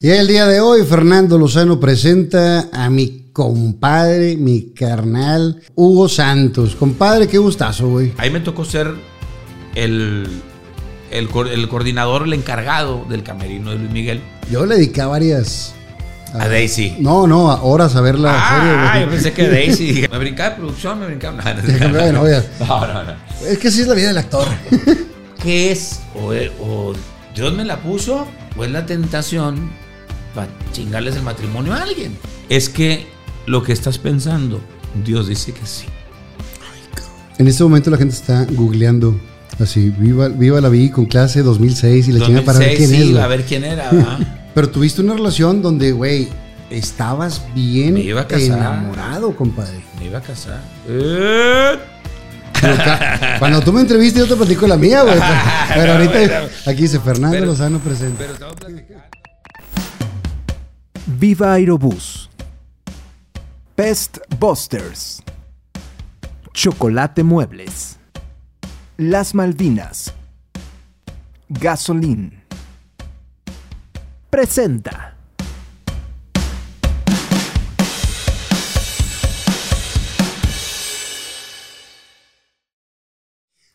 Y el día de hoy, Fernando Lozano presenta a mi compadre, mi carnal, Hugo Santos. Compadre, qué gustazo, güey. Ahí me tocó ser el, el, el coordinador, el encargado del camerino de Luis Miguel. Yo le dediqué a varias. A Daisy. No, no, horas a ver la Ah, serie, yo pensé que Daisy. Me brincaba de producción, me brincaba. No, no, no. No, no, no. es que así es la vida del actor. ¿Qué es? O, o Dios me la puso, o es la tentación para chingarles el matrimonio a alguien. Es que lo que estás pensando, Dios dice que sí. En este momento la gente está googleando así, viva, viva la vi con clase 2006 y la chingada para ver 2006, quién sí, es. a ver quién era. Pero tuviste una relación donde, güey, estabas bien Me iba a casar. enamorado, compadre. Me iba a casar. Eh, Cuando tú me entrevistas, yo te platico la mía, güey. Pero ahorita aquí dice Fernando Pero- Lozano presente. Pero estamos platicando. Viva Aerobús. Pest Busters. Chocolate Muebles. Las Malvinas. Gasolín. Presenta.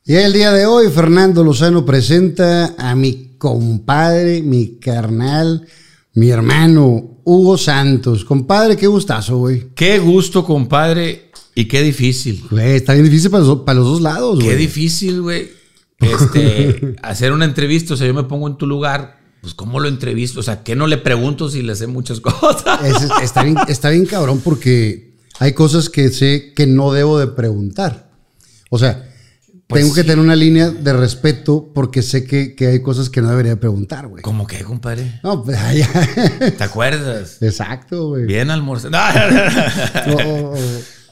Y el día de hoy, Fernando Lozano presenta a mi compadre, mi carnal, mi hermano, Hugo Santos. Compadre, qué gustazo, güey. Qué gusto, compadre, y qué difícil. Güey, está bien difícil para los, para los dos lados, Qué güey. difícil, güey. Este, hacer una entrevista, o sea, yo me pongo en tu lugar, pues ¿cómo lo entrevisto? O sea, ¿qué no le pregunto si le sé muchas cosas? Es- está, bien, está bien cabrón porque hay cosas que sé que no debo de preguntar. O sea, Pues tengo que sí. tener una línea de respeto porque sé que, que hay cosas que no debería preguntar, güey. ¿Cómo qué, compadre? No, pues ya. ¿Te acuerdas? Exacto, güey. Bien almorzado. No, O- o- o-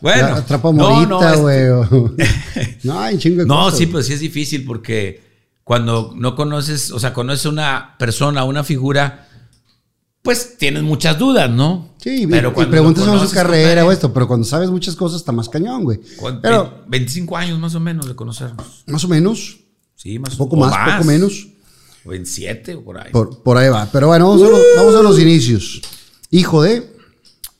Bueno, Atrapa no, no, morita, este- güey. o- No, hay chingo de No, cosas. sí, pues sí es difícil porque cuando no conoces, o sea, conoces a una persona, una figura, pues tienes muchas dudas, ¿no? Sí, pero y cuando preguntas lo sobre su carrera o esto, pero cuando sabes muchas cosas está más cañón, güey. Pero 25 años más o menos de conocernos. más o menos, Sí, más poco o más, poco menos, O 27 o por ahí. por, por ahí va. Pero bueno, vamos, a los, vamos a los inicios. Hijo de,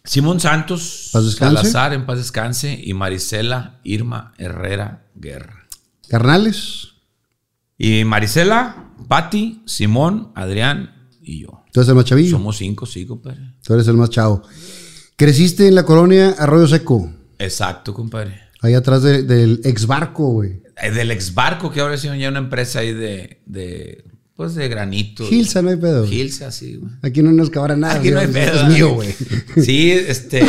Simón Santos, Paz. Salazar en paz descanse y Marisela Irma Herrera Guerra. carnales. Y Marisela, Patti, Simón, Adrián y yo. Tú eres el más chavillo. Somos cinco, sí, compadre. Tú eres el más chavo. Creciste en la colonia Arroyo Seco, Exacto, compadre. ahí atrás de- del ex barco, güey. Eh, Del ex barco que ahora es ya una empresa ahí de, de pues de granito. Gilsa, no hay pedo. Gilsa, sí, güey. Aquí no nos cabrá nada. Aquí no hay pedo. Es mío, güey. Sí, este,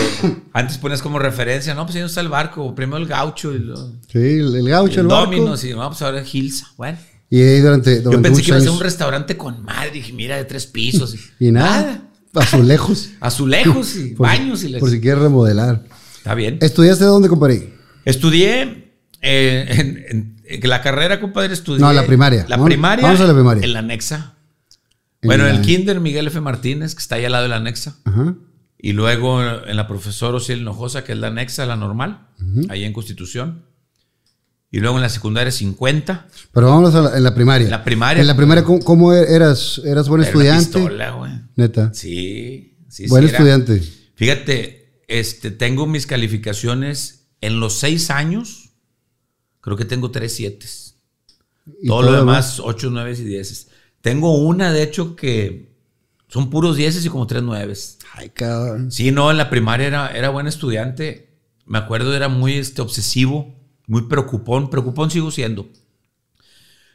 antes ponías como referencia, no, pues ahí no está el barco, primero el gaucho y luego Sí, el, el gaucho, el, el barco. Dominos y no, pues ahora Gilsa. Bueno, Y ahí durante, yo pensé que iba a ser un restaurante con madre, dije, mira, de tres pisos. Y nada, azulejos. Azulejos y Por baños y les... Por si quieres remodelar. Está bien. ¿Estudiaste dónde, compadre? Estudié eh, en, en- en la carrera, compadre, estudié. No, la primaria. La Vamos- primaria. vamos a la primaria. En la anexa. En Bueno, en el kinder Miguel F. Martínez, que está ahí al lado de la anexa. Ajá. Y luego en la profesora Ociel Hinojosa, que es la anexa, la normal, ahí en Constitución. Y luego en la secundaria 50. Pero vámonos a la, en la primaria. La primaria. En la primaria, ¿cómo, cómo eras? ¿Eras buen Era una estudiante? pistola, güey. Neta. Sí, sí, buen sí, era- estudiante. Fíjate, este, tengo mis calificaciones en los seis años. Creo que tengo tres siete. Y Todo, lo demás, 8, 9 y 10. Tengo una, de hecho, que son puros 10 y como tres 9. Ay, cabrón. Sí, no, en la primaria era, era buen estudiante. Me acuerdo, era muy este, obsesivo, muy preocupón. Preocupón sigo siendo.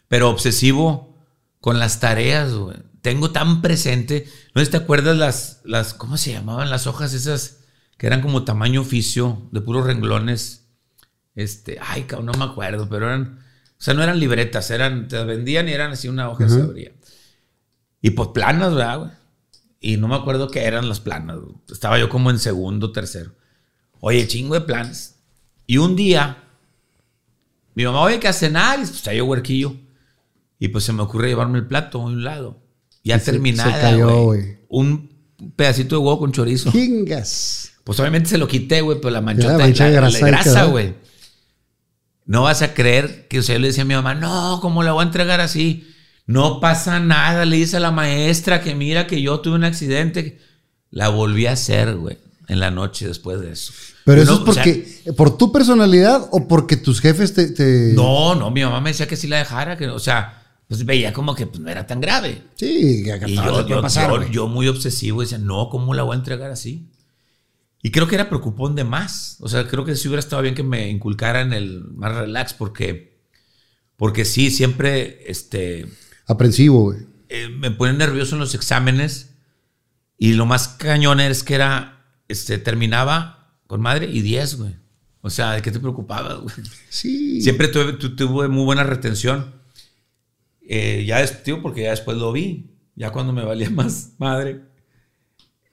Pero obsesivo con las tareas, güey. Tengo tan presente. No sé te acuerdas las, las, ¿cómo se llamaban las hojas esas que eran como tamaño oficio, de puros renglones? Este, ay, no me acuerdo, pero eran, o sea, no eran libretas, eran, te vendían y eran así una hoja y se abría. Y pues planas, ¿verdad, güey? Y no me acuerdo qué eran las planas. güey. Estaba yo como en segundo, tercero. Oye, chingo de planes. Y un día, mi mamá, oye, que a cenar, y pues yo huerquillo. Y pues se me ocurre llevarme el plato a un lado. Ya Y terminada, se cayó, güey. Un pedacito de huevo con chorizo. Chingas. Pues obviamente se lo quité, güey, pero la manchota Ya, de la, grasa la grasa, güey. No vas a creer que o sea, yo le decía a mi mamá, no, ¿cómo la voy a entregar así? No pasa nada, le dice a la maestra que mira que yo tuve un accidente. La volví a hacer, güey, en la noche después de eso. Pero eso es o sea, porque, ¿por tu personalidad o porque tus jefes te... te- no, no, mi mamá me decía que sí la dejara, que, o sea, pues veía como que pues, no era tan grave. Sí, que Y yo, yo, pasar, yo muy obsesivo decía, no, ¿cómo la voy a entregar así? Y creo que era preocupón de más. O sea, creo que sí hubiera estado bien que me inculcaran el más relax, porque, porque sí, siempre este, Aprensivo, güey. eh, me ponen nervioso en los exámenes. Y lo más cañón es que era, este, terminaba con madre y 10, güey. O sea, ¿de qué te preocupabas, güey? Sí. Siempre tuve, tu- tuve muy buena retención. Eh, ya des- digo, porque ya después lo vi. Ya cuando me valía más madre.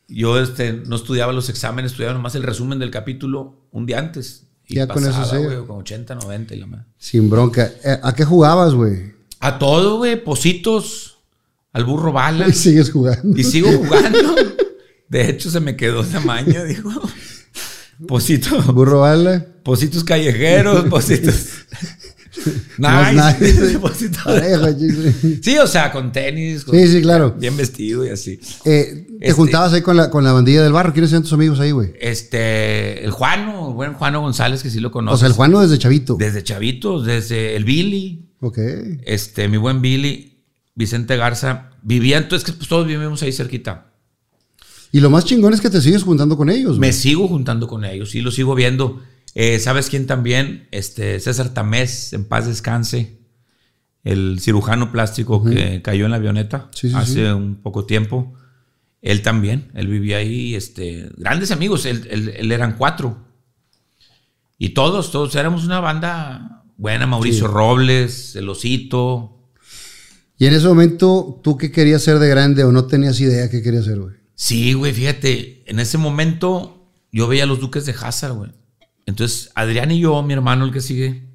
Yo este, no estudiaba los exámenes, estudiaba nomás el resumen del capítulo un día antes. Y Ya con eso güey, con 80, 90 y la madre. Sin bronca. Eh, ¿A qué jugabas, güey? A todo, güey, positos, al burro bala. Y sigues jugando. Y sigo jugando. De hecho, se me quedó esa maña, digo. Posito. Burro bala. Positos callejeros, positos. Nice. Positos. Sí, o sea, con tenis. con- Sí, sí, claro. Bien vestido y así. Eh, te Este- juntabas ahí con la, con la bandilla del barrio. ¿Quiénes eran tus amigos ahí, güey? Este, el Juano, el buen Juano González, que sí lo conoces. O sea, el Juano desde chavito. Desde chavitos, desde el Billy, Ok. este, mi buen Billy, Vicente Garza, vivían, entonces que pues, todos vivimos ahí cerquita. Y lo más chingón es que te sigues juntando con ellos, Me güey. sigo juntando con ellos y los sigo viendo. Eh, ¿Sabes quién también? Este, César Tamés, en paz descanse. El cirujano plástico que cayó en la avioneta Sí, sí, hace sí. un poco tiempo. Él también, él vivía ahí, este, grandes amigos, él, él- él eran cuatro. Y todos, todos éramos una banda buena, Mauricio. Robles, El Osito. Y en ese momento, ¿tú qué querías ser de grande o no tenías idea qué querías ser, güey? Sí, güey, fíjate, en ese momento yo veía a los Duques de Hazard, güey. Entonces, Adrián y yo, mi hermano, el que sigue.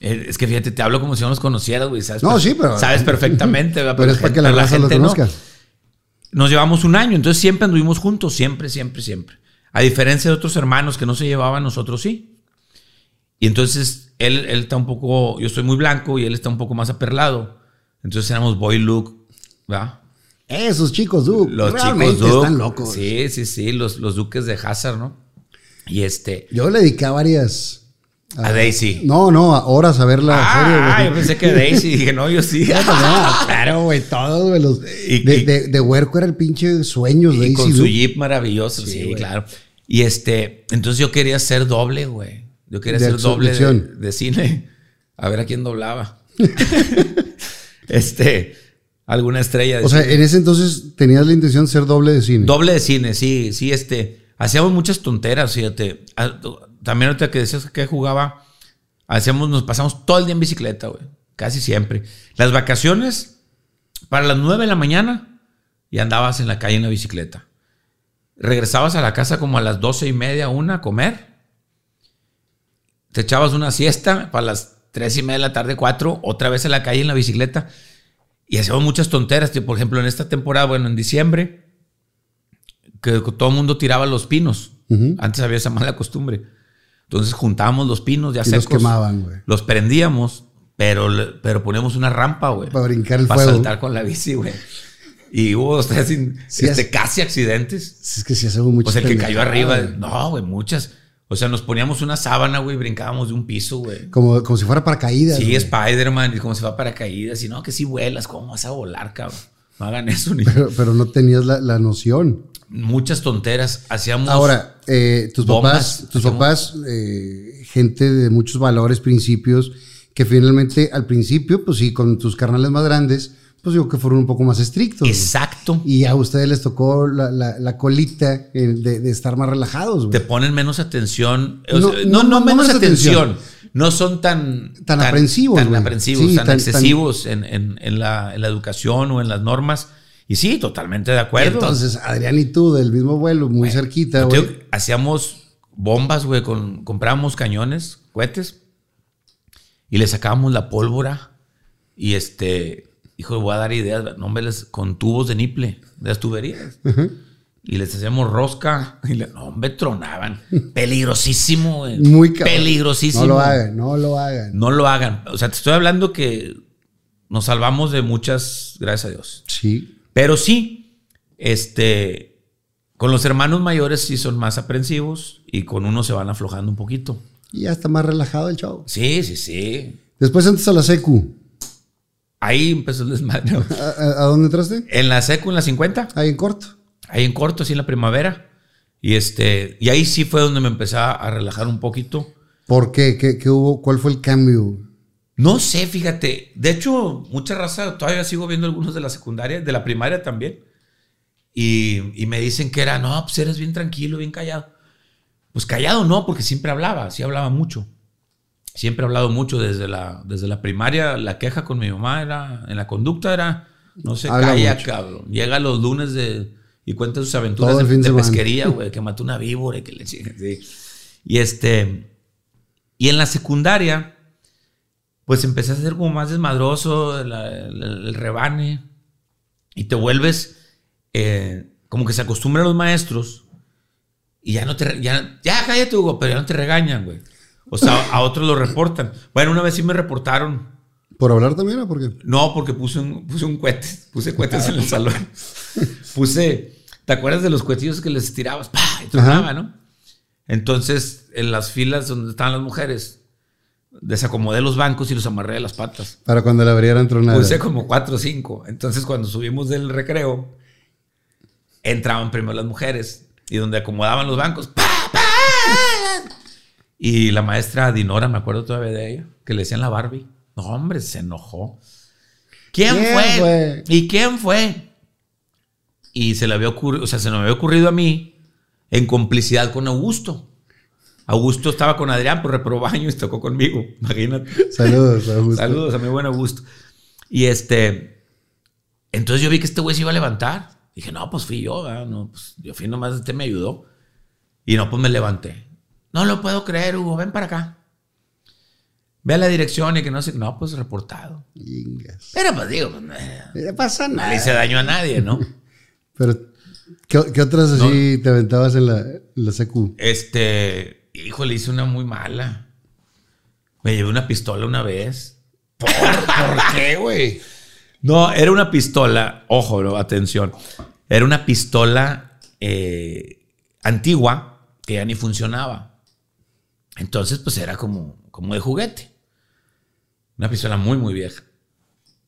eh, Es que fíjate, te hablo como si no nos conocieras, güey. ¿sabes? No, sí, pero- Sabes perfectamente, ¿verdad? Pero es para que la raza lo gente no. conozca. Nos llevamos un año, entonces siempre anduvimos juntos, siempre, siempre, siempre. A diferencia de otros hermanos que no se llevaban, nosotros sí. Y entonces él, él está un poco, yo estoy muy blanco y él está un poco más aperlado. Entonces éramos boy look, ¿verdad? Esos chicos, Duke. Los realmente chicos Duke. están locos. Sí, sí, sí, los, los duques de Hazard, ¿no? Y este. Yo le dediqué a varias. A Daisy. No, no, a horas a ver la serie, ah, yo pensé que Daisy. Dije, no, yo sí. No, claro, güey, todos, güey. Los, Y- de, y- de, de huerco era el pinche sueños de y con Daisy su Duke. jeep maravilloso, Sí, claro. Y este, entonces yo quería ser doble, güey. Yo quería De ser doble de cine. A ver a quién doblaba. este, alguna estrella de O sea, cine. en ese entonces tenías la intención de ser doble de cine. Doble de cine, sí, sí, este. Hacíamos muchas tonteras, fíjate. Ah, También ahorita que decías que jugaba, hacíamos, nos pasamos todo el día en bicicleta, güey. Casi siempre. Las vacaciones, para las 9 de la mañana, y andabas en la calle en la bicicleta. Regresabas a la casa como a las doce y media, una, a comer. Te echabas una siesta para las tres y media de la tarde, cuatro, otra vez en la calle en la bicicleta. Y hacíamos muchas tonteras. tío. Por ejemplo, en esta temporada, bueno, en diciembre, que todo el mundo tiraba los pinos. Antes había esa mala costumbre. Entonces juntábamos los pinos ya Y los secos. quemaban, güey. Los prendíamos, pero, pero poníamos una rampa, güey. Para brincar el Para fuego. saltar con la bici, güey. Y hubo tres, Sí, este, es- casi accidentes. Es que sí hacemos mucho. O sea, el que cayó arriba. No, güey, muchas. O sea, nos poníamos una sábana, güey, brincábamos de un piso, güey. Como, como si fuera paracaídas. Sí. Spider-Man, y como se va para caídas. Y no, que si vuelas, ¿cómo vas a volar, cabrón? No hagan eso ni. Pero, pero no tenías la, la noción. Muchas tonteras. Hacíamos. Ahora, eh, tus bombas, papás, tus papás, eh, gente de muchos valores, principios, que finalmente al principio, pues sí, con tus carnales más grandes, pues digo que fueron un poco más estrictos. Exacto. Y a ustedes les tocó la, la- la colita eh, de, de estar más relajados, Te güey. ponen menos atención. O No, sea, no, no, no, no menos menos atención. atención. No son tan. Tan aprensivos, Tan güey. aprensivos, Sí, tan, tan- excesivos En, en- en la, en la educación o en las normas. Y sí, totalmente de Y acuerdo. entonces, Adrián y tú, del mismo vuelo, muy cerquita, te güey. digo, hacíamos bombas, güey, con, comprábamos cañones, cohetes, y le sacábamos la pólvora. Y este, hijo, voy a dar ideas, no hombre, les- con tubos de niple, de las tuberías. Y les hacíamos rosca, y le, no, hombre, tronaban. Peligrosísimo, güey. Muy cabrón. Peligrosísimo. No lo hagan, no lo hagan. No lo hagan. O sea, te estoy hablando que nos salvamos de muchas, gracias a Dios. Sí. Pero sí, este, con los hermanos mayores sí son más aprensivos y con uno se van aflojando un poquito. Y ya está más relajado el chavo. Sí, sí, sí. Después antes a la secu. Ahí empezó el desmadre. ¿A, dónde entraste? En la secu, en la 50, Ahí en corto. ahí en corto, así en la primavera. Y este, y ahí sí fue donde me empecé a relajar un poquito. ¿Por qué? ¿Qué, qué hubo? ¿Cuál fue el cambio? No sé, fíjate. De hecho, mucha raza, todavía sigo viendo algunos de la secundaria, de la primaria también. Y, y me dicen que era, no, pues eres bien tranquilo, bien callado. Pues callado no, porque siempre hablaba, sí hablaba mucho. Siempre he hablado mucho desde la, desde la primaria. La queja con mi mamá era, en la conducta era, no se Habla calla, mucho. cabrón. Llega los lunes de, y cuenta sus aventuras de, pesquería, güey, que mató una víbora y que le sí. Y este, y en la secundaria, pues empecé a ser como más desmadroso, el, el rebane, y te vuelves eh, como que se acostumbran los maestros y ya no te, ya, ya cállate Hugo, pero ya no te regañan, güey. O sea, a otros lo reportan. Bueno, una vez sí me reportaron. ¿Por hablar también o por qué? No, porque puse un, puse un cohete, puse cohetes en el salón. Puse, ¿te acuerdas de los cohetillos que les tirabas? ¡Pah! Y tronaba, ¿no? Entonces, en las filas donde estaban las mujeres, desacomodé los bancos y los amarré de las patas. Para cuando le abrieran tronada. Puse como cuatro o cinco. Entonces, cuando subimos del recreo, entraban primero las mujeres y donde acomodaban los bancos. ¡pa, pa! Y la maestra Dinora, me acuerdo todavía de ella, que le decían la Barbie. No, hombre, se enojó. ¿Quién, ¿Quién fue? fue? ¿Y quién fue? Y se le había ocurrido, o sea, se me había ocurrido a mí en complicidad con Augusto. Augusto estaba con Adrián, pues reprobó año y tocó conmigo. Imagínate. Saludos, Augusto. Saludos a mi buen Augusto. Y este, entonces yo vi que este güey se iba a levantar. Dije, no, pues fui yo, ¿verdad? no, pues yo fui nomás, este me ayudó. Y no, pues me levanté. No lo puedo creer, Hugo, ven para acá. Ve a la dirección y que no sé, no, pues reportado. Ingas. Pero pues digo, pues, no No pasa no nada. le hice daño a nadie, ¿no? Pero, ¿qué, qué otras así te aventabas en la, en la secu? Este, hijo, le hice una muy mala. Me llevé una pistola una vez. ¿Por, ¿por qué, güey? No, era una pistola, ojo, bro, atención. Era una pistola eh, antigua que ya ni funcionaba. Entonces, pues era como, como de juguete. Una pistola muy, muy vieja.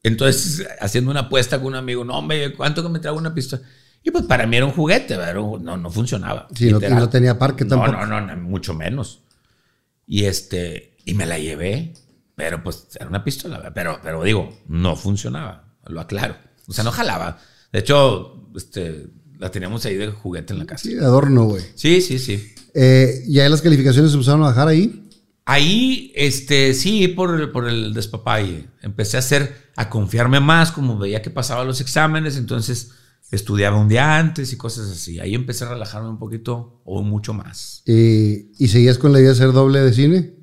Entonces, haciendo una apuesta con un amigo, no, hombre, ¿cuánto que me traigo una pistola? Y pues para mí era un juguete, pero no, no funcionaba. Sí, no, y literal. no tenía parque tampoco. no, no, no, mucho menos. Y este, y me la llevé, pero pues era una pistola, pero, pero digo, no funcionaba, lo aclaro. O sea, no jalaba. De hecho, este, la teníamos ahí de juguete en la casa. Sí, de adorno, güey. Sí, sí, sí. Eh, ¿Ya las calificaciones se empezaron a bajar ahí? Ahí, este, sí, por, el- por el despapalle. Empecé a hacer, a confiarme más, como veía que pasaba los exámenes, entonces estudiaba un día antes y cosas así. Ahí empecé a relajarme un poquito o mucho más. Eh, ¿Y seguías con la idea de ser doble de cine?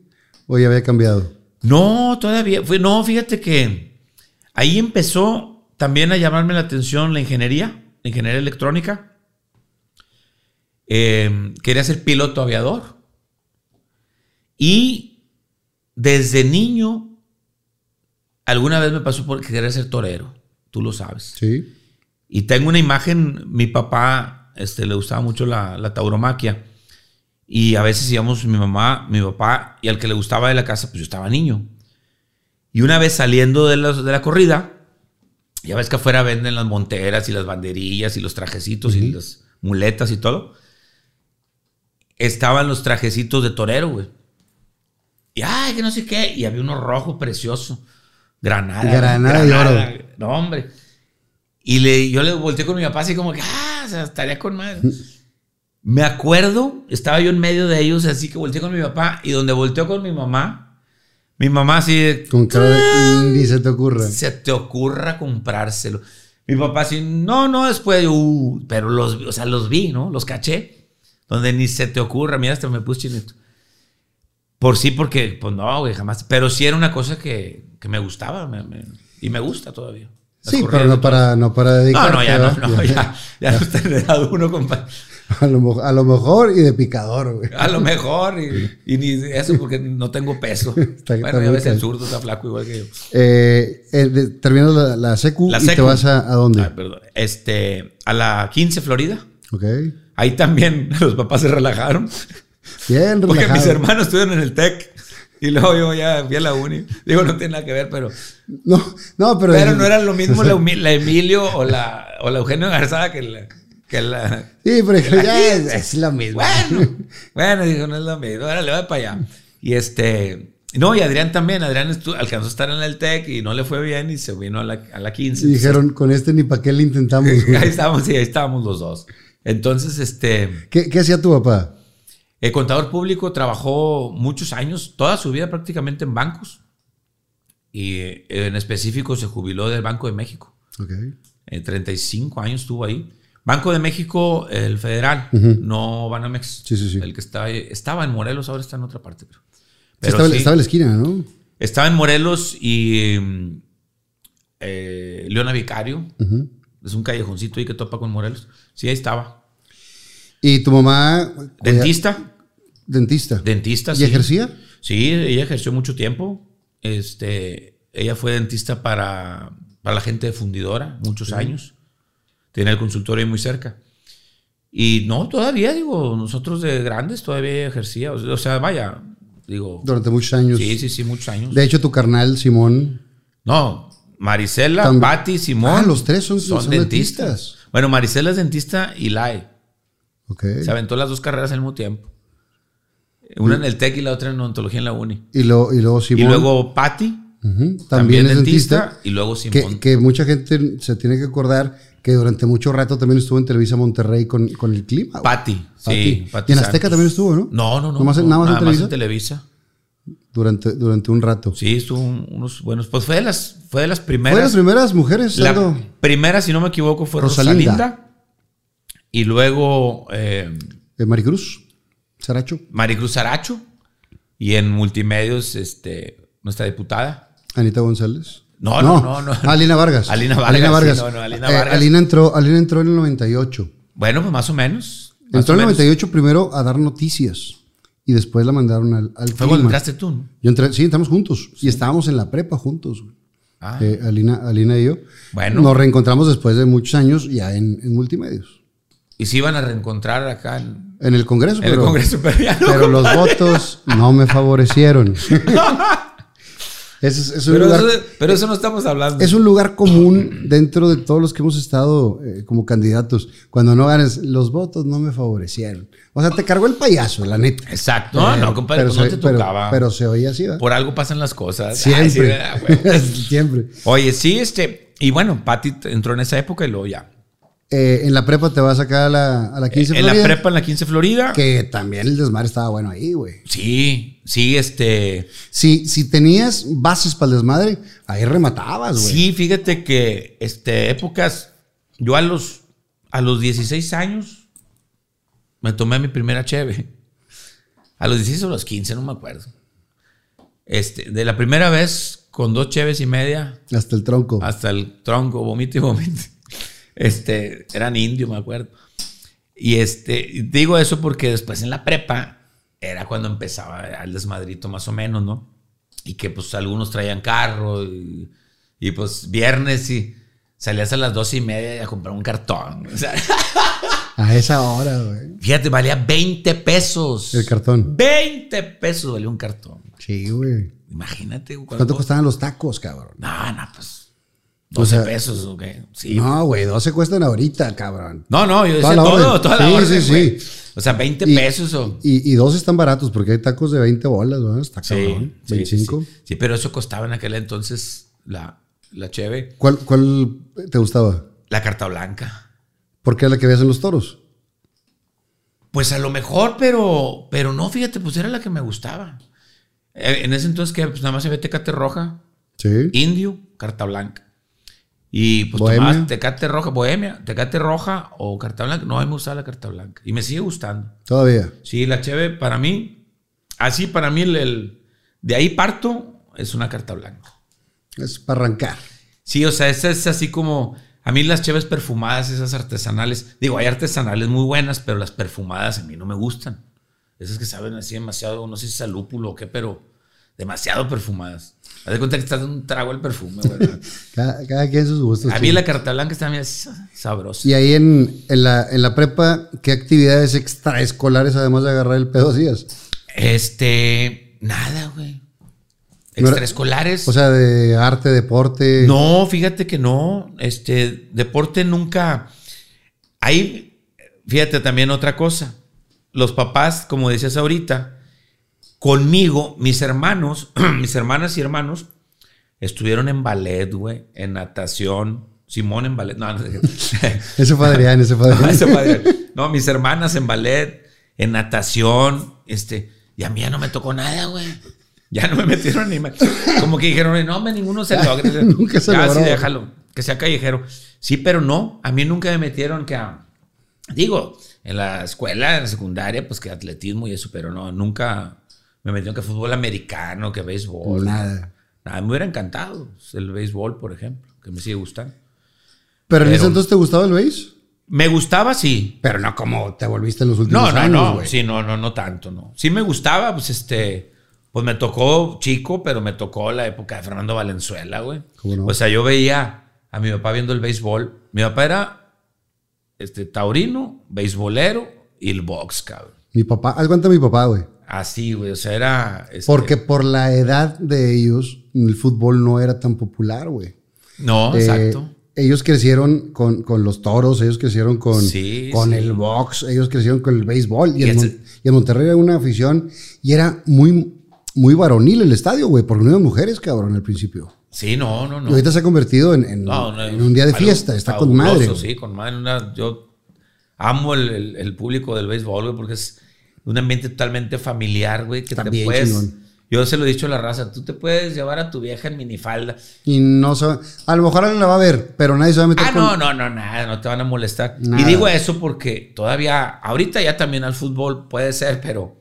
¿O ya había cambiado? No, todavía. Fue, no, fíjate que ahí empezó también a llamarme la atención la ingeniería, la ingeniería electrónica. Eh, quería ser piloto aviador. Y desde niño, alguna vez me pasó por querer ser torero. Tú lo sabes. Sí. Y tengo una imagen, mi papá este, le gustaba mucho la, la tauromaquia. Y a veces íbamos mi mamá, mi papá, y al que le gustaba de la casa, pues yo estaba niño. Y una vez saliendo de la, de la corrida, ya ves que afuera venden las monteras y las banderillas y los trajecitos y las muletas y todo. Estaban los trajecitos de torero, güey. Y ay, que no sé qué. Y había uno rojo precioso. Granada. Granada y oro. No, hombre. Y le, yo le volteé con mi papá así como que, ah, o sea, estaría con madre. Me acuerdo, estaba yo en medio de ellos, así que volteé con mi papá y donde volteó con mi mamá, mi mamá así de, Con cara de... Ni se te ocurra. se te ocurra comprárselo. Mi papá así, no, no, después, uh, pero los, o sea, los vi, ¿no? Los caché. Donde ni se te ocurra, mira, hasta me puse chinito. Por sí, porque, pues no, güey, jamás. Pero sí era una cosa que, que me gustaba me- me- y me gusta todavía. Las Sí, pero no para, no para no, dedicarte. no, ya no, ¿verdad? no, ya, ya no está enredado uno, compa. A lo, mo- a lo mejor y de picador, güey. A lo mejor, y, y ni eso porque no tengo peso. Está- bueno, ya ves, el zurdo está flaco igual que yo. Eh, eh, terminas la, la secu La y te vas a, ¿a dónde? Ah, perdón. Este, a la 15 Florida. Ok. Ahí también los papás se relajaron. Bien, Porque relajado. mis hermanos estuvieron en el TEC. Y luego yo ya fui a la uni. Digo, no tiene nada que ver, pero. No, no, pero. Pero no era lo mismo la, Emilio o la, o la Eugenio Garzada que la. Que la Sí, pero que la ya es, 15. es lo mismo. Bueno, bueno, dijo, no es lo mismo. Ahora le voy para allá. Y este. No, y Adrián también. Adrián alcanzó a estar en el TEC y no le fue bien y se vino a la, a la 15. Y dijeron, con este ni para qué le intentamos. ahí estábamos, sí, ahí estábamos los dos. Entonces, este. ¿Qué, qué hacía tu papá? El contador público trabajó muchos años, toda su vida prácticamente en bancos. Y eh, en específico se jubiló del Banco de México. Ok. Eh, 35 años estuvo ahí. Banco de México, el federal, no Banamex. Sí, sí, sí. El que está, estaba en Morelos, ahora está en otra parte. Pero, estaba, sí, estaba en la esquina, ¿no? estaba en Morelos y eh, Leona Vicario. Ujú. Es un callejoncito ahí que topa con Morelos. Sí, ahí estaba. Y tu mamá. Dentista. Dentista. Dentista, ¿Y sí. ejercía? Sí, ella ejerció mucho tiempo. Este, ella fue dentista para, para la gente de fundidora, muchos años. Tenía el consultorio ahí muy cerca. Y no, todavía, digo, nosotros de grandes todavía ejercía. O sea, o sea, vaya, digo. Durante muchos años. Sí, sí, sí, muchos años. De hecho, tu carnal, Simón. no, Marisela, También. Patti, Simón. Ah, los tres son- son dentistas. Bueno, Marisela es dentista y LAE. Ok. Se aventó las dos carreras al mismo tiempo. Una en el TEC y la otra en odontología en la uni. Y, lo, y luego Simón. Y luego Patti, también, también, es dentista, dentista. y luego Que, Simón. que mucha gente se tiene que acordar que durante mucho rato también estuvo en Televisa Monterrey con, con el clima. Patti, sí. Pati y en Azteca Santos. también estuvo, ¿no? No, no, no. Nomás en- no, nada más en Televisa. Televisa. Durante, durante un rato. Sí, estuvo un- unos buenos. Pues fue de las, fue de las primeras. Fue de las primeras mujeres. la Aldo. primera, si no me equivoco, fue Rosalinda. Rosalinda. Y luego eh, de Maricruz. Saracho. Maricruz Aracho. Y en multimedios, este, nuestra diputada. Anita González. No, no, no, no. Alina Vargas. Alina Vargas, sí, no, no, Alina Eh, Vargas. Alina, entró, Alina entró en el 98. Bueno, pues más o menos. más Entró en el menos. 98 primero a dar noticias. Y después la mandaron al, al Fue cuando entraste tú, ¿no? Yo entré, sí, entramos juntos. Y estábamos en la prepa juntos. güey. Ah. Eh, Alina, Alina y yo. Bueno. Nos reencontramos después de muchos años ya en, en multimedios. Y se iban a reencontrar acá en, En el Congreso. en el Congreso, pero ya no. pero los votos no me favorecieron. Es, es un Pero lugar, eso, pero eso no estamos hablando. es un lugar común dentro de todos los que hemos estado eh, como candidatos. Cuando no ganes, los votos no me favorecieron. O sea, te cargó el payaso, la neta. Exacto. No, Eh, no, compadre, pero pues no te tocaba. Pero, se oía así, ¿verdad? Por algo pasan las cosas. Ay, sí, Siempre. Siempre. Oye, sí, este. Y bueno, Patti entró en esa época y luego ya. Eh, en la prepa te vas acá a la, a la 15 en la Florida, prepa, en la 15 Florida. Que también el desmadre estaba bueno ahí, güey. Sí, sí, este. Si, si tenías bases para el desmadre, ahí rematabas, güey. Sí, fíjate que este, épocas. Yo a los, a los 16 años me tomé mi primera cheve. A los 16 o los 15, no me acuerdo. Este, de la primera vez, con dos cheves y media, Hasta el tronco. hasta el tronco, vomite y vomite. Este, eran indio, me acuerdo. Y este, digo eso porque después en la prepa era cuando empezaba el desmadrito más o menos, ¿no? Y que pues algunos traían carro y, y, pues viernes y salías a las doce y media a comprar un cartón. O sea, A esa hora, güey. fíjate, valía 20 pesos. El cartón. 20 pesos valía un cartón. Sí, güey. Imagínate. ¿Cuánto costaban los tacos, cabrón? No, no, pues O 12 sea, pesos, ¿o qué? Sí, No, güey, 12 cuestan ahorita, cabrón. No, no, yo decía todo, toda la Sí, orden, sí, güey. sí. O sea, 20 Y- pesos o... Y, y dos están baratos porque hay tacos de 20 bolas, ¿verdad? Está cabrón. sí, sí, 25. Sí, Sí, pero eso costaba en aquel entonces la, la cheve, ¿Cuál, ¿Cuál te gustaba? la carta blanca. Porque era la que veías en los toros. Pues a lo mejor, pero, pero no, fíjate, pues era la que me gustaba. Eh, En ese entonces que pues nada más se ve tecate roja, Sí. indio, carta blanca. Y pues Bohemia. tomabas tecate roja, bohemia, tecate roja o carta blanca. No, a mí me gustaba la carta blanca. Y me sigue gustando. Todavía. Sí, la cheve para mí, así para mí el, el- de ahí parto es una carta blanca. Es para arrancar. Sí, o sea, esa es así como A mí las cheves perfumadas, esas artesanales, digo, hay artesanales muy buenas, pero las perfumadas a mí no me gustan. Esas que saben así demasiado, no sé si es a lúpulo o qué, pero demasiado perfumadas. Haz de cuenta que estás dando un trago el perfume, güey. Cada, cada quien sus gustos. A mí sí. la carta blanca está bien sabrosa. Y ahí en, en la, en la prepa, ¿qué actividades extraescolares, además de agarrar el pedo, hacías? Este, nada, güey. Extraescolares. O sea, de arte, deporte. No, fíjate que no. Este, deporte nunca. Ahí, fíjate también otra cosa. Los papás, como decías ahorita, conmigo, mis hermanos, mis hermanas y hermanos, estuvieron en ballet, güey, en natación. Simón en ballet. No, no, Ese fue Adrián, ese fue no, Adrián. ese padre. No, mis hermanas en ballet, en natación, este, y a mí ya no me tocó nada, güey. Ya no me metieron ni ma- Como que dijeron, no, hombre, ninguno se logra. Nunca se ya, logró. sí, déjalo, que sea callejero. Sí, pero no, a mí nunca me metieron que a, digo, en la escuela, en la secundaria, pues que atletismo y eso, pero no, nunca me metieron que fútbol americano, que béisbol. Nada. Nada, me hubiera encantado el béisbol, por ejemplo, que me sigue gustando. Pero en ese entonces te gustaba el béis. Me gustaba, sí, Pero no como te volviste en los últimos No, no, años, no. güey. Sí, no, no, no tanto, no. Sí me gustaba, pues este. Pues me tocó chico, pero me tocó la época de Fernando Valenzuela, güey. ¿Cómo no? O sea, yo veía a mi papá viendo el béisbol. Mi papá era este taurino, beisbolero y el box, cabrón. Mi papá, haz cuenta mi papá, güey. Así, güey. O sea, era. este, Porque por la edad de ellos, el fútbol no era tan popular, güey. No, Eh, exacto. Ellos crecieron con, con los toros, ellos crecieron con, Sí, con sí. el box, ellos crecieron con el béisbol. Y, Y en, y Monterrey era una afición y era muy, muy varonil el estadio, güey, porque no había mujeres, cabrón, al principio. Sí, no, no, no. Y ahorita se ha convertido en, en- No, no, en un día de fiesta, está con madre. Sí, con madre. Una- yo amo el, el- el público del béisbol, güey, porque es un ambiente totalmente familiar, güey, que te puedes... chingón. Yo se lo he dicho a la raza, tú te puedes llevar a tu vieja en minifalda. Y no se a lo mejor alguien la va a ver, pero nadie se va a meter Ah, con- no, no, no, nada, no te van a molestar. Nada. Y digo eso porque todavía, ahorita ya también al fútbol puede ser, pero,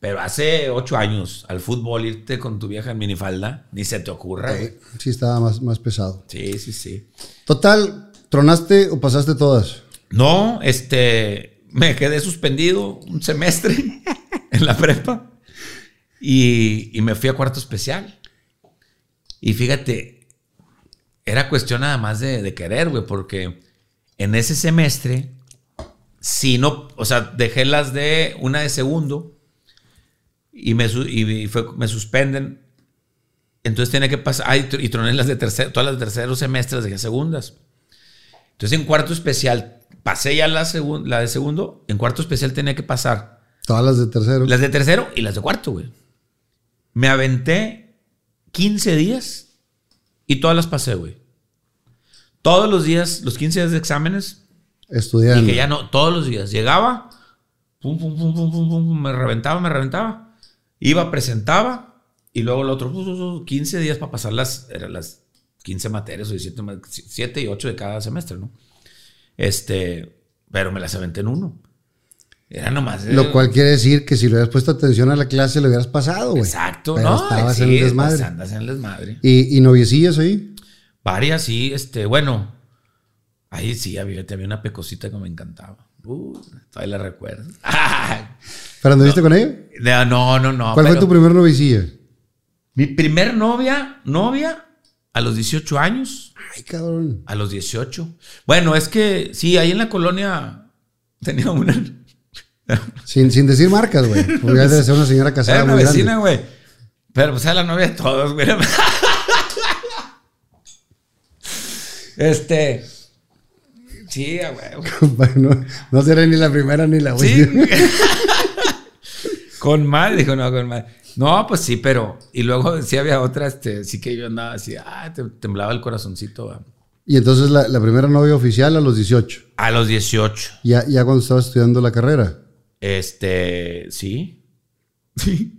pero hace ocho años al fútbol irte con tu vieja en minifalda, ni se te ocurra. Eh, sí estaba más, más pesado. Sí, sí, sí. Total, ¿tronaste o pasaste todas? No, este, me quedé suspendido un semestre en la prepa y, y me fui a cuarto especial. Y fíjate, era cuestión nada más de, de querer, güey, porque en ese semestre, si no, o sea, dejé las de una de segundo y me, y fue- me suspenden. Entonces tenía que pasar, ay, y troné las de tercero, todas las de tercero semestre, las dejé segundas. Entonces en cuarto especial pasé ya la, la de segundo, en cuarto especial tenía que pasar Todas las de tercero. las de tercero y las de cuarto, güey. Me aventé 15 días y todas las pasé, güey. Todos los días, los 15 días de exámenes, Estudiando. que ya no, todos los días. Llegaba, pum, pum, pum, pum, pum, pum, me reventaba, me reventaba. Iba, presentaba y luego el otro, pum, pum, pum, 15 días para pasar las, eran las 15 materias o 17, ma- 7 y 8 de cada semestre, ¿no? Este, pero me las aventé en uno. Era nomás. eh, Lo cual quiere decir que si le hubieras puesto atención a la clase, le hubieras pasado, güey. Exacto, Pero ¿no? estabas sí, en el desmadre. pues, andas en el desmadre. ¿Y, y noviecillas ahí? Varias, sí, este, bueno. Ahí sí, había, había una pecosita que me encantaba. Uh, todavía la recuerdo. ¿Pero anduviste con ella? No, no, no. no ¿Cuál pero fue tu primer novicilla? Mi primer novia, novia, a los 18 años. Ay, cabrón. A los 18. Bueno, es que sí, ahí en la colonia tenía una. Sin, sin decir marcas, güey. Porque debe ser una señora casada Era una muy vecina, güey. Pero pues era la novia de todos, güey. Este. Sí, güey. Bueno, no será ni la primera ni la Sí. última. con mal, dijo, no, con mal. No, pues sí, pero. Y luego sí había otra, este, sí que yo andaba así, ah, te- temblaba el corazoncito. va. Y entonces la, la primera novia oficial a los 18. A los 18. Ya, ya cuando estaba estudiando la carrera. Este, sí. Sí.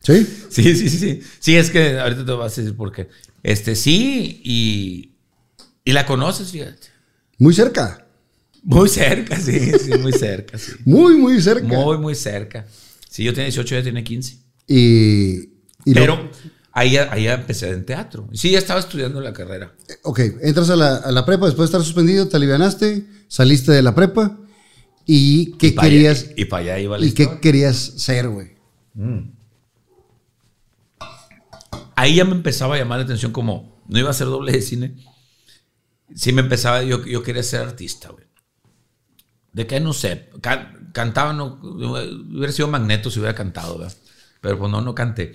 ¿Sí? Sí, sí, sí, sí. Sí, es que ahorita te vas a decir por qué. Este, sí, y. Y la conoces, fíjate. Muy cerca. Muy cerca, sí, sí, muy cerca, sí. Muy, muy cerca. Muy, muy cerca. Sí, yo tenía 18, ella tiene 15. Y, y Pero Ahí, ya- ahí empecé en teatro. Sí, ya estaba estudiando la carrera. Eh, Ok, entras a la, a la prepa después de estar suspendido, te alivianaste, saliste de la prepa y ¿qué Y pa' allá- querías y para allá iba la y qué querías ser, güey? Ahí ya me empezaba a llamar la atención como no iba a ser doble de cine. Sí me empezaba, yo, yo quería ser artista, güey. ¿De qué? No sé. Can- cantaba, no, hubiera sido magneto si hubiera cantado, ¿verdad? Pero pues no, no canté.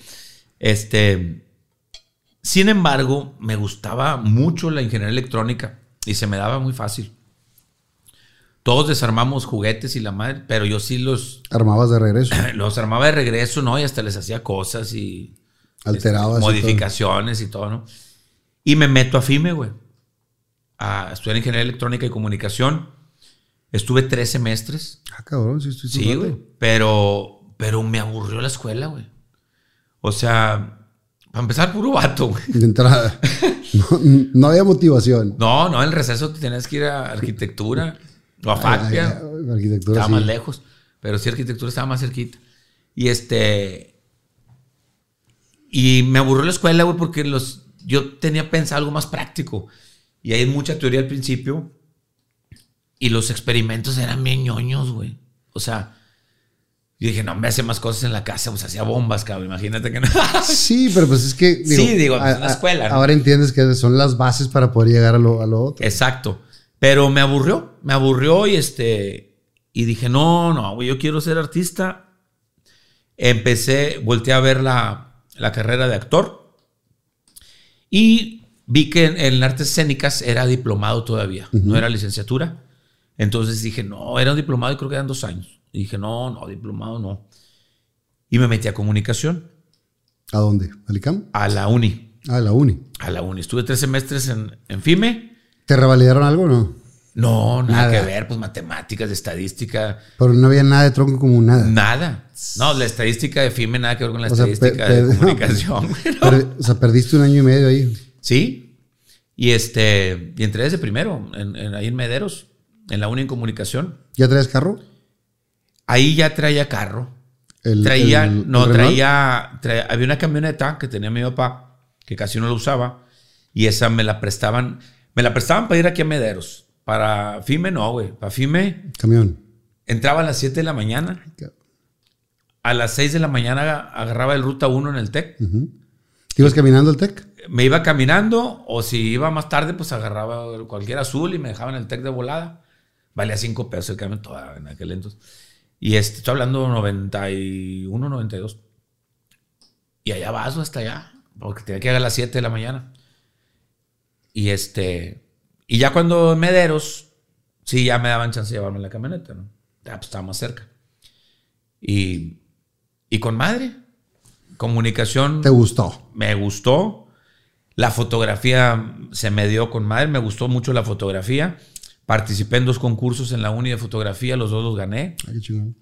Este, sin embargo, me gustaba mucho la ingeniería electrónica y se me daba muy fácil. Todos desarmamos juguetes y la madre, pero yo sí los, Armabas de regreso, los armaba de regreso, ¿no? Y hasta les hacía cosas y alterabas. y todo. modificaciones y todo, ¿no? Y me meto a FIME, güey. A estudiar ingeniería electrónica y comunicación. Estuve tres semestres. Ah, cabrón, sí, estoy Sí, güey. Pero, pero me aburrió la escuela, güey. O sea, para empezar, puro vato, güey. De entrada. No, no había motivación. No, no, en el receso te tenías que ir a arquitectura o a ay, arquitectura, Estaba sí. más lejos. Pero sí, arquitectura estaba más cerquita. Y este. Y me aburrió la escuela, güey, porque los, yo tenía pensado algo más práctico. Y hay mucha teoría al principio. Y los experimentos eran bien ñoños, güey. O sea, yo dije, no, me hace más cosas en la casa, pues hacía bombas, cabrón. Imagínate que no. Sí, pero pues es que. Sí, digo, pues, a- la escuela, ¿no? Ahora entiendes que son las bases para poder llegar a lo, a lo otro. Exacto. Pero me aburrió, me aburrió y este. Y dije, no, no, yo quiero ser artista. Empecé, volteé a ver la, la carrera de actor. Y vi que en, en artes escénicas era diplomado todavía, no era licenciatura. Entonces dije, no, era un diplomado y creo que eran dos años. Y dije, no, no, diplomado no. Y me metí a comunicación, ¿A dónde? ¿Al ICAM? a la uni. Ah, a la uni. A la uni. Estuve tres semestres en, en FIME. ¿Te revalidaron algo o no? No, nada, Nada. que ver, pues matemáticas, estadística, Pero no había nada de tronco común, nada. nada. No, la estadística de FIME nada que ver con la O estadística de comunicación. güey, ¿no? Per- o sea, perdiste un año y medio ahí. Sí. Y este, y entré desde primero, en, en- ahí en Mederos, en la uni en comunicación. ¿Ya traes carro? Ahí ya traía carro. El- traía, el- no, el traía, traía- había una camioneta que tenía mi papá, que casi no la usaba, y esa me la prestaban, me la prestaban para ir aquí a Mederos. Para FIME no, güey. Para FIME Camión. entraba a las 7 de la mañana. A las 6 de la mañana agarraba el ruta 1 en el TEC. ¿Te ibas caminando al TEC? Me iba caminando o si iba más tarde, pues agarraba cualquier azul y me dejaban el TEC de volada. Valía 5 pesos el camión toda en aquel entonces. Y este, estoy hablando 91, 92. Y allá vas hasta allá, porque tenía que llegar a las 7 de la mañana. Y este, y ya cuando en Mederos, sí, ya me daban chance de llevarme la camioneta, ¿no? Ya pues estaba más cerca. Y, y con madre, comunicación ¿Te gustó? me gustó. La fotografía se me dio con madre, me gustó mucho la fotografía. Participé en dos concursos en la uni de fotografía, los dos los gané. Ay, qué chingón.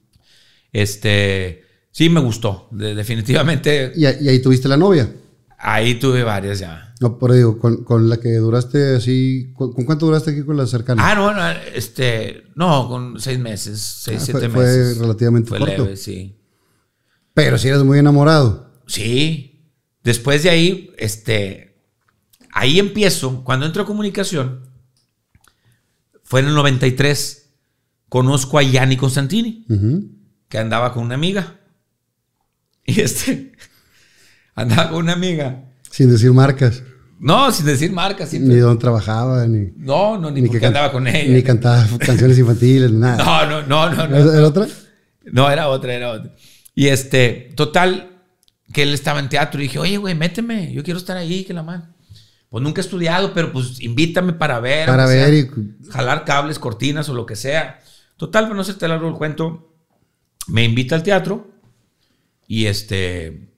Este, sí me gustó, de- definitivamente. ¿Y, ahí tuviste la novia? Ahí tuve varias ya. No, por digo, con, con la que duraste así. ¿Con, con cuánto duraste aquí con la cercana? Ah, no, no, este, no, con seis meses, seis, Ah, siete fue- fue meses. relativamente Fue corto. leve, sí. Pero si eres muy enamorado. Sí. Después de ahí, este, ahí empiezo. Cuando entro a comunicación, fue en el 93. Conozco a Yanni Constantini, que andaba con una amiga. Y este, andaba con una amiga. Sin decir marcas. No, sin decir marcas. Ni siempre. dónde trabajaba, ni, No, no, ni, ni porque andaba con ella. Ni cantaba canciones infantiles, ni nada. no, no, no, no, no. ¿Era era otra? No, era otra, era otra. Y este, total, que él estaba en teatro y dije, oye, güey, méteme, yo quiero estar ahí, que la man. Pues nunca he estudiado, pero pues invítame para ver. Para ver sea, y- Jalar cables, cortinas o lo que sea. Total, para no hacerte largo el cuento, me invita al teatro y este,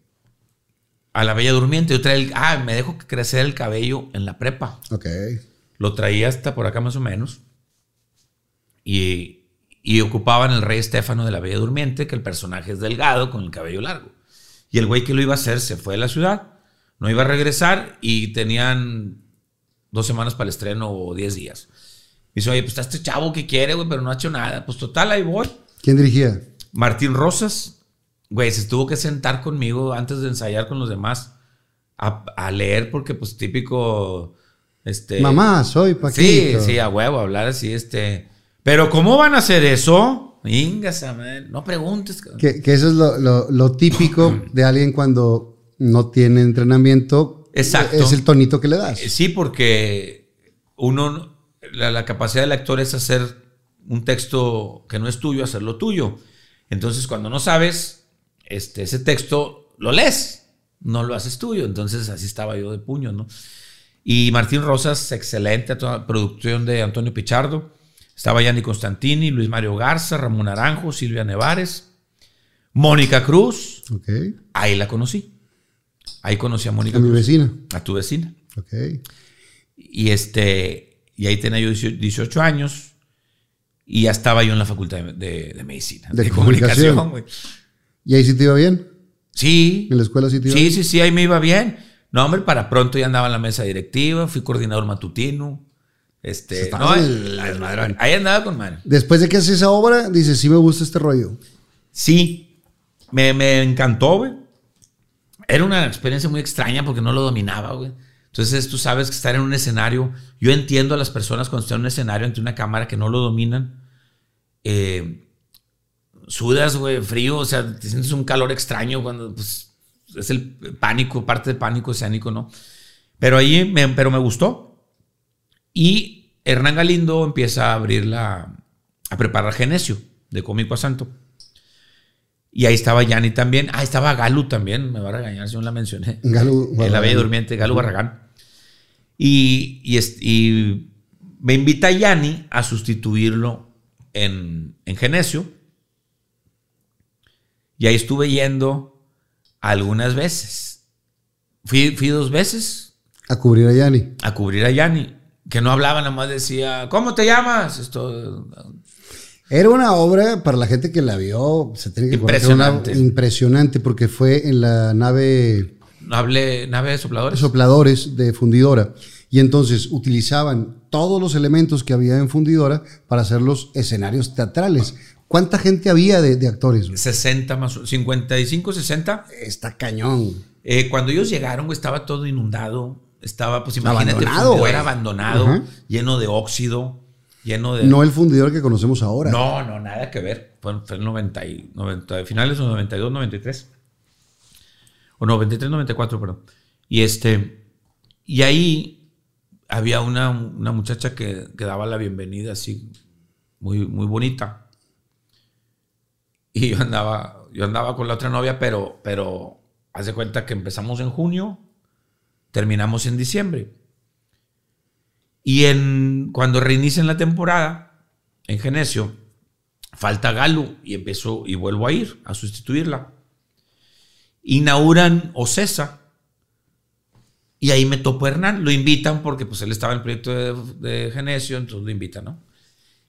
a la Bella Durmiente, yo traía el, ah, me dejo crecer el cabello en la prepa. Ok. Lo traía hasta por acá más o menos. Y, y ocupaban el rey Estéfano de la Bella Durmiente, que el personaje es delgado con el cabello largo. Y el güey que lo iba a hacer se fue de la ciudad, no iba a regresar y tenían dos semanas para el estreno o diez días. Y dice, oye, pues está este chavo que quiere, güey, pero no ha hecho nada. Pues total, ahí voy. ¿Quién dirigía? Martín Rosas, güey, se tuvo que sentar conmigo antes de ensayar con los demás. a, a leer porque pues típico, este... Mamá, soy Paquito. Sí, sí, a huevo, hablar así, este... Pero ¿cómo van a hacer eso? Ingasa, man. No preguntes. Que, que eso es lo, lo- lo típico de alguien cuando no tiene entrenamiento. Exacto. Es el tonito que le das. Eh, Sí, porque uno, la, la capacidad del actor es hacer un texto que no es tuyo, hacerlo tuyo. Entonces, cuando no sabes, este, ese texto lo lees, no lo haces tuyo. Entonces, así estaba yo de puño, ¿no? Y Martín Rosas, excelente, producción de Antonio Pichardo. Estaba Yanni Constantini, Luis Mario Garza, Ramón Naranjo, Silvia Nevares, Mónica Cruz. Ahí la conocí. Ahí conocí a Mónica A mi Cruz, vecina. a tu vecina. Ok. Y este, y ahí tenía yo 18 18 años y ya estaba yo en la facultad de, de- de medicina, De comunicación. güey. ¿Y ahí sí te iba bien? Sí, ¿En la escuela sí te iba sí, bien? sí, sí, ahí me iba bien. No, hombre, para pronto ya andaba en la mesa directiva, fui coordinador matutino. Este, no, el ahí- desmadrón. ahí andaba con man. Después de que haces esa obra, dices, sí me gusta este rollo. Sí, me, me encantó, güey. Era una experiencia muy extraña porque no lo dominaba, güey. Entonces tú sabes que estar en un escenario, yo entiendo a las personas cuando están en un escenario ante una cámara que no lo dominan, eh, sudas, güey, frío, o sea, te sientes un calor extraño cuando, pues, es el pánico, parte del pánico escénico, ¿no? Pero ahí, me, pero me gustó. Y Hernán Galindo empieza a abrir la, a preparar Genesio, de cómico a santo. Y ahí estaba Yanni también. Ah, estaba Galo también. Me va a regañar si no la mencioné. Galo En la. Bella Durmiente, Galo Barragán. Y, y, me invita Yanni a sustituirlo en, en Genesio. Y ahí estuve yendo algunas veces. Fui, fui dos veces A cubrir a Yanni. a cubrir a Yanni. Que no hablaba, nada más decía, ¿cómo te llamas? Esto, Era una obra, para la gente que la vio, se tiene que una- Impresionante. impresionante porque fue en la nave hablé nave de sopladores. sopladores de fundidora. Y entonces utilizaban todos los elementos que había en fundidora para hacer los escenarios teatrales. ¿Cuánta gente había de, de actores? güey? 60 más, o- 55, 60. Está cañón. Eh, cuando ellos llegaron, güey, estaba todo inundado. Estaba, pues imagínate, Abandonado, abandonado, lleno de óxido, lleno de... No el fundidor que conocemos ahora. No, no, nada que ver. Fue, el 90, y, 90 finales de 92, 93. O 93, 94, perdón. Y este, y ahí había una, una muchacha que, que daba la bienvenida así, muy, muy bonita. Y yo andaba, yo andaba con la otra novia, pero, pero, haz de cuenta que empezamos en junio, terminamos en diciembre. Y en, cuando reinician la temporada, en Genesio, falta Galo y empezó y vuelvo a ir a sustituirla. Inauguran Ocesa y ahí me topo a Hernán, lo invitan porque pues él estaba en el proyecto de, de Genesio, entonces lo invitan, ¿no?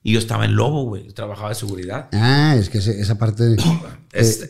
Y yo estaba en Lobo, güey, trabajaba de seguridad. Ah, es que esa parte... Es- eh,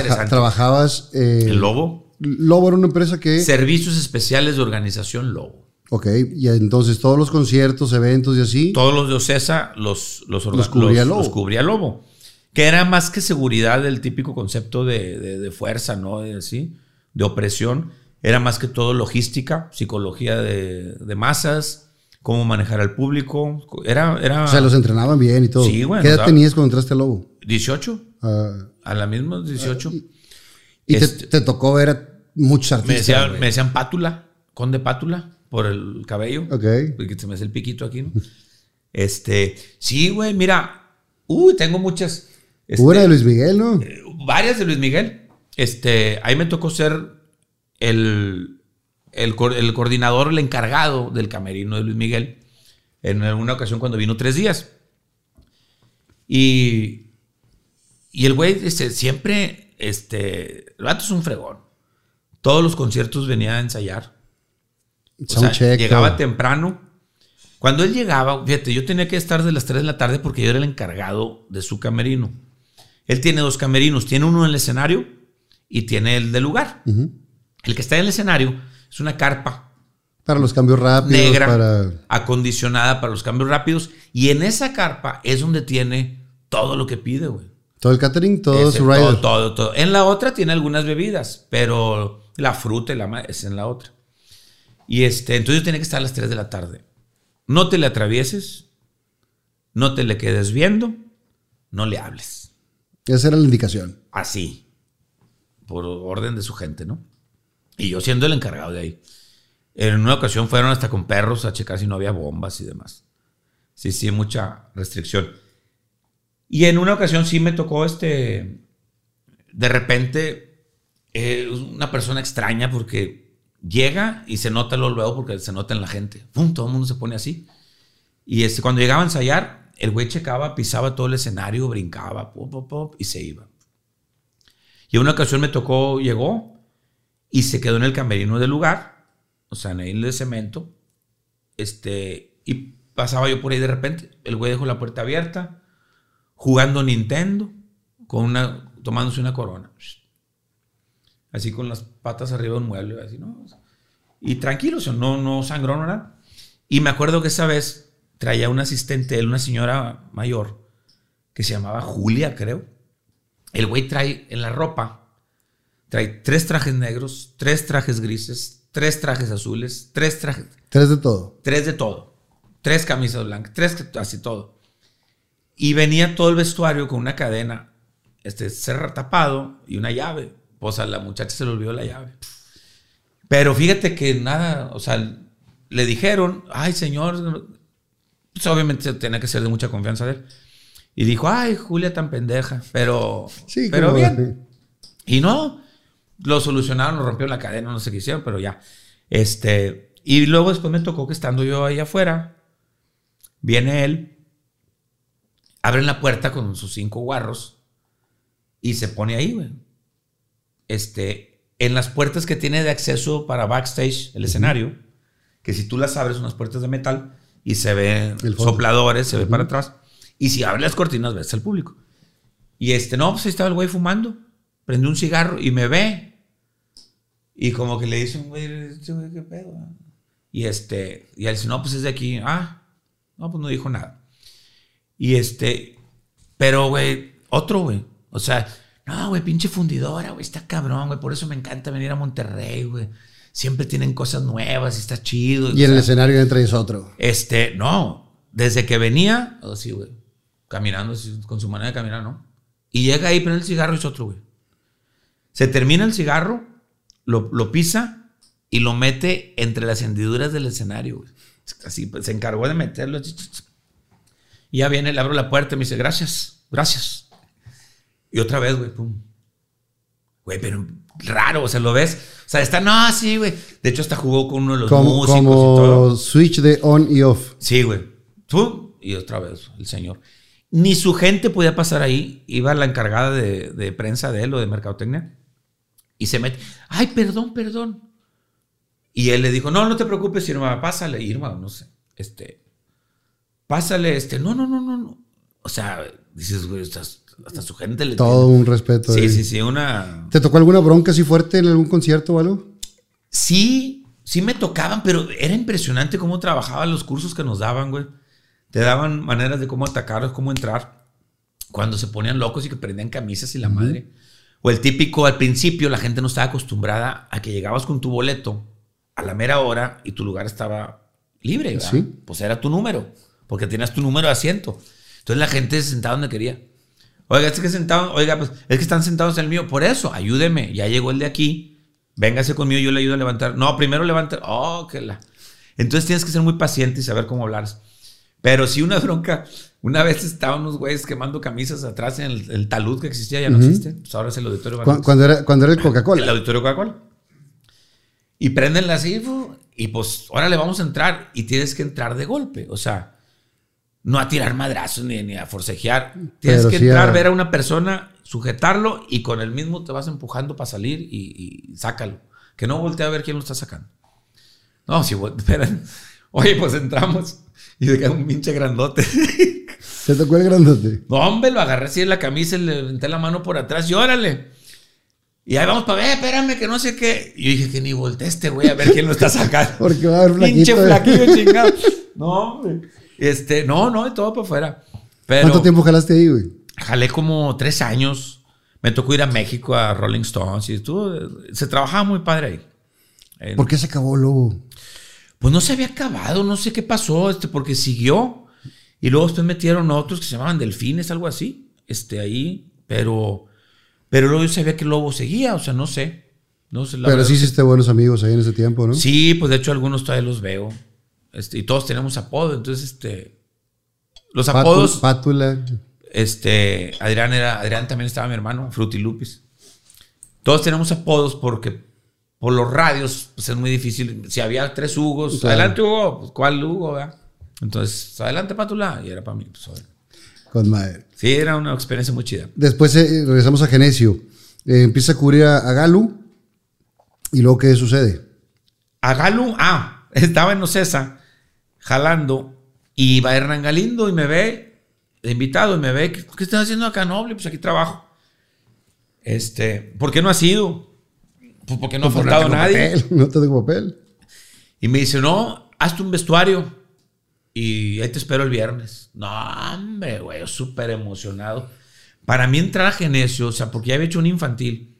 interesante. Trabajabas... eh, El Lobo, Lobo era una empresa que... Servicios Especiales de Organización Lobo. Ok, y entonces todos los conciertos, eventos y así... Todos los de Ocesa los, los, Los cubría Lobo. los cubría Lobo. Que era más que seguridad del típico concepto de, de- de fuerza, ¿no? De, así, de opresión. Era más que todo logística, psicología de, de masas, cómo manejar al público. Era, era O sea, los entrenaban bien y todo. Sí, güey, ¿Qué edad tenías cuando entraste a Lobo? 18, Ah, a la misma 18. y te- Este- te, tocó ver a muchos me, artistas. güey. me decían pátula, conde pátula, por el cabello. Ok. Porque se me hace el piquito aquí, ¿no? Este, sí, güey, mira. Uy, tengo muchas. este, Hubo una de Luis Miguel, ¿no? varias de Luis Miguel. Este, ahí me tocó ser el, el, el coordinador, el encargado del camerino de Luis Miguel. En una ocasión cuando vino tres días. Y, y el güey este, siempre, este, el vato es un fregón. Todos los conciertos venía a ensayar. O sea, Soundcheck, llegaba todo. temprano. Cuando él llegaba, fíjate, yo tenía que estar de las 3 de la tarde porque yo era el encargado de su camerino. Él tiene dos camerinos, tiene uno en el escenario y tiene el del lugar. El que está en el escenario es una carpa Para los cambios rápidos. negra Para... acondicionada para los cambios rápidos y en esa carpa es donde tiene todo lo que pide, güey. Todo el catering, todo Ese, su rider. todo, todo, todo. En la otra tiene algunas bebidas, pero La fruta y la es en la otra. Y este, entonces yo tenía que estar a las 3 de la tarde. No te le atravieses, no te le quedes viendo, no le hables. Esa era la indicación. Así, por orden de su gente, ¿no? Y yo siendo el encargado de ahí. En una ocasión fueron hasta con perros a checar si no había bombas y demás. Sí, sí, mucha restricción. Y en una ocasión sí me tocó este, de repente, eh, una persona extraña porque llega y se nota luego, luego porque se nota en la gente. ¡Pum! Todo el mundo se pone así. Y este, cuando llegaba a ensayar, el güey checaba, pisaba todo el escenario, brincaba, pop, pop, pop, y se iba. Y una ocasión me tocó, llegó y se quedó en el camerino del lugar, o sea, en el de cemento, este, y pasaba yo por ahí de repente, el güey dejó la puerta abierta, jugando Nintendo, con una, tomándose una corona. Así con las patas arriba de un mueble, así, ¿no? Y tranquilo, no, no sangró, no nada. Y me acuerdo que esa vez traía un asistente, él, una señora mayor, que se llamaba Julia, creo. El güey trae en la ropa, trae tres trajes negros, tres trajes grises, tres trajes azules, tres trajes, Tres de todo. tres de todo, tres camisas blancas, tres, así todo. Y venía todo el vestuario con una cadena, este, cerra tapado y una llave. Pues a la muchacha se le olvidó la llave. Pero fíjate que nada, o sea, le dijeron, ay señor, pues obviamente tenía que ser de mucha confianza de él. Y dijo, ay, Julia tan pendeja, pero, Sí, pero bien. Y no, lo solucionaron, lo rompieron la cadena, no sé qué hicieron, pero ya. Este, y luego después me tocó que estando yo ahí afuera, viene él, abren la puerta con sus cinco guarros y se pone ahí, güey. Este, en las puertas que tiene de acceso para backstage, el escenario, que si tú las abres, unas puertas de metal y se ven sopladores, se ve para atrás. Y si abres las cortinas, ves al público. Y este, no, pues ahí estaba el güey fumando. Prende un cigarro y me ve. Y como que le dice un "Este güey, ¿qué pedo? Y este, y él dice, no, pues es de aquí. Ah, no, pues no dijo nada. Y este, pero güey, otro güey. O sea, no, güey, pinche fundidora, güey, está cabrón, güey. Por eso me encanta venir a Monterrey, güey. Siempre tienen cosas nuevas y está chido. Y en el escenario entra y es otro. este, no. Desde que venía, así, güey. Caminando, así, con su manera de caminar, ¿no? Y llega ahí, prende el cigarro y es otro, güey. Se termina el cigarro, lo, lo pisa y lo mete entre las hendiduras del escenario, güey. Así, pues, se encargó de meterlo. Y ya viene, le abro la puerta y me dice, gracias, gracias. Y otra vez, güey, pum. Güey, pero raro, o sea, lo ves. O sea, está, no, sí, güey. De hecho, hasta jugó con uno de los Como, músicos y todo. como switch de on y off. Sí, güey. ¡Pum! Y otra vez el señor. Ni su gente podía pasar ahí. Iba la encargada de, de prensa de él o de mercadotecnia. Y se mete. Ay, perdón, perdón. Y él le dijo, no, no te preocupes, Irma, pásale, Irma, no sé. Este, pásale, este, no, no, no, no, no. O sea, dices, güey, estás- hasta su gente le Todo un respeto. Sí, ahí. sí, sí, una... ¿Te tocó alguna bronca así fuerte en algún concierto o algo? Sí, sí me tocaban, pero era impresionante cómo trabajaban los cursos que nos daban, güey. Te daban maneras de cómo atacarlos, cómo entrar. Cuando se ponían locos y que prendían camisas y la madre. O el típico, al principio la gente no estaba acostumbrada a que llegabas con tu boleto a la mera hora y tu lugar estaba libre, ¿verdad? Sí. Pues era tu número, porque tenías tu número de asiento. Entonces la gente se sentaba donde quería. Oiga, es que sentado, oiga, pues es que están sentados en el mío. Por eso, ayúdeme. Ya llegó el de aquí. Véngase conmigo, yo le ayudo a levantar. No, primero levanta. Oh, que la. Entonces tienes que ser muy paciente y saber cómo hablar. Pero sí, una bronca. Una vez estaban unos güeyes quemando camisas atrás en el, el talud que existía, ya no existe. Pues ahora es el auditorio. Cuando era, cuando era el El Coca-Cola. auditorio Coca-Cola. Y prendenla así, fu, y pues, órale, vamos a entrar. Y tienes que entrar de golpe. O sea, no a tirar madrazos ni, ni a forcejear. Tienes Pero que entrar, a- ver a una persona, sujetarlo y con el mismo te vas empujando para salir y, y sácalo. Que no voltee a ver quién lo está sacando. No, si esperan. Oye, pues entramos y se queda un pinche grandote. ¿Te tocó el grandote? No, hombre, lo agarré así en la camisa y le aventé la mano por atrás y órale. Y ahí vamos para ver, espérame, que no sé qué. Y yo dije que ni volteé este güey a ver quién lo está sacando. Porque va a haber Pinche flaquito. flaquillo chingado. No, hombre. Este, no, no, de todo para afuera. Pero ¿Cuánto tiempo jalaste ahí, güey? jalé como tres años. Me tocó ir a México a Rolling Stones y estuvo, se trabajaba muy padre ahí. ¿Por qué se acabó Lobo? Pues no se había acabado, no sé qué pasó, este, porque siguió. Y luego después metieron otros que se llamaban Delfines, algo así, este, ahí. Pero, pero luego yo sabía que Lobo seguía, o sea, no sé. No sé la Pero verdad sí hiciste buenos amigos ahí en ese tiempo, ¿no? Sí, pues de hecho algunos todavía los veo. Este, y todos tenemos apodo, entonces, este. Los apodos. Pátula. Este, Adrián era, Adrián también estaba mi hermano, Frutilupis. Todos tenemos apodos porque por los radios pues es muy difícil. Si había tres Hugos, Claro. adelante Hugo, pues ¿cuál Hugo? verdad? Entonces, adelante Pátula, y era para mí. Pues. Con madre. sí, era una experiencia muy chida. Después eh, regresamos a Genesio. Eh, empieza a cubrir a, a Galu. ¿Y luego qué sucede? A Galo, ah, estaba en Ocesa jalando y va Hernán Galindo y me ve, de invitado, y me ve, ¿qué, qué estás haciendo acá, Noble? Pues aquí trabajo. Este, ¿por qué no has ido? Pues porque no ha Pues faltado tengo nadie. papel, no te tengo papel. Y me dice, no, hazte un vestuario y ahí te espero el viernes. No, hombre, güey, súper emocionado. Para mí entrar a Genesio, o sea, porque ya había hecho un infantil,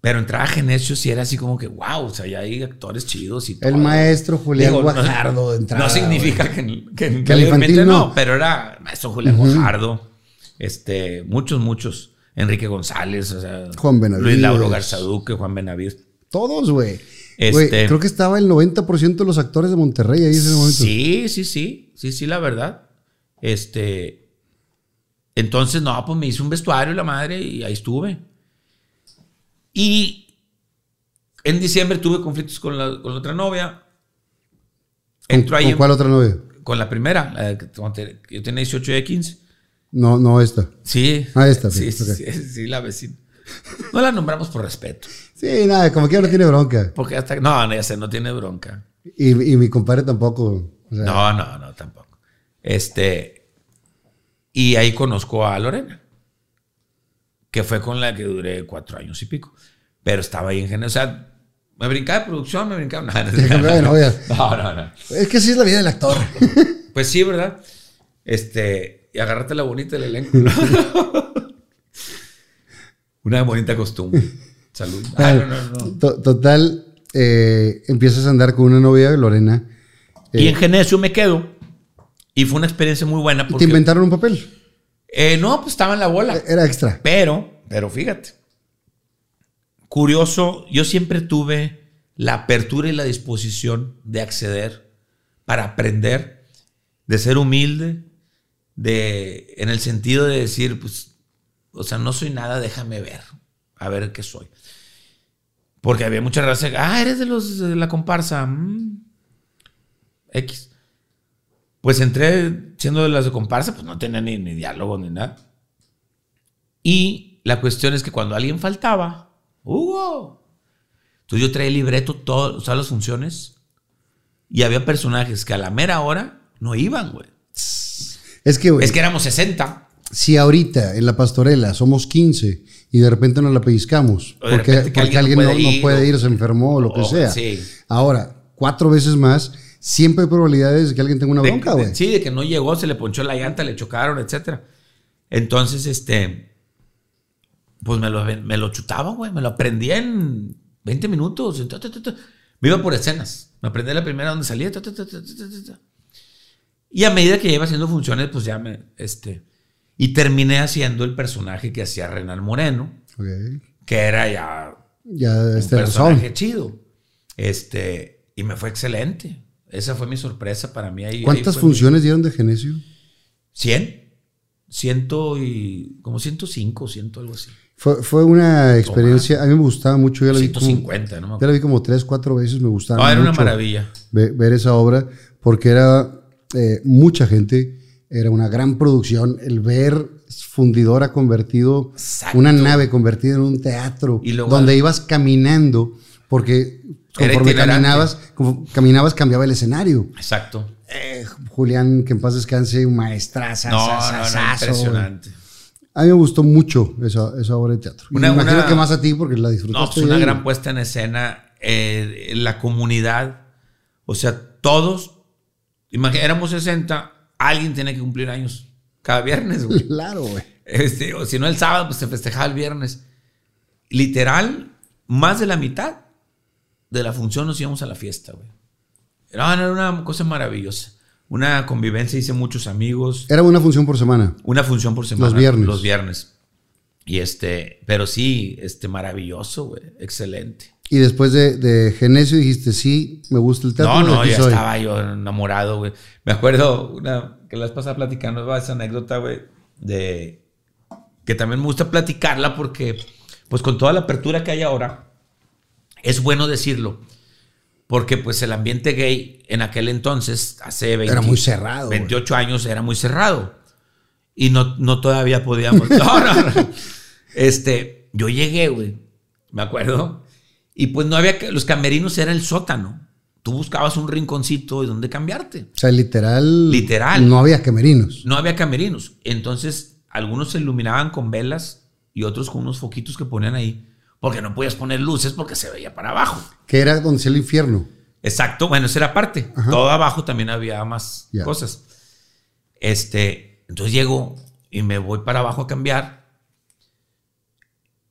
pero entrar a Genesio sí era así como que, wow, o sea, ya hay actores chidos y todo. El maestro Julián Digo, no- Guajardo entrada. No significa güey. que, que, Que el infantil no, no. pero era maestro Julián Guajardo, este, muchos, muchos. Enrique González, o sea, Juan Benavides. Luis Lauro Garzaduque, Juan Benavides. Todos, güey. Este- Güey, creo que estaba el 90% de los actores de Monterrey ahí en ese momento. Sí, sí, sí, sí, sí, la verdad. Este, entonces, no, pues me hice un vestuario la madre y ahí estuve. Y en diciembre tuve conflictos con la, con la otra novia. ¿Con, Entro ahí con cuál otra novia? con la primera, la que yo tenía 18 y 15. No, no esta. Sí. Ah, esta, Sí, sí, la vecina. No la nombramos por respeto. Sí, nada, como que no tiene bronca. Porque hasta. No, no, ya sé, no tiene bronca. Y, y mi compadre tampoco. o sea, No, no, no, tampoco. Este. Y ahí conozco a Lorena, que fue con la que duré cuatro años y pico. Pero estaba ahí en general. O sea, me brincaba de producción, me brincaba. No, no, de novia. no, no, no. Es que así es la vida del actor. Pues sí, ¿verdad? Este. Y agarrarte la bonita del elenco. ¿no? Una bonita costumbre. Salud. Ah, no, no, no. To- Total, eh, empiezas a andar con una novia, Lorena. Y eh, en Genesio me quedo. Y fue una experiencia muy buena te inventaron un papel. Eh, no, pues estaba en la bola. Era extra. Pero, pero fíjate. Curioso, yo siempre tuve la apertura y la disposición de acceder para aprender, de ser humilde, de, en el sentido de decir, pues, o sea, no soy nada, déjame ver, a ver qué soy. Porque había mucha raza, ah, eres de los de la comparsa, mm, X. Pues entré siendo de las de comparsa, pues no tenía ni, ni diálogo ni nada. Y la cuestión es que cuando alguien faltaba, Hugo. Entonces yo traía el libreto, todo, o sea, las funciones. Y había personajes que a la mera hora no iban, güey. Es que, güey, Es que éramos 60. si ahorita en la pastorela somos 15 y de repente nos la pellizcamos porque, alguien alguien no puede no ir, puede o- ir, se enfermó o lo que sea. sí. Ahora, cuatro veces más, siempre hay probabilidades de que alguien tenga una bronca, güey. sí, de que no llegó, se le ponchó la llanta, le chocaron, etcétera. Entonces, este, pues me lo, me lo chutaba, güey, me lo aprendí en 20 minutos. Me iba por escenas. Me aprendí la primera donde salía. Y a medida que iba haciendo funciones, pues ya me, este, y terminé haciendo el personaje que hacía Renan Moreno, Ok. que era ya Ya un este personaje razón. chido. Este, y me fue excelente. Esa fue mi sorpresa para mí. Ahí, ahí ¿Cuántas mi- funciones dieron de Genesio? 100. Ciento y. como 105, ciento algo así. Fue, fue una experiencia, a mí me gustaba mucho, yo la vi como, 150, no ya la vi como tres, cuatro veces, me gustaba No, era una mucho maravilla. ve- ver esa obra, porque era eh, mucha gente, era una gran producción, el ver Fundidora convertido, Exacto. una nave convertida en un teatro, Y luego- donde ibas caminando, porque conforme caminabas, como caminabas cambiaba el escenario. Exacto. Eh, Julián, que en paz descanse, un maestraza. No, no, impresionante. A mí me gustó mucho esa, esa obra de teatro. Y Una- me imagino una- que más a ti porque la No, disfrutaste. pues una gran puesta en escena. eh, la comunidad. O sea, todos. éramos 60. Alguien tiene que cumplir años cada viernes, güey. Claro, güey. Este, o si no el sábado, pues se festejaba el viernes. Literal, más de la mitad de la función nos íbamos a la fiesta, güey. Era, era una cosa maravillosa. Una convivencia, hice muchos amigos. Era una función por semana. Una función por semana. Los viernes. Los viernes. Y este, pero sí, este, maravilloso, güey. Excelente. Y después de, de Genesio dijiste, sí, me gusta el teatro. No, no, ya soy. estaba yo enamorado, güey. Me acuerdo una, que las pasaba platicando esa anécdota, güey, de que también me gusta platicarla porque, pues con toda la apertura que hay ahora, es bueno decirlo. Porque pues el ambiente gay en aquel entonces, hace 20 Era muy cerrado, güey. 28 años, era muy cerrado. Y no, no todavía podíamos. No, no, no. Este, yo llegué, güey, me acuerdo. Y pues no había, que- los camerinos era el sótano. Tú buscabas un rinconcito de donde cambiarte. O sea, literal. Literal. No había camerinos. No había camerinos. Entonces, algunos se iluminaban con velas y otros con unos foquitos que ponían ahí. Porque no podías poner luces porque se veía para abajo. Que era donde sea el infierno. Exacto, bueno, esa era parte. Todo abajo también había más cosas. Este, entonces llego y me voy para abajo a cambiar.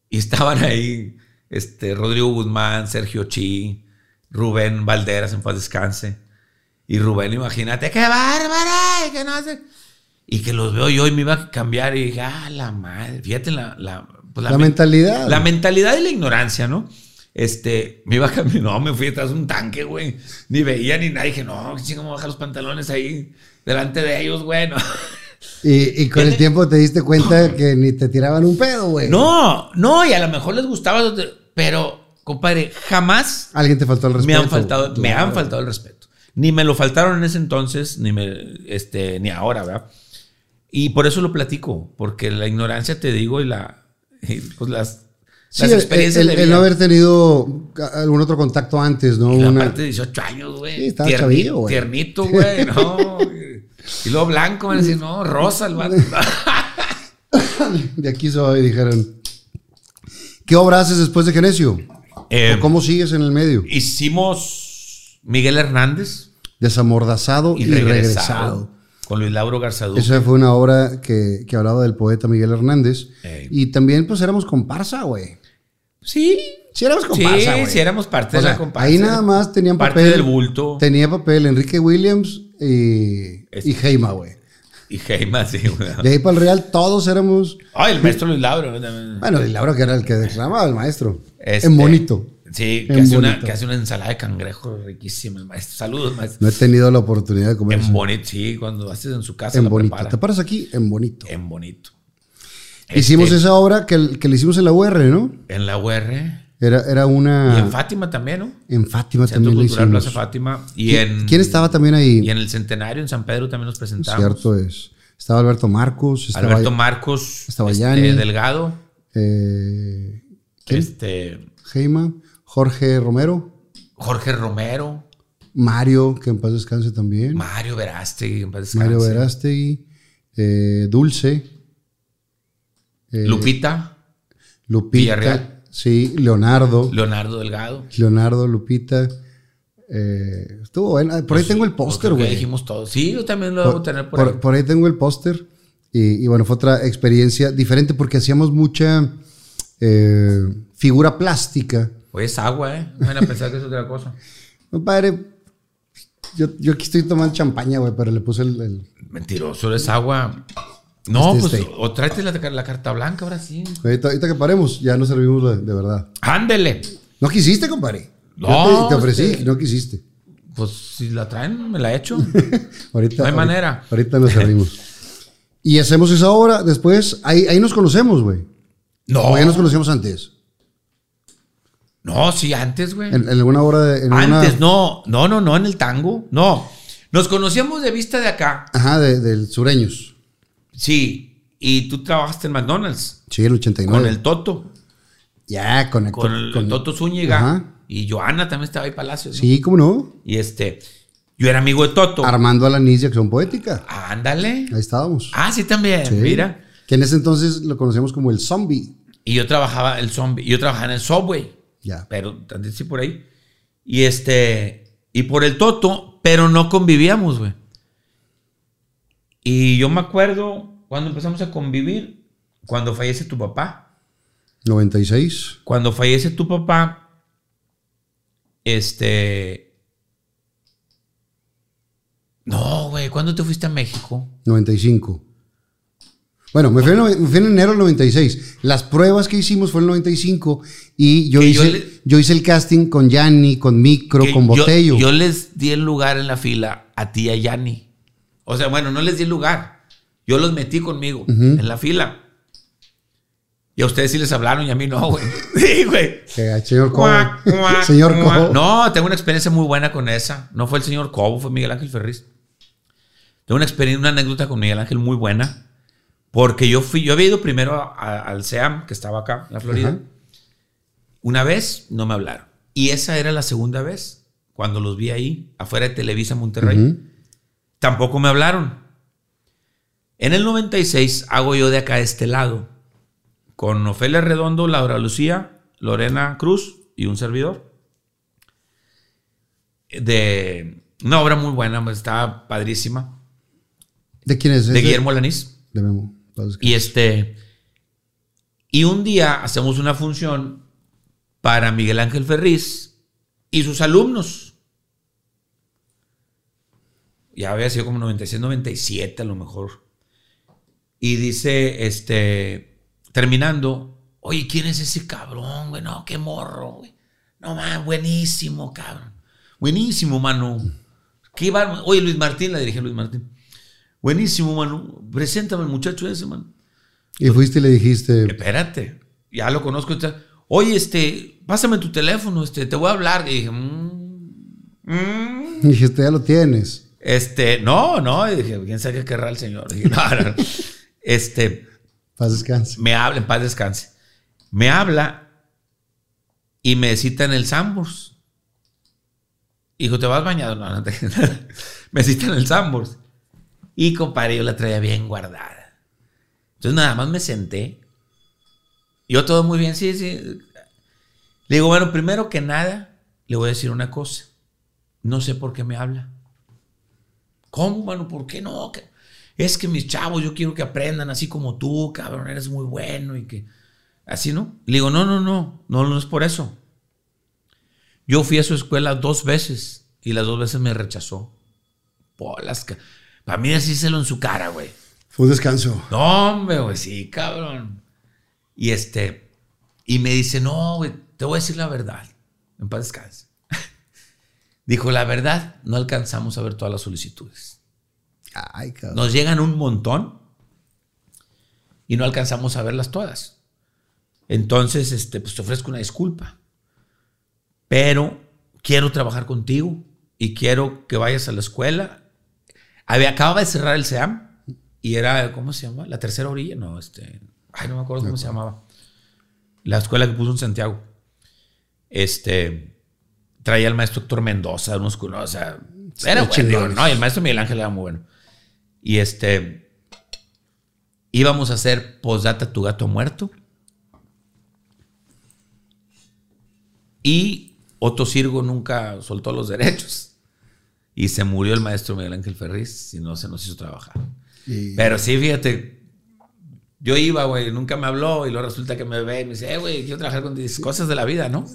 Y estaban ahí este, Rodrigo Guzmán, Sergio Chi, Rubén Valderas, en paz descanse. Y Rubén, imagínate, qué bárbara, y que no sé. Y que los veo yo y me iba a cambiar y dije, ah, la madre, fíjate la, la, pues, La men- mentalidad. La mentalidad y la ignorancia, ¿no? Este, me iba a cambiar, no, me fui detrás de un tanque, güey. Ni veía ni nada. Dije, no, qué chingo me voy a bajar los pantalones ahí delante de ellos, güey. No, Y, y con el tiempo te diste cuenta que ni te tiraban un pedo, güey. no, no, y a lo mejor les gustaba, pero, compadre, jamás Alguien te faltó el respeto. me han faltado, me han faltado el respeto. Ni me lo faltaron en ese entonces, ni me, este, ni ahora, ¿verdad? Y por eso lo platico, porque la ignorancia, te digo, y la, y, pues las, Sí, las experiencias el, de el vida. no haber tenido algún otro contacto antes, ¿no? Y Una- parte de 18 años, güey. Sí, estaba Tierni- chavillo, güey. Tiernito, güey, no. y luego blanco, van a decir, no, rosa el vato. De aquí soy, dijeron. ¿Qué obra haces después de Genesio? Eh, ¿O ¿Cómo sigues en el medio? Hicimos Miguel Hernández Desamordazado y, y, regresado. regresado, con Luis Lauro Garzadú. Esa fue una obra que, que hablaba del poeta Miguel Hernández. Ey. Y también, pues, éramos comparsa, güey. Sí. Sí, éramos Sí, comparsa, güey. sí, éramos parte O de sea, la comparsa. Ahí nada más tenían Parte papel. del bulto. Tenía papel Enrique Williams y, y Heima, güey. Y Jaime, sí, güey. De ahí para el Real, todos éramos. Ay, el maestro Luis Lauro. Bueno, y Laura, que era el que declamaba, el maestro. Este, En bonito. Sí, que hace, una, que hace una ensalada de cangrejo riquísima, maestro. Saludos, maestro. No he tenido la oportunidad de comer En eso. bonito, sí, cuando haces en su casa En la bonito. prepara. Te paras aquí, en bonito. En bonito. Hicimos Este, esa obra que, que le hicimos en la UR, ¿no? En la UR. Era, era una. Y en Fátima también, ¿no? en Fátima Centro también Cultural hicimos. Plaza Fátima. Y ¿Qui- en, ¿Quién estaba también ahí? Y en el Centenario, en San Pedro, también nos presentamos. Cierto es. Estaba Alberto Marcos. Estaba, Alberto Marcos. estaba este, Yanni. Delgado. eh, ¿Quién? Este, Heima. Jorge Romero. Jorge Romero. Mario, que en paz descanse también. Mario Verástegui. en paz descanse. Mario Verástegui. eh, Dulce. eh, Lupita. Lupita. Villarreal. Sí, Leonardo. Leonardo Delgado. Leonardo, Lupita. eh, estuvo bueno. Por ahí tengo el póster, güey. dijimos todo. Sí, yo también lo debo tener por, Por, ahí. por ahí tengo el póster. Y, y bueno, fue otra experiencia diferente porque hacíamos mucha figura plástica. Oye, es agua, ¿eh? No van a pensar que es otra cosa. Compadre, yo, yo aquí estoy tomando champaña, güey, pero le puse el. el- Mentiroso, es agua. No, Este, pues, este. o tráete la, la carta blanca ahora sí. Ahorita, ahorita que paremos, ya nos servimos de, de verdad. Ándele. No quisiste, compadre. No, te, te ofrecí, este- no quisiste. Pues si la traen, me la echo. Ahorita, No hay ahorita- manera. Ahorita nos servimos. y hacemos esa obra, después, ahí, ahí nos conocemos, güey. No, O ya nos conocíamos antes. No, sí, antes, güey. En, en alguna obra de. en Antes, una- no, no, no, no, en el tango. No. Nos conocíamos de vista de acá. Ajá, de, del Sureños. Sí. Y tú trabajaste en McDonald's Sí, el 89. con el Toto, Ya, con el, con el, con- Toto Zúñiga. Ajá. Y Joana también estaba ahí Palacios. ¿no? Sí, ¿cómo no? Y este, yo era amigo de Toto. Armando Alanís de Acción Poética. Ándale. Ahí estábamos. Ah, sí, también. Sí. Mira. Que en ese entonces lo conocíamos como el zombie. Y yo trabajaba el zombie. Yo trabajaba en el Subway. Ya. Pero también sí por ahí. Y este. Y por el Toto, pero no convivíamos, güey. Y yo me acuerdo cuando empezamos a convivir cuando fallece tu papá. 96. Cuando fallece tu papá, este... No, güey, ¿cuándo te fuiste a México? 95. Bueno, me fui, en, me fui en enero del 96. Las pruebas que hicimos fue en el 95 y yo, Que hice, yo yo, le- hice el casting con Yanni, con Micro, con Botello. Yo, les di el lugar en la fila a ti y a Yanni. O sea, bueno, no les di el lugar. Yo los metí conmigo en la fila. Y a ustedes sí les hablaron y a mí no, güey. Sí, güey. Señor Cobo. Cuac, cuac, señor. Cobo. No, tengo una experiencia muy buena con esa. No fue el señor Cobo, fue Miguel Ángel Ferriz. Tengo una experiencia, una anécdota con Miguel Ángel muy buena. Porque yo fui, yo había ido primero a- a- al SEAM, que estaba acá en la Florida. Ajá. Una vez no me hablaron. Y esa era la segunda vez, cuando los vi ahí, afuera de Televisa Monterrey. Tampoco me hablaron. En el 96 hago yo de acá a este lado, con Ofelia Redondo, Laura Lucía, Lorena Cruz y un servidor. De una obra muy buena, pues, estaba padrísima, ¿De quién es? de ¿Es Guillermo Lanís. De Memo. Y este. Y un día hacemos una función para Miguel Ángel Ferriz y sus alumnos. Ya había sido como 96, 97 a lo mejor. Y dice, este, terminando, oye, ¿quién es ese cabrón, güey? No, qué morro, güey. No, man, buenísimo, cabrón. Buenísimo, mano. Qué bárbaro. Oye, Luis Martín, la dirige Luis Martín. Buenísimo, mano. Preséntame al muchacho ese, mano. Y fuiste y le dijiste, Espérate, ya lo conozco. está- Oye, este, pásame tu teléfono, este, te voy a hablar. Y dije, "Mm, mm". dijiste, ya lo tienes. este, no, no. Y dije, ¿quién sabe qué querrá el señor? Dije, no, no, no. Este, Paz descanse. me habla, en paz descanse. Me habla y me cita en el Sambors. Hijo, ¿te vas bañado? No, no te Me cita en el Sambors. Y compadre, yo la traía bien guardada. Entonces nada más me senté. Yo todo muy bien, sí, sí. Le digo, bueno, primero que nada, le voy a decir una cosa. No sé por qué me habla. ¿Cómo, mano? ¿Por qué no? Es que mis chavos, yo quiero que aprendan así como tú, cabrón, eres muy bueno y que... Así, ¿no? Le digo, no, no, no, no, no es por eso. Yo fui a su escuela dos veces y las dos veces me rechazó. Polas, para mí decírselo en su cara, güey. Fue un descanso. No, hombre, güey, sí, cabrón. Y este, y me dice, no, güey, te voy a decir la verdad. En paz descanse. Dijo, la verdad, no alcanzamos a ver todas las solicitudes. Ay, cabrón. Nos llegan un montón y no alcanzamos a verlas todas. Entonces, este, pues te ofrezco una disculpa. Pero quiero trabajar contigo y quiero que vayas a la escuela. Había, acababa de cerrar el SEAM y era, ¿cómo se llama? La tercera orilla, no, este, ay, no me acuerdo cómo se llamaba. La escuela que puso en Santiago. Este, traía al maestro Héctor Mendoza, unos, o sea, era bueno, digo, no, y el maestro Miguel Ángel era muy bueno. Y este, íbamos a hacer postdata Tu gato muerto. Y Otto Sirgo nunca soltó los derechos. Y se murió el maestro Miguel Ángel Ferriz y no se nos hizo trabajar. Y- Pero sí, fíjate, yo iba, güey, nunca me habló y luego resulta que me ve y me dice, eh, güey, quiero trabajar con cosas de la vida, ¿no?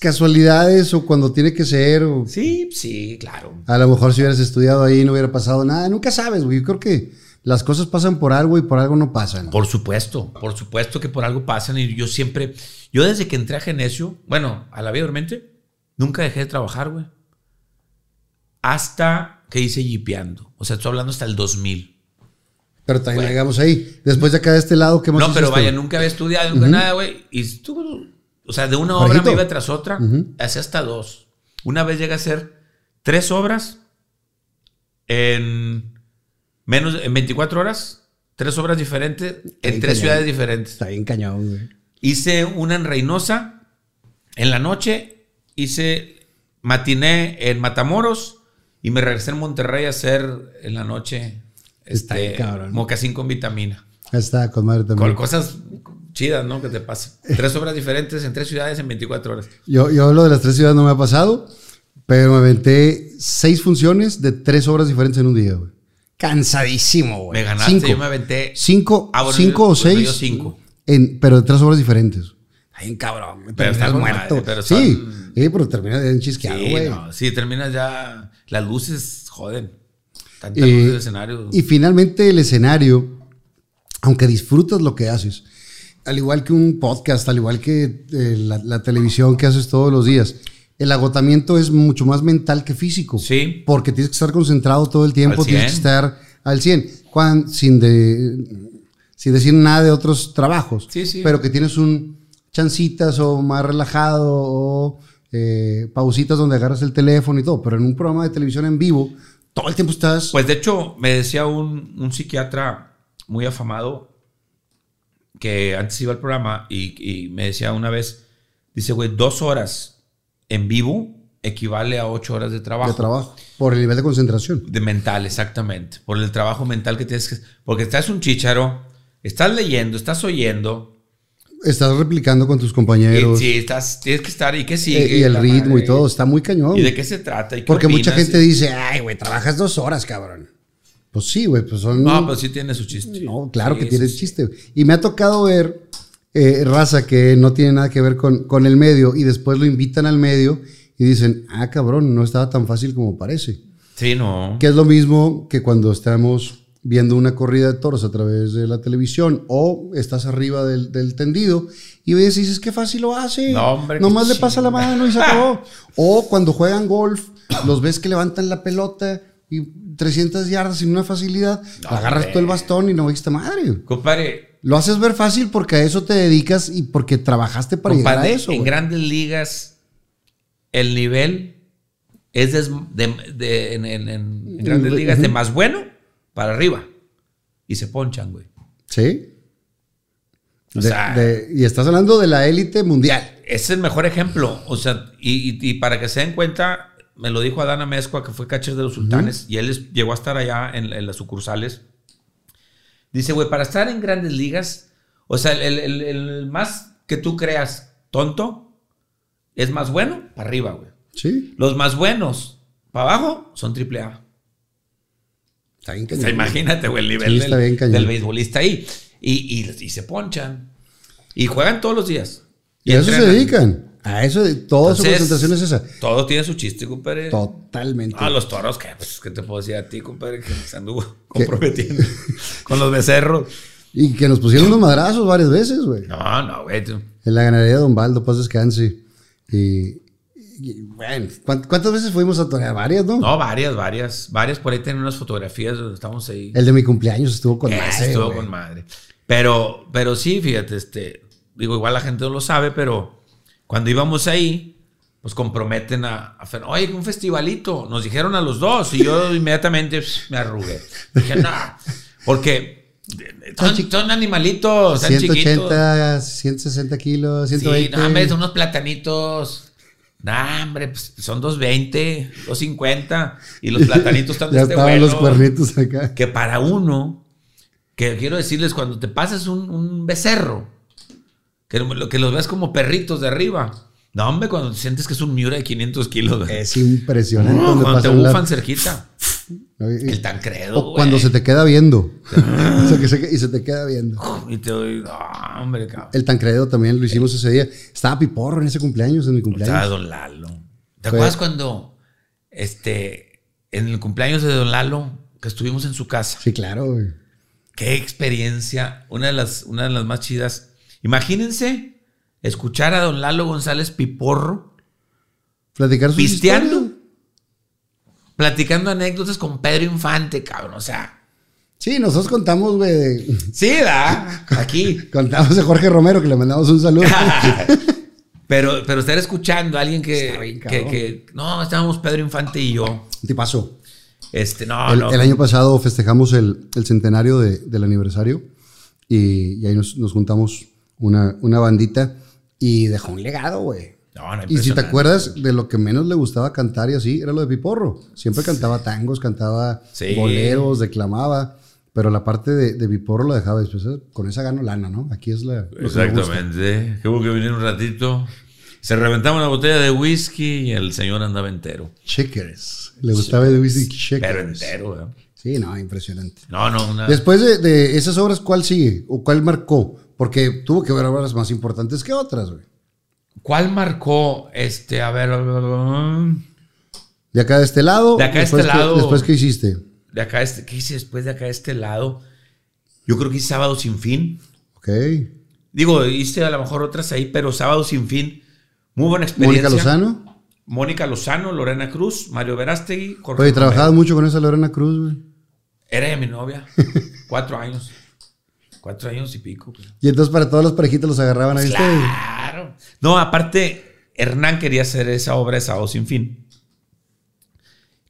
casualidades o cuando tiene que ser o Sí, sí, claro. a lo mejor si hubieras estudiado ahí no hubiera pasado nada. Nunca sabes, güey. Yo creo que las cosas pasan por algo y por algo no pasan. Por supuesto, por supuesto que por algo pasan y yo siempre, yo desde que entré a Genesio, bueno, a la vida dormente, nunca dejé de trabajar, güey. Hasta que hice jipeando. O sea, estoy hablando hasta el 2000. Pero también Bueno. llegamos ahí. Después de acá de este lado, ¿qué más No, pero vaya, nunca había estudiado, nunca nada, güey. Y estuvo, o sea, de una obra me iba tras otra, hacía hasta dos. Una vez llegué a hacer tres obras en menos, en 24 horas, tres obras diferentes en tres cañón. ciudades diferentes. Está bien cañón, güey. Hice una en Reynosa, en la noche, hice matiné en Matamoros y me regresé en Monterrey a hacer en la noche Está este, bien cabrón. mocasín con vitamina. Ahí está, con madre también. Con cosas chidas, ¿no? Que te pasan. Tres obras diferentes en tres ciudades en 24 horas. Yo, yo lo de las tres ciudades no me ha pasado, pero me aventé seis funciones de tres obras diferentes en un día, güey. cansadísimo, güey. Me ganaste, Cinco. yo me aventé. Cinco, Ah, bueno, cinco yo- o bueno, yo seis. cinco. En, pero de tres horas diferentes. Ay, cabrón. Pero está con muerto. madre, pero sí, son- sí, pero terminas bien chisqueado, Sí, güey. no, sí, terminas ya. Las luces, joden. Tanta Eh, luz del escenario. Y finalmente el escenario, aunque disfrutas lo que haces, al igual que un podcast, al igual que eh, la, la televisión que haces todos los días, el agotamiento es mucho más mental que físico. Sí. Porque tienes que estar concentrado todo el tiempo, tienes que 100. estar al 100, cuan- sin, de, sin decir nada de otros trabajos. Sí, sí. Pero que tienes un chancitas o más relajado o eh, pausitas donde agarras el teléfono y todo. Pero en un programa de televisión en vivo, todo el tiempo estás... Pues de hecho, me decía un, un psiquiatra muy afamado que antes iba al programa y, y me decía una vez, dice, güey, dos horas en vivo equivale a ocho horas de trabajo. de trabajo. Por el nivel de concentración. De mental, exactamente. Por el trabajo mental que tienes que... Porque estás un chícharo, estás leyendo, estás oyendo. Estás replicando con tus compañeros. sí, estás, tienes que estar... ¿Y qué eh, sigue? y el ritmo madre. y todo. Está muy cañón. ¿Y de qué se trata? ¿Y qué Porque mucha gente dice, ay, güey, trabajas dos horas, cabrón. Pues sí, güey, pues son... No, pues sí tiene su chiste. No, claro Sí, que tiene sí, chiste. Y me ha tocado ver eh, raza que no tiene nada que ver con, con el medio y después lo invitan al medio y dicen, ah, cabrón, no estaba tan fácil como parece. Sí, no. Que es lo mismo que cuando estamos viendo una corrida de toros a través de la televisión o estás arriba del, del tendido y ves y dices, qué fácil lo hace. No, hombre, Nomás le pasa la mano y se acabó. o cuando juegan golf, los ves que levantan la pelota y 300 yardas sin una facilidad, No, agarras hombre. todo el bastón y no viste madre. Compadre, Lo haces ver fácil porque a eso te dedicas y porque trabajaste para llegar a eso. en grandes ligas el nivel es des- de, de- en, en- en- en grandes Ujú. ligas de más bueno para arriba. Y se ponchan, güey. Sí. O De- sea- de- y estás hablando de la élite mundial. Es el mejor ejemplo. O sea, y, y- y para que se den cuenta, me lo dijo Adana Mezcua, que fue catcher de los sultanes, y él llegó a estar allá en, en las sucursales. Dice, güey, para estar en grandes ligas, o sea, el, el- el más que tú creas tonto es más bueno para arriba, güey. Sí. Los más buenos para abajo son triple A. Está bien O sea, cañón. imagínate, güey, el nivel Sí, del, cañón. del beisbolista ahí. Y, y- y se ponchan. Y juegan todos los días. Y a eso se dedican. A eso, toda su Entonces, concentración es esa. Todo tiene su chiste, compadre. Totalmente. Ah, los toros, ¿qué? Pues, ¿qué te puedo decir a ti, compadre? Que se anduvo comprometiendo con los becerros. Y que nos pusieron unos madrazos varias veces, güey. No, no, güey. En la ganadería de Don Baldo, paz descanse. Y, bueno, ¿cuánt- ¿cuántas veces fuimos a torear? Varias, ¿no? No, varias, varias. Varias por ahí tienen unas fotografías donde estamos ahí. El de mi cumpleaños estuvo con Ese madre, estuvo con madre. Pero, pero sí, fíjate, este, digo, igual la gente no lo sabe, pero cuando íbamos ahí, pues comprometen a, a Fer- oye, un festivalito. Nos dijeron a los dos y yo inmediatamente pss, me arrugué. Dije, no, porque son, son animalitos, están chiquitos. 180, 160 kilos, 120. Sí, no, hombre, son unos platanitos. No, hombre, pues son 220, 250 y los platanitos están de ya este estaban los cuernitos acá. que para uno, que quiero decirles, cuando te pasas un, un becerro, que, lo- que los ves como perritos de arriba. No, hombre, cuando sientes que es un miura de 500 kilos. Es impresionante. No, cuando cuando te pasan la- bufan cerquita. El tancredo, O cuando se te queda viendo. O sea, que se- y se te queda viendo. Y te doy, no, hombre, cabrón. El Tancredo también lo hicimos ese día. Estaba Piporro en ese cumpleaños, en mi Estaba cumpleaños. Don Lalo. ¿Te Fue- acuerdas cuando, este, en el cumpleaños de Don Lalo, que estuvimos en su casa? Sí, claro, güey. Qué experiencia, una de las, una de las más chidas. Imagínense escuchar a don Lalo González Piporro Platicar sus pisteando. Platicando anécdotas con Pedro Infante, cabrón. O sea, Sí, nosotros contamos, güey. de- sí, da, aquí. Contamos de Jorge Romero, que le mandamos un saludo. pero, pero estar escuchando a alguien bien, que, que, que- no, estábamos Pedro Infante y yo. Un tipazo. Este, no, el, no. el año pasado festejamos el, el centenario de- del aniversario y, y ahí nos, nos juntamos una, una bandita y dejó un legado, güey. No, no, Y si te acuerdas de lo que menos le gustaba cantar y así, era lo de Piporro. Siempre cantaba tangos, cantaba Sí. boleros, declamaba. Pero la parte de, de Piporro lo dejaba después. ¿eh? Con esa gano lana, ¿no? Aquí es la. Exactamente. Que hubo que venir un ratito. Se reventaba una botella de whisky y el señor andaba entero. Checkers. Le gustaba el whisky Checkers. Pero entero, ¿verdad? Sí, no, impresionante. No, no, una- Después de, de esas obras, ¿cuál sigue? ¿O cuál marcó? Porque tuvo que haber obras más importantes que otras, güey. ¿Cuál marcó este? A ver. De acá de este lado. De acá de este que- lado. Después, ¿qué hiciste? De acá, este, ¿qué hice después de acá de este lado? Yo creo que hice Sábado Sin Fin. Ok. Digo, hice a lo mejor otras ahí, pero Sábado Sin Fin. Muy buena experiencia. Mónica Lozano. Mónica Lozano, Lorena Cruz, Mario Verástegui, Jorge Oye, trabajabas mucho con esa Lorena Cruz, güey. Era de mi novia. Cuatro años. Cuatro años y pico. pues. Y entonces para todos los parejitos los agarraban ahí. Claro. No, aparte, Hernán quería hacer esa obra de Sábado Sin Fin.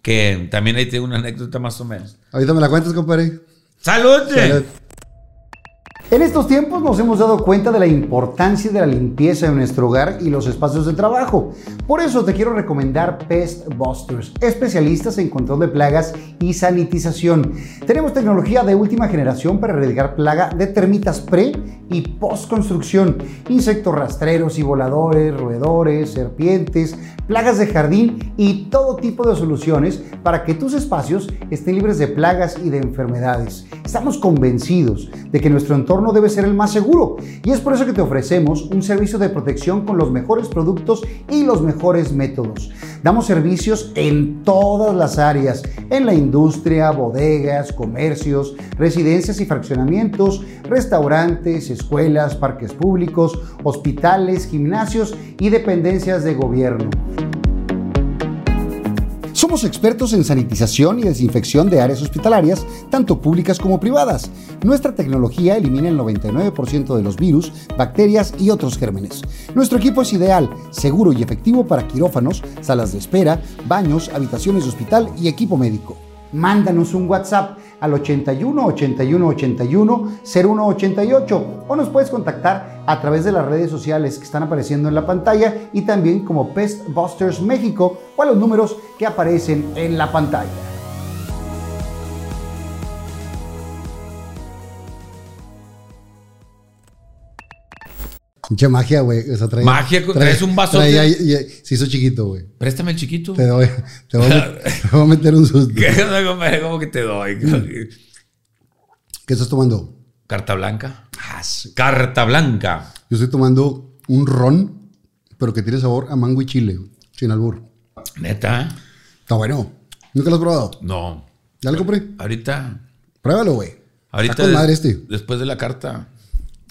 Que también ahí tengo una anécdota más o menos. Ahorita me la cuentas, compadre. ¡Salud! Salud. En estos tiempos nos hemos dado cuenta de la importancia de la limpieza en nuestro hogar y los espacios de trabajo. Por eso te quiero recomendar Pest Busters, especialistas en control de plagas y sanitización. Tenemos tecnología de última generación para erradicar plaga de termitas pre y post construcción, insectos rastreros y voladores, roedores, serpientes, plagas de jardín y todo tipo de soluciones para que tus espacios estén libres de plagas y de enfermedades. Estamos convencidos de que nuestro entorno debe ser el más seguro y es por eso que te ofrecemos un servicio de protección con los mejores productos y los mejores métodos. Damos servicios en todas las áreas, en la industria, bodegas, comercios, residencias y fraccionamientos, restaurantes, escuelas, parques públicos, hospitales, gimnasios y dependencias de gobierno. Somos expertos en sanitización y desinfección de áreas hospitalarias, tanto públicas como privadas. Nuestra tecnología elimina el 99% de los virus, bacterias y otros gérmenes. Nuestro equipo es ideal, seguro y efectivo para quirófanos, salas de espera, baños, habitaciones de hospital y equipo médico. Mándanos un WhatsApp al 81 81 81 0188 o nos puedes contactar a través de las redes sociales que están apareciendo en la pantalla y también como Pest Busters México o a los números que aparecen en la pantalla. Mucha magia, güey. O sea, traía- Magia, traes un vasote. traía- y- y- se hizo chiquito, güey. Préstame el chiquito. Te doy, te voy, a, te voy a meter un susto. ¿Qué? ¿Cómo que te doy? ¿Qué estás tomando? Carta blanca. Carta blanca. Yo estoy tomando un ron, pero que tiene sabor a mango y chile, sin albur. Neta. Está bueno. ¿Nunca lo has probado? No. ¿Ya lo compré? Ahorita. Pruébalo, güey. Ahorita. Está con madre este. Después de la carta.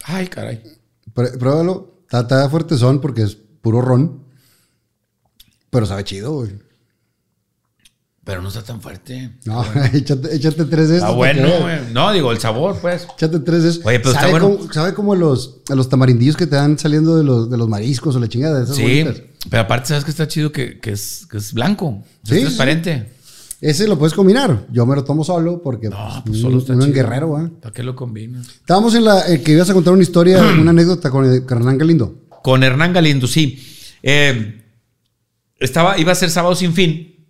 Ay, caray. Pruébalo. Está, está fuertezón porque es puro ron. Pero sabe chido, güey. Pero no está tan fuerte. No, échate, échate tres de estos. Está para bueno, güey. No, digo, el sabor, pues. Échate tres de estos. Oye, pero está bueno. Como, sabe como los, a los tamarindillos que te dan saliendo de los, de los mariscos o la chingada esas Sí. bolitas. Pero aparte, ¿sabes que está chido? Que, que es, que es blanco. Sí, es sí. Ese lo puedes combinar. Yo me lo tomo solo porque No, pues, uno, solo está uno en chido. guerrero, ¿eh? ¿Para qué lo combinas? Estábamos en la eh, que ibas a contar una historia, una anécdota con, eh, con Hernán Galindo. Con Hernán Galindo, sí. Eh, estaba, iba a ser sábado sin fin.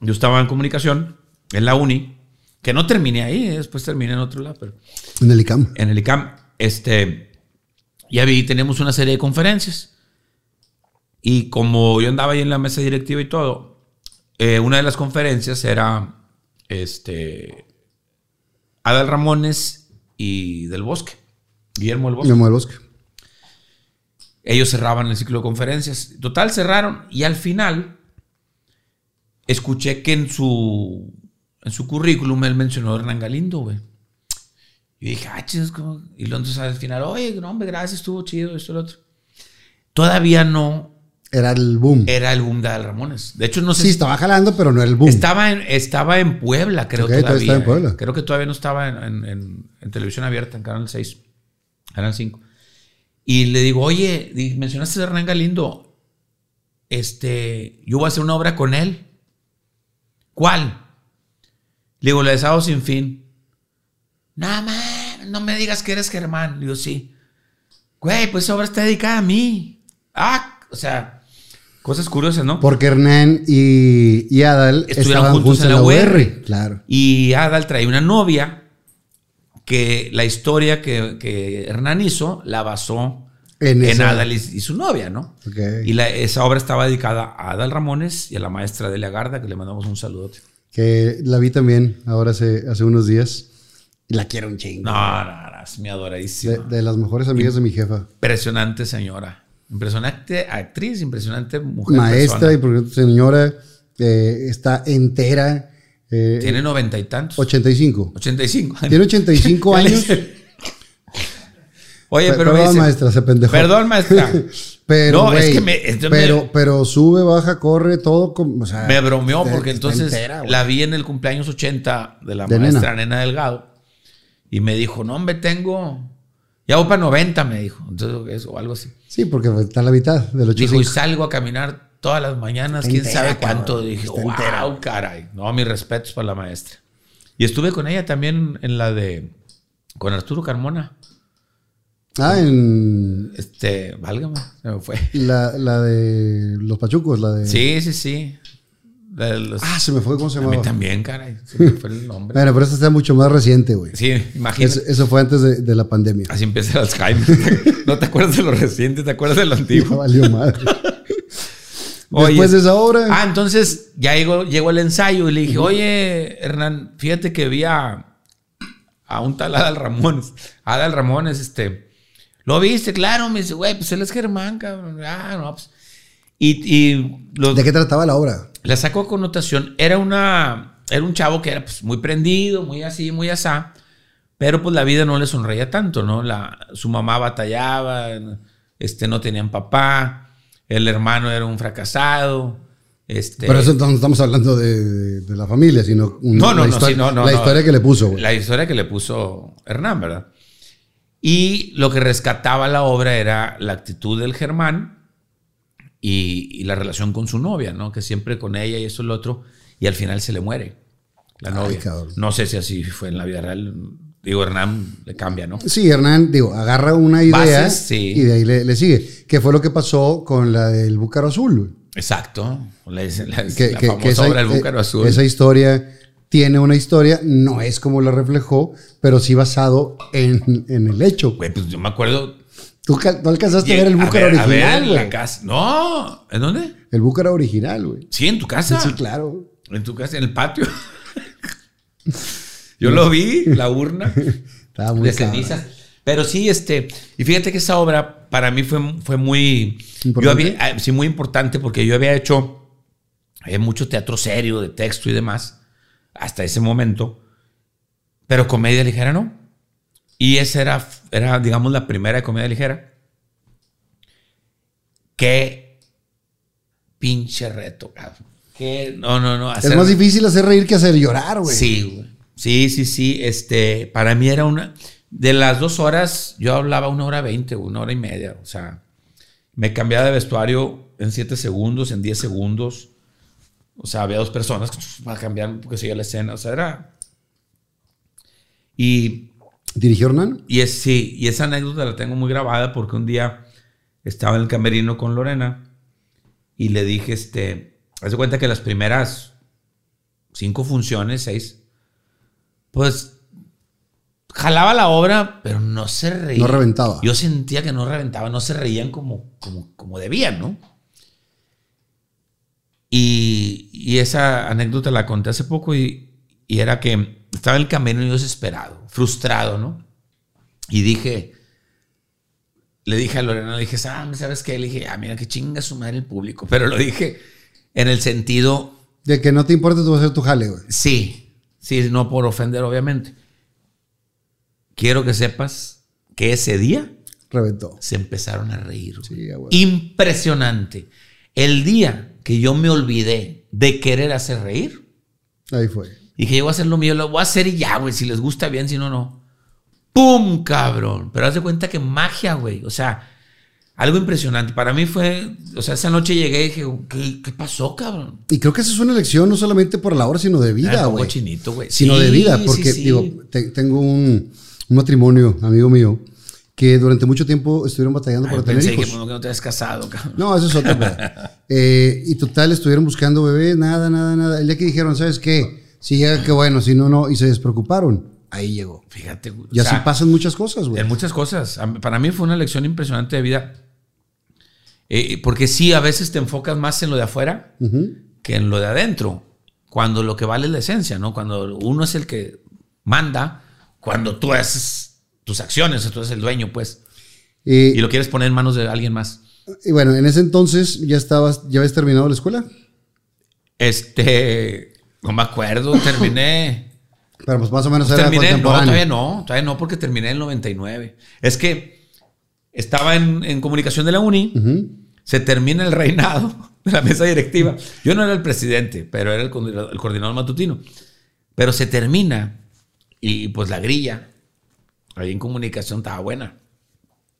Yo estaba en comunicación en la uni, que no terminé ahí, después terminé en otro lado, pero En el ICAM. en el ICAM. Este, ya vi, tenemos una serie de conferencias. Y como yo andaba ahí en la mesa directiva y todo, eh, una de las conferencias era este, Adal Ramones y Del Bosque, Guillermo del Bosque. Memo del Bosque. Ellos cerraban el ciclo de conferencias. Total, cerraron. Y al final, escuché que en su, en su currículum él mencionó a Hernán Galindo, güey. Y dije, ah, chis. Y entonces al final, oye, no, hombre, gracias, estuvo chido, esto y lo otro. Todavía no Era el boom. era el boom de Adal Ramones. De hecho, no sé sí, si- estaba jalando, pero no era el boom. estaba en, estaba en Puebla, creo Ok, todavía todavía. estaba en Puebla. Creo que todavía no estaba en, en- en- en televisión abierta, en Canal 6, Canal 5. Y le digo, oye, mencionaste a Hernán Galindo. Este, yo voy a hacer una obra con él. ¿Cuál? Le digo, la de Sábado Sin Fin. Nada más, no me digas que eres Germán. Le digo, sí. Güey, pues esa obra está dedicada a mí. Ah, o sea, cosas curiosas, ¿no? Porque Hernán y, y Adal Estuvieron estaban juntos juntos en la UR. Claro. Y Adal trae una novia que la historia que, que Hernán hizo la basó En Adal y, y su novia, ¿no? Ok. Y la- esa obra estaba dedicada a Adal Ramones y a la maestra Delia Garda, que le mandamos un saludote. que la vi también ahora hace, hace unos días. Y la quiero un chingo. No, no, no, es mi adoradísima. De, de las mejores amigas de mi jefa. Impresionante señora. Impresionante actriz, impresionante mujer. Maestra persona. y señora eh, está entera. eh, Tiene noventa y tantos. 85. 85. Tiene 85 Ya le años. Oye, Pe- pero Perdón, dice- maestra, se pendejó. Perdón, maestra. Pero, No, es güey, que me- esto pero, me- pero sube, baja, corre, todo. O sea, Me bromeó porque entonces entera, la vi en el cumpleaños 80 de la De maestra Nena. Delgado y me dijo, no, hombre, tengo... Ya voy para 90, me dijo. Entonces, eso, o algo así. Sí, porque está a la mitad del Dijo, y 85. salgo a caminar todas las mañanas, quién entera, sabe cuánto. cabrón, Dije, wow, entera". caray. No, mis respetos para la maestra. Y estuve con ella también en la de... Con Arturo Carmona. Ah, en Este, válgame, se me fue. la, la de los pachucos, la de. Sí, sí, sí. Los- Ah, se me fue, ¿cómo se a mí llamaba? también, caray. Se me fue el nombre. Bueno, pero esta está mucho más reciente, güey. Sí, imagínate. Eso, eso fue antes de, de la pandemia. Así empieza el Alzheimer. no te acuerdas de lo reciente, te acuerdas de lo antiguo. valió madre. Oye. Después de esa obra. Ah, entonces ya llegó, llegó el ensayo y le dije, oye, Hernán, fíjate que vi a, a un tal Adal Ramones. Adal Ramones, este, ¿lo viste? Claro, me dice, güey, pues él es Germán, cabrón. Ah, no, pues. Y, y lo- ¿De qué trataba la obra? la sacó a connotación. Era una. Era un chavo que era pues, muy prendido, muy así, muy asá. Pero pues la vida no le sonreía tanto, ¿no? La, su mamá batallaba, este, no tenían papá, el hermano era un fracasado. Este, Pero eso no estamos hablando de, de la familia, sino un- no, no, la no, historia, sí, no, no, la historia que le puso. La historia que le puso Hernán, ¿verdad? Y lo que rescataba la obra era la actitud del Germán y, y la relación con su novia, ¿no? Que siempre con ella y eso y lo otro, y al final se le muere la novia. no sé si así fue en la vida real. Digo, Hernán le cambia, ¿no? Sí, Hernán, digo, agarra una idea Bases, sí. y de ahí le, le sigue. Que fue lo que pasó con la del Búcaro Azul. Exacto. La, la- Que, la que- famosa que esa, obra El Búcaro eh, Azul. esa historia tiene una historia, no es como la reflejó, pero sí basado en, en el hecho. Güey, pues yo me acuerdo. Tú, tú alcanzaste a ver el Búcaro ver, a ver, original, la casa. No, ¿en dónde? El Búcaro original, güey. Sí, en tu casa. Sí, claro. En tu casa, en el patio. Yo lo vi, la urna Estaba muy de cenizas. Pero sí, este, y fíjate que esa obra para mí fue, fue muy, yo ¿Importante? había, ah, sí, muy importante porque yo había hecho eh, mucho teatro serio, de texto y demás, hasta ese momento, pero comedia ligera no. Y esa era, era, digamos, la primera de comedia ligera. Qué pinche reto, cabrón. Que, no, no, no. Es más difícil hacer reír que hacer llorar, güey. Sí, güey. Sí, sí, sí. Este, para mí era una. De las dos horas, yo hablaba una hora veinte, una hora y media. O sea, me cambiaba de vestuario en siete segundos, en diez segundos. O sea, había dos personas para cambiar porque seguía la escena. O sea, era. Y, ¿Dirigió Hernán? y es, sí, y esa anécdota la tengo muy grabada porque un día estaba en el camerino con Lorena y le dije, este, haz de cuenta que las primeras cinco funciones, seis, pues jalaba la obra, pero no se reía. No reventaba. Yo sentía que no reventaba, no se reían como, como, como debían, ¿no? Y, y esa anécdota la conté hace poco y, y era que estaba en el camino y yo desesperado, frustrado, ¿no? Y dije, le dije a Lorena, le dije, "Ah, ¿sabes qué? Le dije, ah, mira, que chinga su madre el público. Pero lo dije en el sentido, De que no te importa, tú vas a hacer tu jale, güey. sí, sí, no por ofender, obviamente. Quiero que sepas que ese día Reventó. se empezaron a reír. Sí, güey. Impresionante. El día que yo me olvidé de querer hacer reír, Ahí fue. Dije, yo voy a hacer lo mío, lo voy a hacer y ya, güey, si les gusta bien, si no, no. ¡Pum, cabrón! Pero haz de cuenta que magia, güey. O sea, algo impresionante. Para mí fue, o sea, esa noche llegué y dije, ¿qué, qué pasó, cabrón? Y creo que esa es una elección no solamente por la hora, sino de Ah, vida, güey. chinito, güey. Sino Sí, de vida, sí, porque, sí. digo, te- tengo un, un matrimonio, amigo mío, que durante mucho tiempo estuvieron batallando Ay, para tener que, hijos. que no te has casado, cabrón. No, eso es otra. güey. Eh, y total, estuvieron buscando bebés, nada, nada, nada. El día que dijeron, ¿sabes qué? Llega, qué bueno, si no, no. Y se despreocuparon. Ahí llegó. Fíjate, güey. Y así sea, pasan muchas cosas, güey. En muchas cosas. Para mí fue una lección impresionante de vida. Eh, porque sí, a veces te enfocas más en lo de afuera que en lo de adentro. cuando lo que vale es la esencia, ¿no? Cuando uno es el que manda, cuando tú haces tus acciones, tú eres el dueño, pues, Eh, y lo quieres poner en manos de alguien más. y bueno, en ese entonces ya estabas, ya habías terminado la escuela. Este, no me acuerdo, terminé. Pero pues más o menos era terminé, no, todavía no, todavía no, porque terminé en el 99. Es que estaba en, en comunicación de la uni, se termina el reinado de la mesa directiva. Yo no era el presidente, pero era el, el coordinador matutino. Pero se termina y pues la grilla ahí en comunicación estaba buena.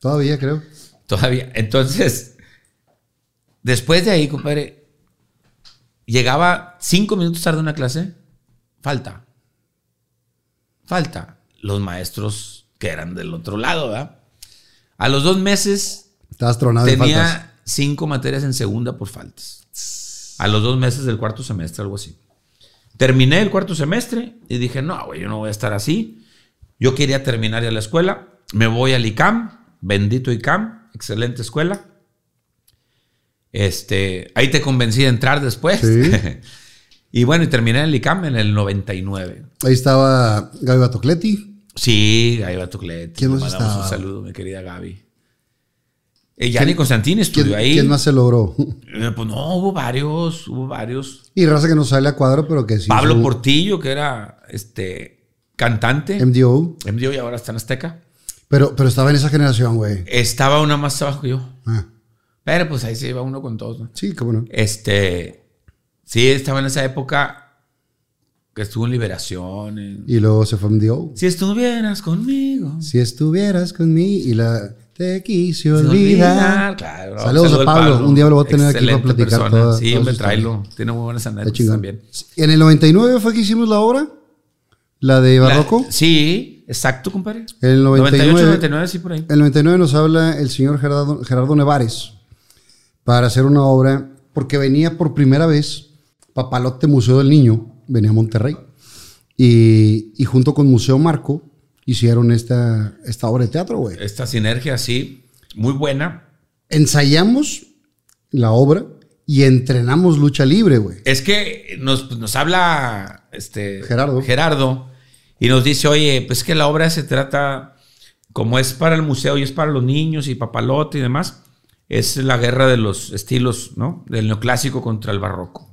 Todavía creo. Todavía. Entonces, después de ahí, compadre, llegaba cinco minutos tarde a una clase, falta. Falta. Los maestros que eran del otro lado, ¿verdad? A los dos meses Estabas tronado de faltas. tenía cinco materias en segunda por faltas. A los dos meses del cuarto semestre, algo así. Terminé el cuarto semestre y dije, no, güey, yo no voy a estar así. Yo quería terminar ya la escuela. Me voy al ICAM, bendito ICAM, excelente escuela. Este, ahí te convencí de entrar después. Sí. y bueno, y terminé en el ICAM en el 99. Ahí estaba Gaby Batocleti. Sí, Gaby Batuclet. ¿Quién más mandamos estaba? un saludo, mi querida Gaby. Eh, Gianni Constantini estudió ¿Quién, ahí. quién más se logró? Eh, Pues no, hubo varios, hubo varios. Y raza que no sale a cuadro, pero que sí. Pablo Portillo, que era este cantante. MDO. MDO y ahora está en Azteca. Pero, pero estaba en esa generación, güey. Estaba una más abajo que yo. Ah, Pero pues ahí se iba uno con todos. ¿no? sí, cómo no. Este, sí, estaba en esa época que estuvo en Liberación. en- Y luego se fue. Si estuvieras conmigo. Si estuvieras conmigo y la te quise olvidar. Claro, Saludos saludo a al Pablo. Un día lo voy a tener aquí para Excelente platicar toda- Sí, historia. tráelo. Tiene muy buenas anécdotas también. En el 99 fue que hicimos la obra. La de Barroco. La- sí, exacto, compadre. El 99, 98, 99, sí, por ahí. El 99 nos habla el señor Gerardo, Gerardo Nevares para hacer una obra porque venía por primera vez Papalote Museo del Niño, venía a Monterrey. Y, y junto con Museo Marco hicieron esta, esta obra de teatro, güey. Esta sinergia, sí, muy buena. Ensayamos la obra y entrenamos lucha libre, güey. Es que nos, nos habla este, Gerardo. Gerardo y nos dice, oye, pues que la obra se trata, como es para el museo y es para los niños y papalote y demás, es la guerra de los estilos, ¿no? Del neoclásico contra el barroco.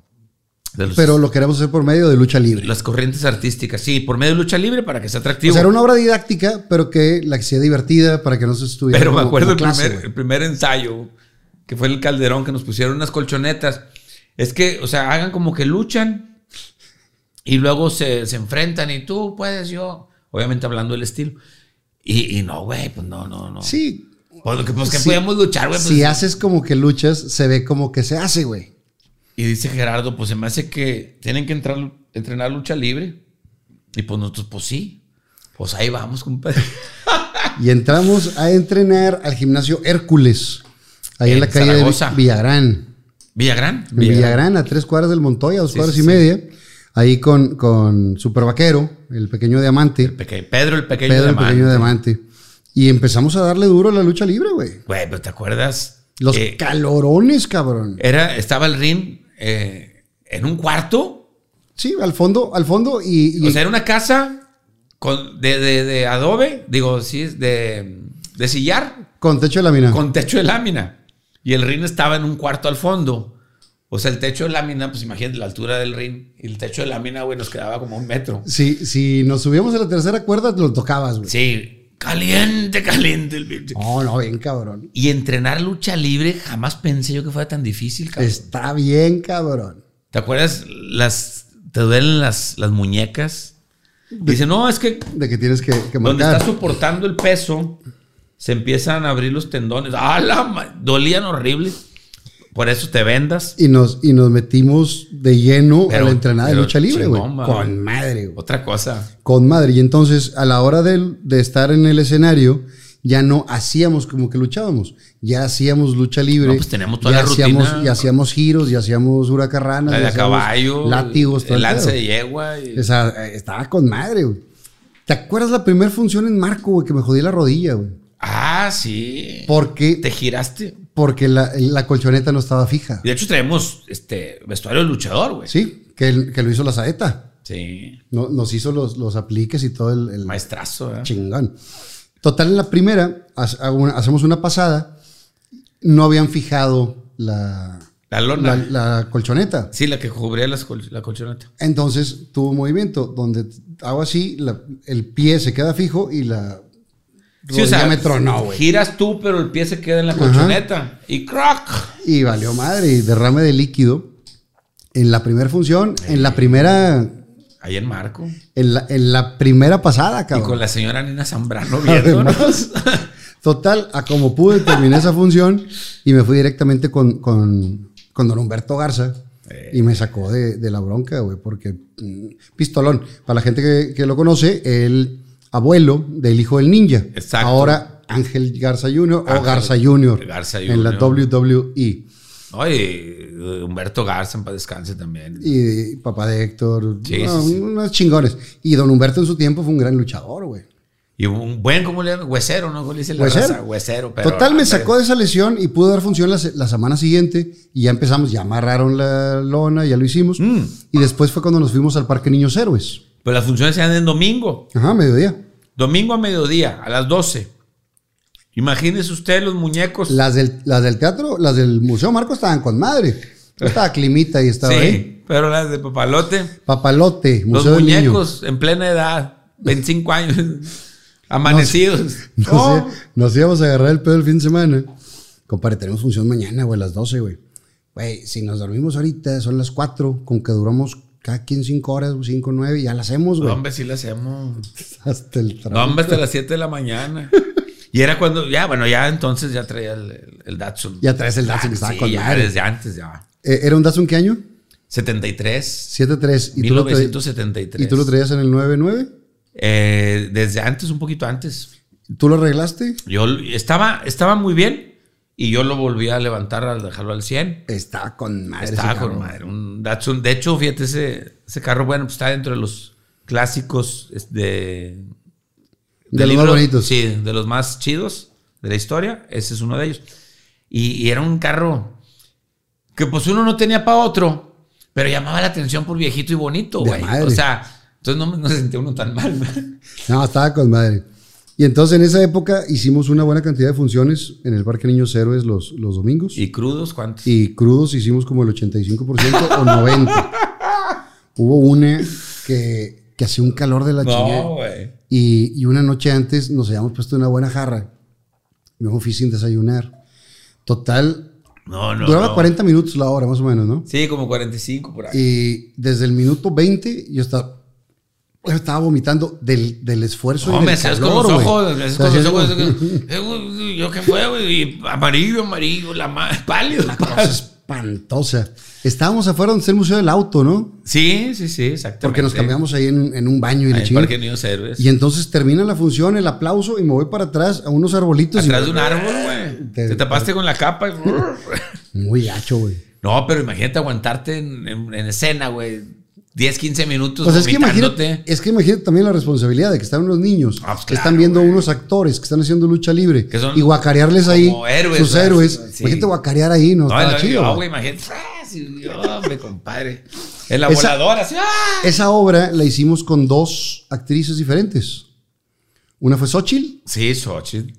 Pero lo queremos hacer por medio de lucha libre. las corrientes artísticas, sí, por medio de lucha libre para que sea O atractivo. sea, era una obra didáctica, pero que la que sea divertida para que no se estuviera. Pero me acuerdo el clase, primer, el primer ensayo, que fue el Calderón, que nos pusieron unas colchonetas. Es que, o sea, hagan como que luchan y luego se, se enfrentan y tú puedes, yo. Obviamente hablando del estilo. Y, y no, güey, pues no, no, no. Sí, Pues, pues que Sí. podíamos luchar, güey. pues. si haces como que luchas, se ve como que se hace, güey. Y dice Gerardo, pues se me hace que tienen que entrar, entrenar lucha libre. Y pues nosotros, pues sí. Pues ahí vamos, compadre. Y entramos a entrenar al gimnasio Hércules, ahí en, En la calle Zaragoza. de Villagrán. Villagrán. En Villagrán, a tres cuadras del Montoya, a dos Sí, cuadras sí, y media. Ahí con, con Super Vaquero, el pequeño diamante. Peque- Pedro el pequeño Pedro, el diamante. pequeño diamante. Y empezamos a darle duro a la lucha libre, güey. Güey, pero ¿te acuerdas? Los calorones, cabrón. era, estaba el ring eh, en un cuarto. Sí, al fondo, al fondo y, y- O sea, era una casa con, de, de- de adobe, digo, sí, de, de sillar, con techo de lámina. con techo de lámina. Y el ring estaba en un cuarto al fondo. O sea, el techo de lámina, pues imagínate la altura del ring. Y el techo de lámina, güey, nos quedaba como un metro. Si, si nos subíamos a la tercera cuerda, lo tocabas, güey. Sí, caliente, caliente el. No, no, bien cabrón. Y entrenar lucha libre, jamás pensé yo que fuera tan difícil, cabrón. Está bien cabrón. ¿Te acuerdas? Las, te duelen las, las muñecas. Dice, no, es que De que tienes que, que donde marcar. está soportando el peso, se empiezan a abrir los tendones. ¡Ah, la Dolían horrible. Por eso te vendas. Y nos, y nos metimos de lleno Pero- a la entrenada de lucha libre, güey. Con madre, güey. Otra cosa. Con madre. Y entonces, a la hora de, de estar en el escenario, ya no hacíamos como que luchábamos. Ya hacíamos lucha libre. No, pues teníamos toda ya la hacíamos, rutina. Y hacíamos giros, y hacíamos huracarranas. La de caballo. Látigos, el lance de yegua. y- O sea, eh, estaba con madre, güey. ¿Te acuerdas la primera función en Marco, güey? Que me jodí la rodilla, güey. Ah, sí. Porque, Te giraste. Porque la, la colchoneta no estaba fija. Y de hecho traemos este vestuario de luchador, güey. Sí, que, que lo hizo la saeta. Sí. No- nos hizo los, los apliques y todo el, el Maestrazo, chingón. Total, en la primera, hacemos una pasada, no habían fijado la, La lona. la, la colchoneta. Sí, la que cubría las col- la colchoneta. Entonces tuvo movimiento donde hago así, la- el pie se queda fijo y la Sí, o sea, me tronó, güey. giras tú, pero el pie se queda en la colchoneta. Y crack. Y valió madre, y derrame de líquido. En la primera función, en la primera, Ahí en Marco. en la, en la primera pasada, Y cabrón. con la señora Nina Zambrano viéndonos. Total, a como pude terminé esa función y me fui directamente con, con, con don Humberto Garza Eh. y me sacó de, de la bronca, güey, porque mm, pistolón. Para la gente que, que lo conoce, el abuelo del hijo del ninja. Exacto. Ahora Ángel Garza Jr. o Garza Jr. Garza En la. WWE. Oye, Humberto Garza, en paz descanse también. Y papá de Héctor, Sí, no, sí, sí. unos chingones. Y don Humberto en su tiempo fue un gran luchador, güey. Y un buen, ¿cómo le? Huesero, ¿no? ¿Cómo le dice la Huesero. raza? Huesero. Pero, Total, me sacó de esa lesión y pude dar función la, la semana siguiente y ya empezamos, ya amarraron la lona, ya lo hicimos. Mm. Y después fue cuando nos fuimos al Parque Niños Héroes. Pero las funciones se dan en domingo. Ajá, mediodía. Domingo a mediodía, a las 12. Imagínese usted los muñecos. Las del, las del teatro, las del Museo Marco estaban con madre. Estaba Climita y estaba sí, ahí. pero las de papalote. Papalote, Los Museo del Niño. muñecos en plena edad, 25 años, amanecidos. Nos, Oh, nos íbamos a agarrar el pedo el fin de semana. Compadre, tenemos función mañana, güey, a las 12, güey. Güey, si nos dormimos ahorita, son las 4, con que duramos cada quien 5 horas, 5, 9, ya la hacemos, no, güey. hombre, sí lo hacemos. Hasta el No, trabajo. hombre, hasta las 7 de la mañana. Y era cuando, ya, bueno, ya entonces ya traía el, el, el Datsun. Ya traes el Datsun que estaba sí, con ya desde antes, ya. Eh, ¿Era un Datsun qué año? 73, 7.3. ¿Y, tú lo traías- 1973. ¿Y tú lo traías en el 9.9? Eh, desde antes, un poquito antes. ¿Tú lo arreglaste? Yo estaba, estaba muy bien y yo lo volví a levantar al dejarlo al 100. Estaba con madre. Estaba ese con madre. Un Datsun. De hecho, fíjate, ese, ese carro, bueno, pues está dentro de los clásicos de. De los más bonitos. Sí, de los más chidos de la historia. Ese es uno de ellos. Y, y era un carro que, pues, uno no tenía para otro, pero llamaba la atención por viejito y bonito, güey. O sea, entonces no, no se sentía uno tan mal, ¿no? No, estaba con madre. Y entonces en esa época hicimos una buena cantidad de funciones en el Parque Niños Héroes los, los domingos. ¿Y crudos cuántos? Y crudos hicimos como el 85% o 90%. Hubo una que, que hacía un calor de la no. Y, y una noche antes nos habíamos puesto una buena jarra. Me fui sin desayunar. Total, No, no. duraba no. 40 minutos la hora más o menos, ¿no? Sí, como 45 por ahí. Y desde el minuto 20 yo estaba, estaba vomitando del, del esfuerzo. No, y del me hacías con calor, los ojos, me con los ojos. como- eh, ¿Yo qué fue, güey? Y Amarillo, amarillo, la madre, pálido. cosa espantosa. Estábamos afuera donde está el Museo del Auto, ¿no? Sí, sí, sí, exactamente. Porque nos cambiamos ahí en, en un baño y le en chingada. Y entonces termina la función, el aplauso y me voy para atrás a unos arbolitos. y- Atrás de un árbol, güey. Te- Te tapaste con la capa. y- Muy gacho, güey. No, pero imagínate aguantarte en, en- en escena, güey. 10, 15 minutos Pues es que, imagínate, es que imagínate también la responsabilidad de que están unos niños Ah, pues que claro, están viendo güey. unos actores que están haciendo lucha libre son y guacarearles ahí como héroes, sus ¿verdad? héroes. Sí. Imagínate guacarear ahí, no, No, estaba no, chido. güey. imagínate. ah, hombre, compadre. En la Esa- voladora, así. ¡ah! Esa obra la hicimos con dos actrices diferentes. Una fue Xochitl Sí, Xochitl.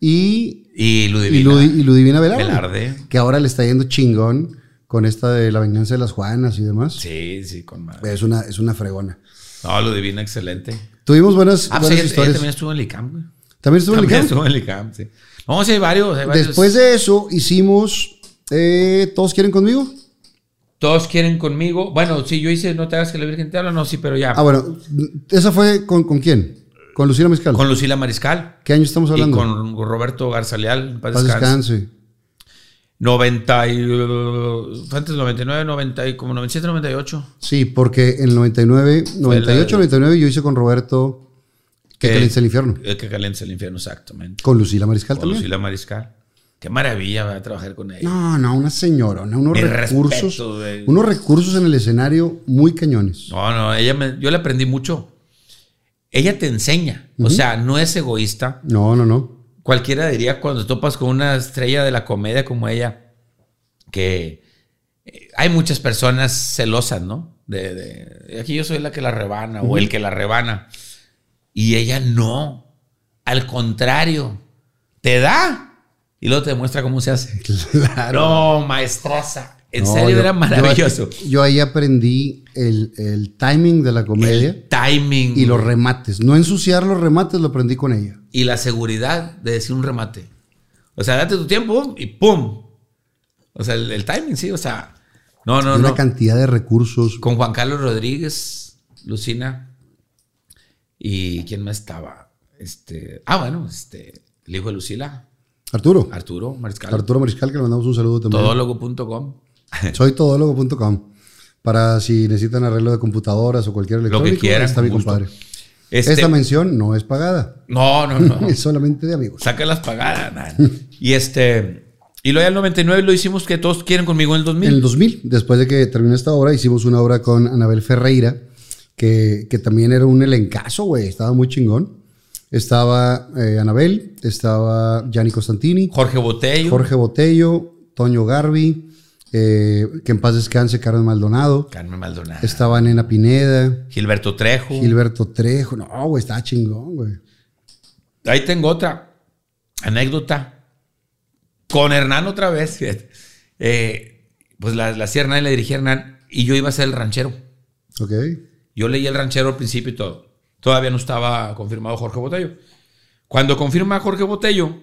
y, Y Ludivina. Ludi- y Ludivina Velarde, Velarde. que ahora le está yendo chingón con esta de la venganza de las Juanas y demás. Sí, sí, con madre. Es una, es una fregona. No, Ludivina, excelente. Tuvimos buenas, Ah, pues buenas ella, ella historias. también estuvo en el ICAM, güey. ¿También estuvo en el También campo? estuvo en el ICAM, sí. No, sí, hay varios, hay varios. Después de eso hicimos eh, ¿Todos quieren conmigo? Todos quieren conmigo. Bueno, sí, yo hice No te hagas que la Virgen te habla, no, sí, pero ya. Ah, bueno, ¿esa fue con, con quién? ¿Con Lucila Mezcal? Con Lucila Mariscal. ¿Qué año estamos Y hablando? con Roberto Garzaleal. paz Paz descanse. descanse. 90 y, fue antes del 99, 90 y como 97, 98. Sí, porque en el 99, 98, 99 yo hice con Roberto que Que- caliente el infierno. El que calienta el infierno, exactamente. Con Lucila Mariscal Con también. Lucila Mariscal. Qué maravilla va a trabajar con ella. No, no, una señora, unos recursos, unos recursos en el escenario muy cañones. No, no, ella me- yo le aprendí mucho. Ella te enseña. O sea, no es egoísta. No, no, no. Cualquiera diría cuando topas con una estrella de la comedia como ella, que eh, hay muchas personas celosas, ¿no? De, de, aquí yo soy la que la rebana o el que la rebana. Y ella no. Al contrario, te da y luego te demuestra cómo se hace. Claro. No, maestraza. En No, serio, yo- era maravilloso. Yo, yo ahí aprendí el, el timing de la comedia El timing. y los remates. No ensuciar los remates lo aprendí con ella. y la seguridad de decir un remate. O sea, date tu tiempo y ¡pum! O sea, el, el timing, sí, o sea. No, no, Una no. cantidad de recursos. Con Juan Carlos Rodríguez, Lucina. ¿Y quién más estaba? Este. Ah, bueno, este. El hijo de Lucila, Arturo. Arturo Mariscal. Arturo Mariscal, que le mandamos un saludo también. Todólogo.com. Soy todólogo.com. Para si necesitan arreglo de computadoras o cualquier electrónico, quieran, está mi gusto. compadre. Este, Esta mención no es pagada. no, no, no. Es solamente de amigos. Saca las pagadas. nada. y este. Y luego ya el 99 lo hicimos que todos quieren conmigo en el 2000. En el 2000, después de que terminó esta obra, hicimos una obra con Anabel Ferreira, que, que también era un elencazo, güey. Estaba muy chingón. Estaba eh, Anabel, estaba Gianni Costantini, Jorge Botello. Jorge Botello, Toño Garbi, eh, que en paz descanse Carmen Maldonado. Carmen Maldonado. Estaba Nena Pineda, Gilberto Trejo. Gilberto Trejo. No, güey, estaba chingón, güey. Ahí tengo otra anécdota. Con Hernán otra vez. Eh, pues la, la hacía Hernán y la dirigía Hernán. Y yo iba a ser el ranchero. Ok. Yo leí el ranchero al principio y todo. Todavía no estaba confirmado Jorge Botello. Cuando confirma Jorge Botello,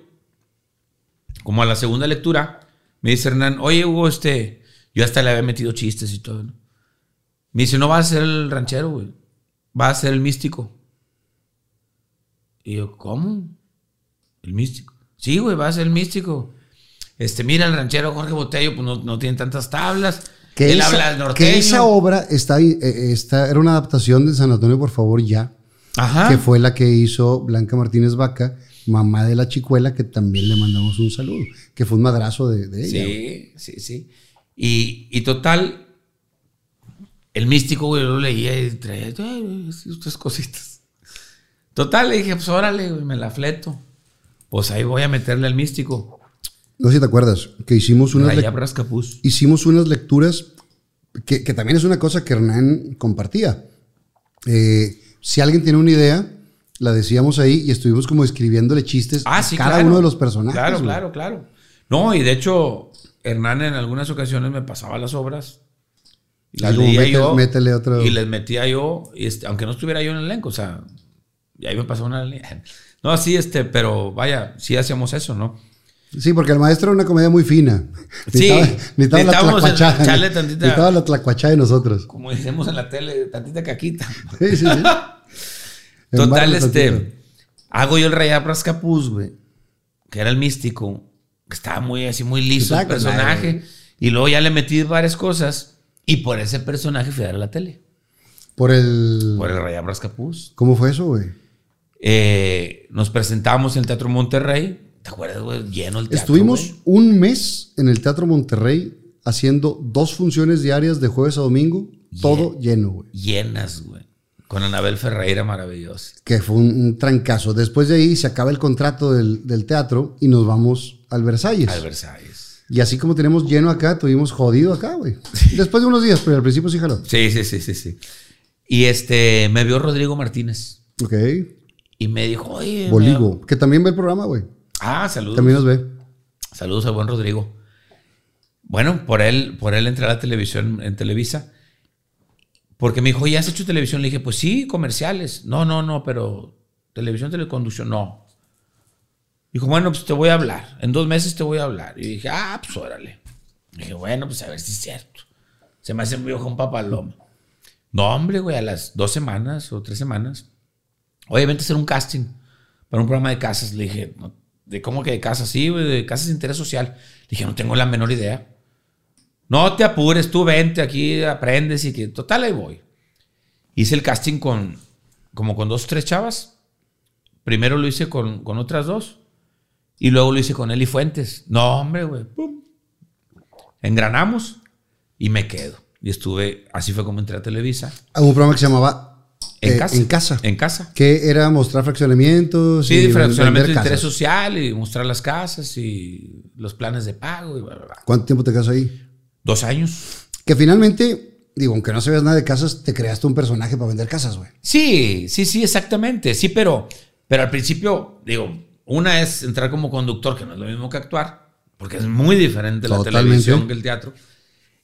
como a la segunda lectura, me dice Hernán, oye Hugo, este, yo hasta le había metido chistes y todo. ¿no? Me dice, no vas a ser el ranchero, güey. Vas a ser el místico. Y yo, ¿cómo? ¿El místico? Sí, güey, vas a ser el místico. Este, mira, el ranchero Jorge Botello, pues no, no tiene tantas tablas. Que, Él esa, habla que norteño. esa obra está, eh, está, era una adaptación de San Antonio, por favor, ya. Ajá. que fue la que hizo Blanca Martínez Vaca, mamá de la chicuela, que también le mandamos un saludo, que fue un madrazo de, de ella. Sí, sí, sí. Y, y total, el místico, güey, lo leía y traía estas cositas. Total, le dije, pues órale, güey, me la fleto. Pues ahí voy a meterle al místico. No sé si te acuerdas, que hicimos unas, hicimos unas lecturas, que, que también es una cosa que Hernán compartía. Eh, si alguien tiene una idea, la decíamos ahí y estuvimos como escribiéndole chistes Ah, a sí, cada claro. uno de los personajes. Claro, claro, claro. No, y de hecho, Hernán en algunas ocasiones me pasaba las obras. Y como leía mete- yo. métele otro- Y les metía yo, y este, aunque no estuviera yo en el elenco, o sea, y ahí me pasó una línea. No, sí, este, pero vaya, sí hacíamos eso, ¿no? Sí, porque el maestro era una comedia muy fina. Sí, necesitaba, la necesitábamos echarle tantita- Necesitaba la tlacuachada de nosotros. Como decimos en la tele, tantita caquita. Sí, sí, sí. Total, este, hago yo el Rey Brascapuz, güey, que era el místico, que estaba muy así, muy liso el madre, personaje. Y luego ya le metí varias cosas, y por ese personaje fui a dar a la tele, Por el. por el Rey Brascapuz. ¿Cómo fue eso, güey? Eh, nos presentamos en el Teatro Monterrey. ¿Te acuerdas, güey? Lleno el teatro. Estuvimos un mes en el Teatro Monterrey haciendo dos funciones diarias de jueves a domingo, todo lleno, güey. Llenas, güey. Con Anabel Ferreira, maravillosa. Que fue un, un trancazo. Después de ahí se acaba el contrato del, del teatro y nos vamos al Versalles. Al Versalles. Y así como tenemos lleno acá, tuvimos jodido acá, güey. Después de unos días, pero al principio sí jaló. Sí, sí, sí, sí, sí. Y este, me vio Rodrigo Martínez. Ok. Y me dijo, oye. Boligo, que también ve el programa, güey. Ah, saludos. También nos ve. Saludos al buen Rodrigo. Bueno, por él, por él entré a la televisión en Televisa. Porque me dijo, ¿ya has hecho televisión? Le dije, pues sí, comerciales. No, no, no, pero televisión, teleconducción, no. Dijo, bueno, pues te voy a hablar. En dos meses te voy a hablar. Y dije, ah, pues órale. dije, bueno, pues a ver si es cierto. Se me hace muy ojo un papaloma. No, hombre, güey, a las dos semanas o tres semanas. A hacer un casting para un programa de casas. Le dije, ¿de cómo que de casas? Sí, güey, de casas de interés social. Le dije, no tengo la menor idea. No te apures, tú vente aquí, aprendes y que total ahí voy. Hice el casting con como con dos o tres chavas. Primero lo hice con, con otras dos y luego lo hice con Eli Fuentes. No, hombre, güey. Engranamos y me quedo. Y estuve, así fue como entré a Televisa. A un programa que se llamaba En eh, casa. En casa. En casa. Que era mostrar fraccionamientos. Sí, y fraccionamiento de interés casas. social y mostrar las casas y los planes de pago y bla, bla, bla. ¿Cuánto tiempo te quedas ahí? Dos años. Que finalmente digo, aunque no sabías nada de casas, te creaste un personaje para vender casas, güey. Sí, sí, sí, exactamente. Sí, pero, pero al principio, digo, una es entrar como conductor, que no es lo mismo que actuar, porque es muy diferente la televisión que el teatro.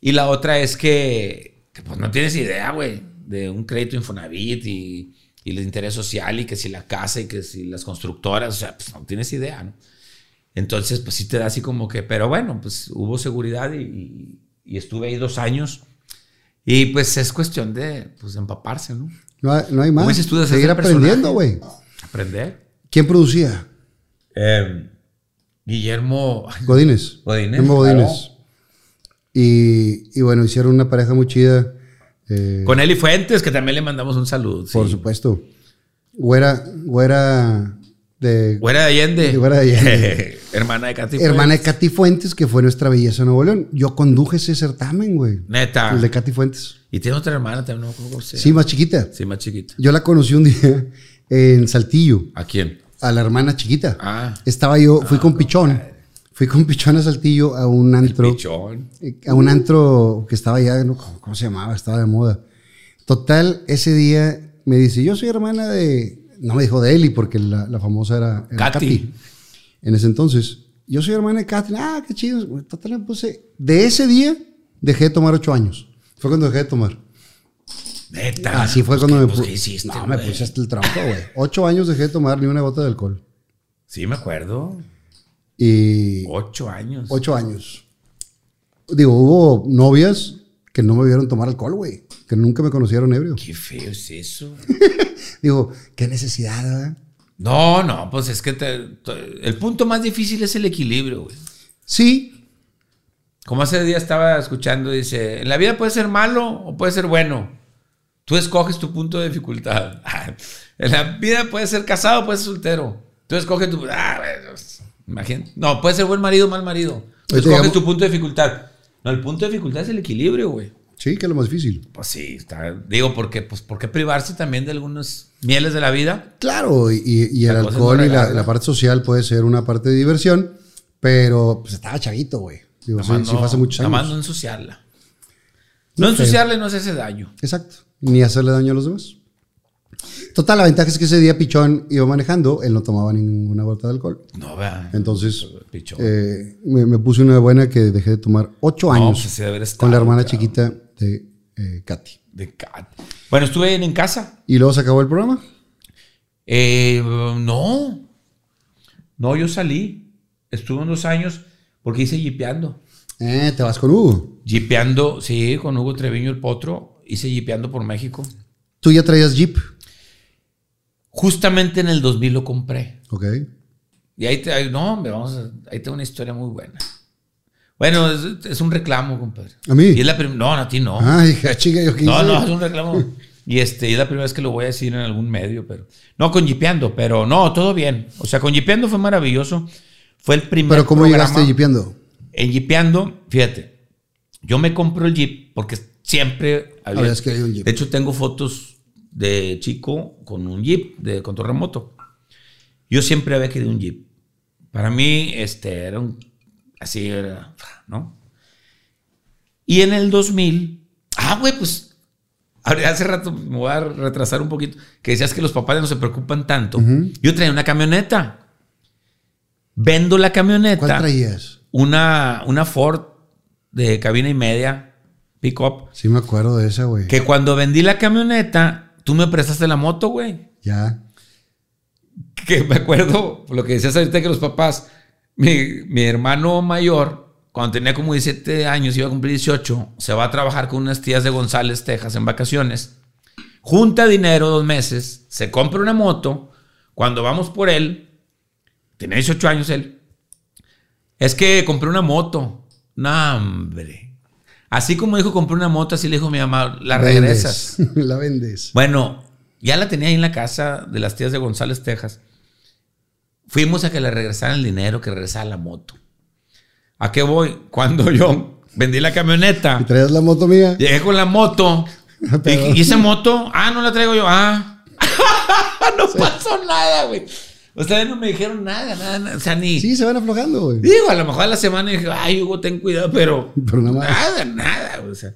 Y la otra es que, que, pues no tienes idea, güey, de un crédito Infonavit y, y el interés social y que si la casa y que si las constructoras, o sea, pues no tienes idea, ¿no? Entonces, pues sí te da así como que, pero bueno, pues hubo seguridad y, y- y estuve ahí dos años. Y pues es cuestión de, pues, empaparse, ¿no? No hay, no hay más. ¿Cómo tú de Seguir aprendiendo, güey. Aprender. ¿Quién producía? Eh, Guillermo Godínez. Godínez, Guillermo claro. Godínez. Y, y bueno, hicieron una pareja muy chida. eh, Con Eli Fuentes, que también le mandamos un saludo. por sí. supuesto. Güera, güera de. Güera de Allende. Güera de Allende. Hermana de Katy hermana de Fuentes. Katy Fuentes, que fue nuestra belleza en Nuevo León. Yo conduje ese certamen, güey. Neta. El de Katy Fuentes. Y tiene otra hermana también, no cómo se Sí, más chiquita. Sí, más chiquita. Yo la conocí un día en Saltillo, ¿A quién? a la hermana chiquita. Ah. Estaba yo, fui con Pichón. Fui con Pichón a Saltillo a un antro. Pichón. eh, A un antro que estaba. ¿cómo, cómo se llamaba? Estaba de moda. Total, ese día me dice, yo soy hermana de... No me dijo de Eli, porque la, la famosa era, era Katy. Katy. En ese entonces. Yo soy hermana de Katy. Ah, qué chido. Total, me puse... De ese día, dejé de tomar ocho años. Fue cuando dejé de tomar. Neta. Así fue Pues, cuando ¿qué- me puse... ¿qué hiciste, no, me puse hasta el tronco, güey. Ocho años dejé de tomar ni una gota de alcohol. Sí, me acuerdo. Y... Ocho años. Ocho años. Digo, hubo novias que no me vieron tomar alcohol, güey. Que nunca me conocieron ebrio. Qué feo es eso. Digo, qué necesidad, ¿verdad? No, no, pues es que te- te- el punto más difícil es el equilibrio, güey. Sí, Como hace día estaba escuchando, dice, en la vida puede ser malo o puede ser bueno. Tú escoges tu punto de dificultad. En la vida puede ser casado o puede ser soltero. Tú escoges tu... Ah, bueno, imagínate. No, puede ser buen marido o mal marido. Tú escoges digamos- tu punto de dificultad. No, el punto de dificultad es el equilibrio, güey. Sí, que es lo más difícil. Pues sí, está, digo, porque, pues, ¿por qué privarse también de algunos mieles de la vida? Claro, y, y el es alcohol no y la, parte social puede ser una parte de diversión, pero pues estaba chavito, güey. Digo, sí, sí fue hace muchos nada más no años. ensuciarla. No sé. ensuciarla y no hacerse daño. Exacto. Ni hacerle daño a los demás. Total, la ventaja es que ese día Pichón iba manejando, él no tomaba ninguna gota de alcohol. No, vea. Entonces, Pichón. eh, me, me puse una buena que dejé de tomar ocho No, años pues sí estado, con la hermana chiquita de eh, Katy. De cat. Bueno, estuve en, en casa. ¿Y luego se acabó el programa? Eh, no. No, yo salí. Estuve unos años porque hice jipeando. Eh, te vas con Hugo. Jipeando, sí, con Hugo Treviño el Potro. Hice jipeando por México. Tú ya traías Jeep. Justamente en el 2000 lo compré. Ok. Y ahí, te, no, hombre, vamos a, ahí tengo una historia muy buena. Bueno, es, es un reclamo, compadre. ¿A mí? Y es la no, a ti no. Dije, chica, yo qué No, no, es un reclamo. Y este, es la primera vez que lo voy a decir en algún medio, pero. No, con Jipeando, pero no, todo bien. O sea, con Jipeando fue maravilloso. Fue el primer. Pero ¿cómo programa- llegaste jeepeando? En Jipeando, fíjate, yo me compro el Jeep porque siempre había. Habías querido un Jeep. De hecho, tengo fotos de chico con un Jeep de control remoto. Yo siempre había querido un Jeep. Para mí, este, era un. Así era, ¿no? Y en el 2000. Ah, güey, pues. Hace rato me voy a retrasar un poquito. Que decías que los papás no se preocupan tanto. Yo traía una camioneta. Vendo la camioneta ¿Cuál traías? una, una Ford de cabina y media, pick-up, Sí me acuerdo de esa, güey. que cuando vendí la camioneta, tú me prestaste la moto, güey. Ya. Que me acuerdo lo que decías ahorita que los papás, mi, mi hermano mayor, cuando tenía como 17 años, iba a cumplir 18, se va a trabajar con unas tías de González, Texas, en vacaciones, junta dinero dos meses, se compra una moto, cuando vamos por él, tenía 18 años él, es que compré una moto. No, hombre. Así como dijo, compré una moto, así le dijo mi mamá, la regresas. Vendes. la vendes. Bueno, ya la tenía ahí en la casa de las tías de González, Texas. Fuimos a que le regresaran el dinero, que regresara la moto. ¿A qué voy? Cuando yo vendí la ¿Y camioneta, traías la moto mía? llegué con la moto. ¿Y, y esa moto? Ah, no la traigo yo. Ah. no pasó nada, güey. Ustedes no me dijeron nada, nada, nada. O sea, ni. Sí, se van aflojando, güey. Digo, a lo mejor a la semana dije, ay, Hugo, ten cuidado, pero. Pero nada más. Nada, nada, o sea.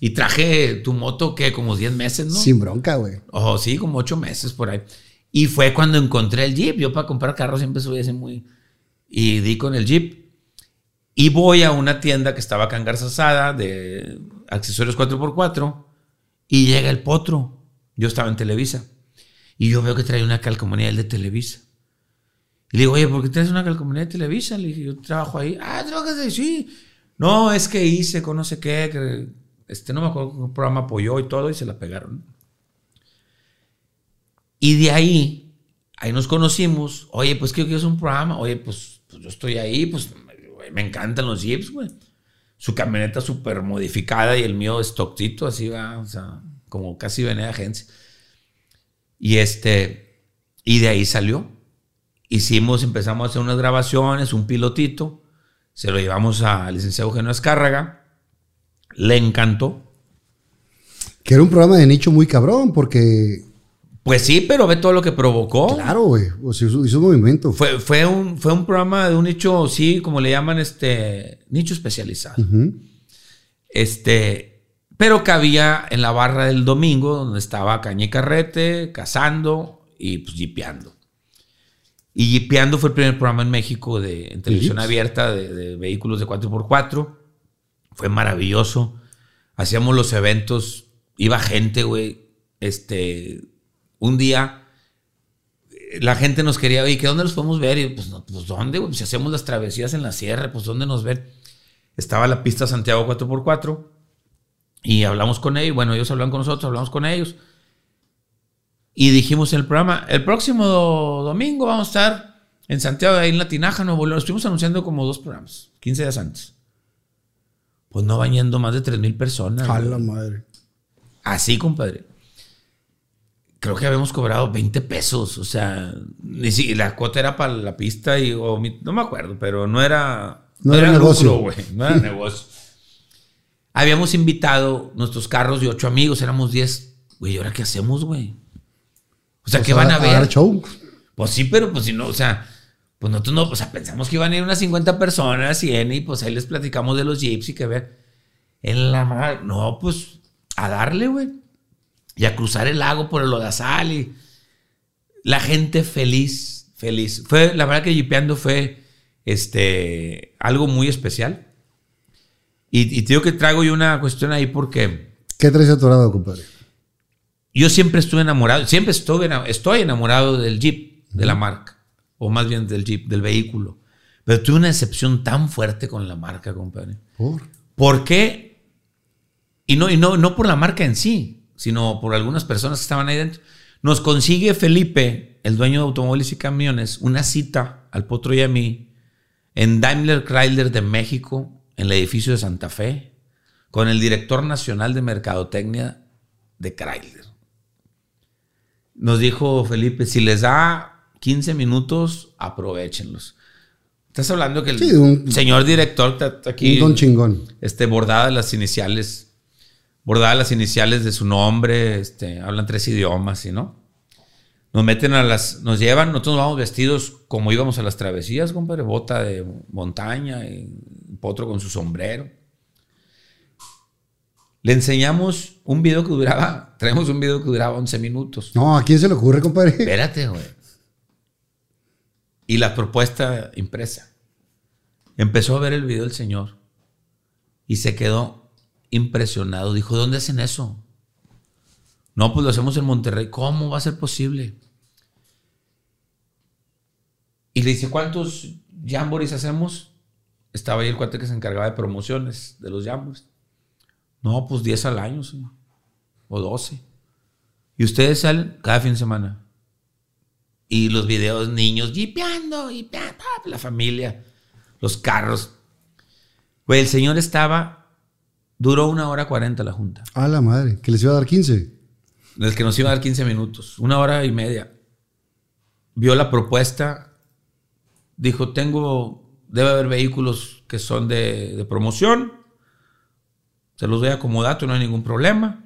Y traje tu moto, que como 10 meses, ¿no? Sin bronca, güey. Oh, sí, como 8 meses por ahí. Y fue cuando encontré el Jeep. Yo para comprar carros siempre soy ese muy... Y di con el Jeep. Y voy a una tienda que estaba acá en Garza Sada de accesorios 4x4 y llega el potro. Yo estaba en Televisa. Y yo veo que trae una calcomanía de Televisa. Y le digo, oye, ¿por qué traes una calcomanía de Televisa? Le dije, yo trabajo ahí. Ah, trabajas ahí, sí. No, es que hice con no sé qué, este, no me acuerdo qué programa apoyó y todo, y se la pegaron. Y de ahí, ahí nos conocimos. Oye, pues que es un programa. Oye, pues, pues yo estoy ahí, pues me encantan los Jeeps, güey. Su camioneta súper modificada y el mío stockcito, así va, o sea, como casi venía de agencia. Y este, y de ahí salió. Hicimos, empezamos a hacer unas grabaciones, un pilotito. Se lo llevamos al licenciado Eugenio Escárraga. Le encantó. Que era un programa de nicho muy cabrón, porque. Pues sí, pero ve todo lo que provocó. Claro, güey. O sea, hizo, hizo movimiento. Fue, fue, un, fue un programa de un nicho, sí, como le llaman, este, nicho especializado. Este, pero cabía en la barra del domingo, donde estaba Caña y Carrete, cazando y pues jipeando. Y jipeando fue el primer programa en México de en televisión abierta de, de vehículos de 4x4. Fue maravilloso. Hacíamos los eventos, iba gente, güey. Este, un día eh, la gente nos quería, oye, ¿que dónde los podemos ver? Y pues, no, pues ¿dónde? Pues, si hacemos las travesías en la sierra, pues ¿dónde nos ven? Estaba la pista Santiago 4x4 y hablamos con ellos. Bueno, ellos hablan con nosotros, hablamos con ellos. Y dijimos en el programa, el próximo do- domingo vamos a estar en Santiago, ahí en La Tinaja, Nuevo León. Estuvimos anunciando como dos programas, 15 días antes. Pues no van yendo más de 3 mil personas. A la madre. Así, compadre. Creo que habíamos cobrado 20 pesos. O sea, ni si, la cuota era para la pista y no me acuerdo, pero no era. No era negocio. lucro. No era negocio. Habíamos invitado nuestros carros y ocho amigos, éramos 10. Güey, ¿y ahora qué hacemos, güey? O sea, Pues ¿qué van a, ver? dar show. Pues sí, pero pues si no, o sea, pues nosotros no, o sea, pensamos que iban a ir unas 50 personas, 100 y pues ahí les platicamos de los jeeps y que ver. En la mar, no, pues a darle, güey. Y a cruzar el lago por el Lodazal y la gente feliz, feliz. Fue, la verdad que jeepeando fue este, algo muy especial. Y, y te digo que traigo yo una cuestión ahí porque ¿Qué traes atorado, compadre? yo siempre estuve enamorado, siempre estuve, estoy enamorado del Jeep, de la marca, o más bien del Jeep, del vehículo. Pero tuve una decepción tan fuerte con la marca, compadre. Por. ¿Por qué? Y no, y no, no por la marca en sí, sino por algunas personas que estaban ahí dentro. Nos consigue Felipe, el dueño de automóviles y camiones, una cita al Potro y a mí en Daimler Chrysler de México, en el edificio de Santa Fe, con el director nacional de mercadotecnia de Chrysler. Nos dijo Felipe, si les da 15 minutos, aprovechenlos. Estás hablando que el Sí, un- señor director está aquí Un don chingón. este, bordadas las iniciales, bordadas las iniciales de su nombre, este, hablan tres idiomas, ¿y no? Nos meten a las, nos llevan, nosotros nos vamos vestidos como íbamos a las travesías, compadre, bota de montaña y potro con su sombrero. Le enseñamos un video que duraba, traemos un video que duraba 11 minutos. No, ¿a quién se le ocurre, compadre? Espérate, güey. Y la propuesta impresa. Empezó a ver el video el señor y se quedó impresionado. Dijo, ¿dónde hacen eso? No, pues lo hacemos en Monterrey. ¿Cómo va a ser posible? Y le dice, ¿cuántos jamborees hacemos? Estaba ahí el cuate que se encargaba de promociones de los jamborees. No, pues 10 al año, señor. O 12. Y ustedes salen cada fin de semana. Y los videos, niños jipeando, y la familia, los carros. Güey, el señor estaba, duró una hora cuarenta la junta. A la madre, que les iba a dar 15. El que nos iba a dar 15 minutos, una hora y media. Vio la propuesta, dijo, tengo, debe haber vehículos que son de, de promoción, se los doy acomodato, no hay ningún problema.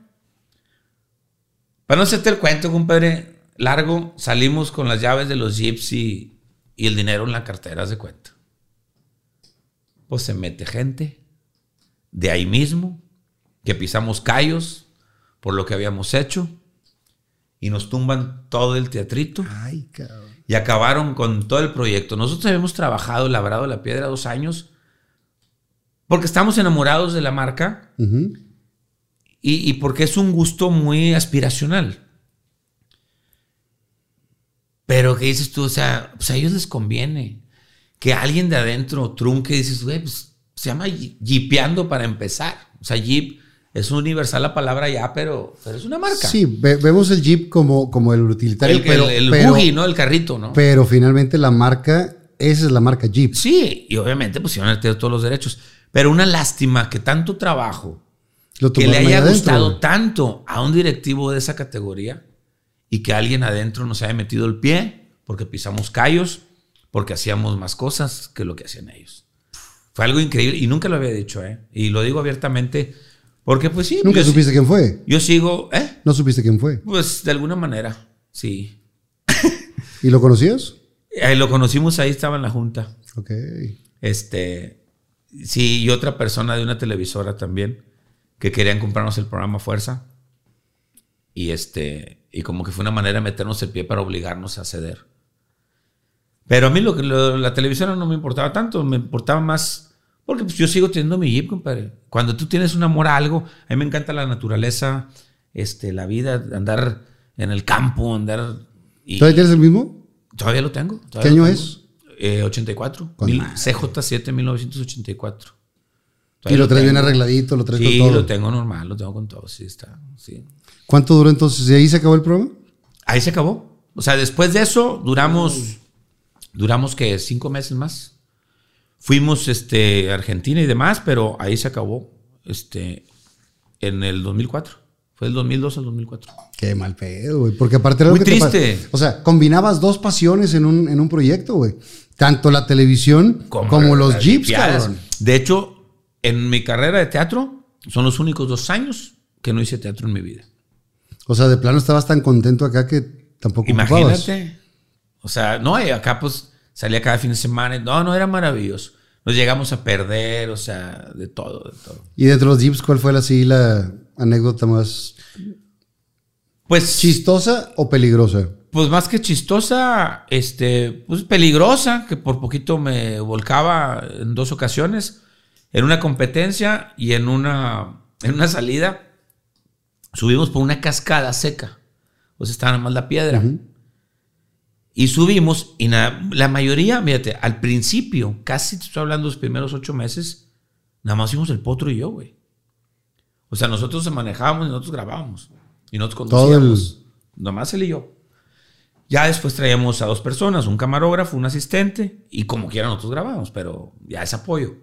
Para no hacerte el cuento, compadre, largo, salimos con las llaves de los jeeps y, y el dinero en la cartera, de cuenta. Pues se mete gente de ahí mismo que pisamos callos por lo que habíamos hecho y nos tumban todo el teatrito Ay, cabrón. y acabaron con todo el proyecto. Nosotros habíamos trabajado, labrado la piedra dos años porque estamos enamorados de la marca y, y porque es un gusto muy aspiracional. Pero que dices tú, o sea, pues a ellos les conviene que alguien de adentro trunque y dices, güey, pues se llama jipeando para empezar. O sea, jeep es universal la palabra ya, pero, pero es una marca. Sí, ve- vemos el Jeep como, como el utilitario, el, pero, el, el pero, buggy, ¿no? El carrito, ¿no? pero finalmente la marca, esa es la marca Jeep. Sí, y obviamente pues iban a tener todos los derechos. Pero una lástima que tanto trabajo, Lo que le haya adentro, gustado güey. tanto a un directivo de esa categoría y que alguien adentro nos haya metido el pie porque pisamos callos, porque hacíamos más cosas que lo que hacían ellos. Fue algo increíble y nunca lo había dicho, ¿eh? Y lo digo abiertamente porque pues sí. Nunca supiste quién fue. Yo sigo, ¿eh? No supiste quién fue. Pues de alguna manera, sí. ¿Y lo conocías? Eh, lo conocimos ahí, estaba en la junta. Ok. Este, sí, y otra persona de una televisora también, que querían comprarnos el programa Fuerza. Y este, y como que fue una manera de meternos el pie para obligarnos a ceder. Pero a mí lo que lo- la televisora no me importaba tanto, me importaba más, porque pues yo sigo teniendo mi jeep, compadre. Cuando tú tienes un amor a algo, a mí me encanta la naturaleza, este, la vida, andar en el campo, andar... Y ¿Todavía tienes el mismo? Todavía lo tengo. ¿Qué año tengo. es? Eh, 84. Con Mil- madre. CJ7 1984. Y Todavía lo traes bien arregladito, lo traes Sí, con todo. lo tengo normal, lo tengo con todo, sí está, sí. ¿Cuánto duró entonces? ¿Y ahí se acabó el programa? Ahí se acabó. O sea, después de eso duramos, duramos que cinco meses más. Fuimos este, a Argentina y demás, pero ahí se acabó este, en el 2004. Fue del 2002 al 2004. Qué mal pedo, güey. Porque aparte era Muy lo que te triste. O sea, combinabas dos pasiones en un, en un proyecto, güey. Tanto la televisión como, los jeeps, cabrón. De hecho, en mi carrera de teatro, son los únicos dos años que no hice teatro en mi vida. O sea, de plano estabas tan contento acá que tampoco ocupabas. Imagínate. O sea, no, acá pues salía cada fin de semana. y No, no, era maravilloso. Nos llegamos a perder, o sea, de todo, de todo. Y dentro de los jeeps, ¿cuál fue la, así, la anécdota más Pues, chistosa o peligrosa? pues más que chistosa, este, pues peligrosa, que por poquito me volcaba en dos ocasiones, en una competencia y en una, en una salida. Subimos por una cascada seca. O sea, estaba nada más la piedra. Y subimos, y la mayoría, fíjate, al principio, casi te estoy hablando de los primeros ocho meses, nada más fuimos el potro y yo, güey. O sea, nosotros se manejábamos y nosotros grabábamos. Y nosotros Todo el- conducíamos. Nomás él y yo. Ya después traíamos a dos personas, un camarógrafo, un asistente, y como quiera nosotros grabábamos, pero ya es apoyo.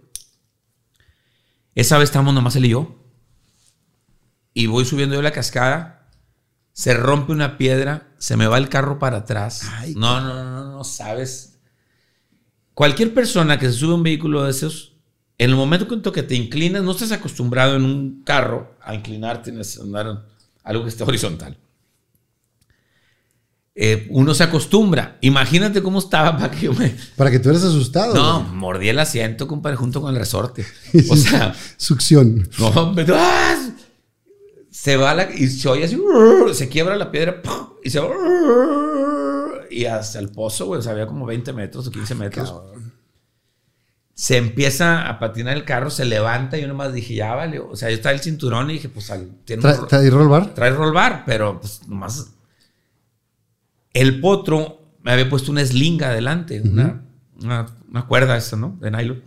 Esa vez estábamos nomás él y yo. Y voy subiendo yo la cascada, se rompe una piedra, se me va el carro para atrás. Ay, no, no, no, no, no sabes. Cualquier persona que se sube a un vehículo de esos, en el momento que que te inclinas, no estás acostumbrado en un carro a inclinarte, a andar en algo que esté horizontal. Eh, uno se acostumbra. Imagínate cómo estaba para que yo me. Para que tú eres asustado. No, güey. mordí el asiento, compadre, junto con el resorte. O sea, Succión. no, hombre, ¡ah! Se va la, y se oye así, se quiebra la piedra y se va y hasta el pozo, güey, o sea, había como 20 metros o 15 metros. Se empieza a patinar el carro, se levanta y yo nomás dije, ya vale. O sea, yo estaba el cinturón y dije, pues tiene un Tra- ro- tra- ¿Y roll bar? trae roll bar, pero pues nomás. El potro me había puesto una eslinga adelante, una, una, una cuerda esa, ¿no? De nylon.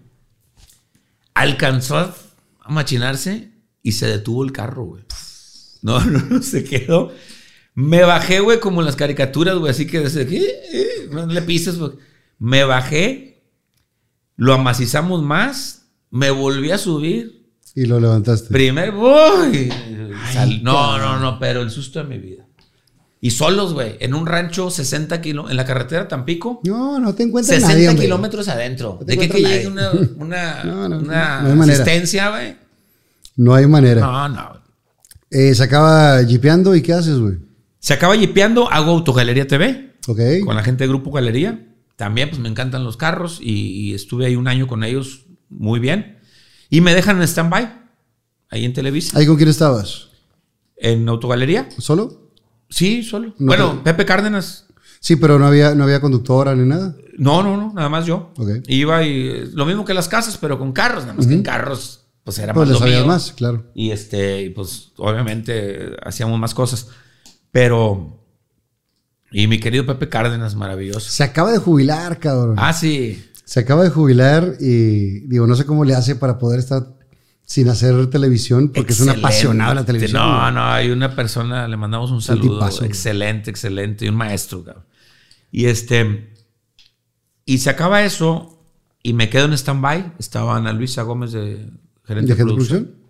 Alcanzó a machinarse y se detuvo el carro, güey. No, no, no, se quedó. Me bajé, güey, como en las caricaturas, güey, así que desde aquí, eh, no le pises, güey. Me bajé, lo amacizamos más, me volví a subir, Y lo levantaste. Primer, sal- no, no, no, pero el susto de mi vida. Y solos, güey, en un rancho 60 kilómetros, en la carretera Tampico, No, no te encuentras 60 nadie, hombre. kilómetros adentro. No ¿De qué que llegue una, una, No, no, una no hay manera. asistencia, güey? No hay manera. No, no. Eh, se acaba jipeando y ¿qué haces, güey? Se acaba jipeando, hago Autogalería TV Ok. con la gente de Grupo Galería. También, pues me encantan los carros y, y estuve ahí un año con ellos muy bien. Y me dejan en stand-by. ahí en Televisa. ¿Ahí con quién estabas? ¿En Autogalería? ¿Solo? Sí, solo. No bueno, te- Pepe Cárdenas. Sí, pero no había, no había conductora ni nada. No, no, no, nada más yo. Ok. Iba y eh, lo mismo que las casas, pero con carros, nada más que en carros, pues era Pues más mío. más, claro. Y este, pues obviamente hacíamos más cosas. Pero, y mi querido Pepe Cárdenas, maravilloso. Se acaba de jubilar, cabrón. Ah, sí. Se acaba de jubilar y digo, no sé cómo le hace para poder estar sin hacer televisión, porque es un apasionado de la televisión. No, güey. no, hay una persona, le mandamos un saludo. tipazo, excelente, excelente. Y un maestro, cabrón. Y este, y se acaba eso y me quedo en stand-by. Estaba Ana Luisa Gómez de gerente ¿De de, producción. producción?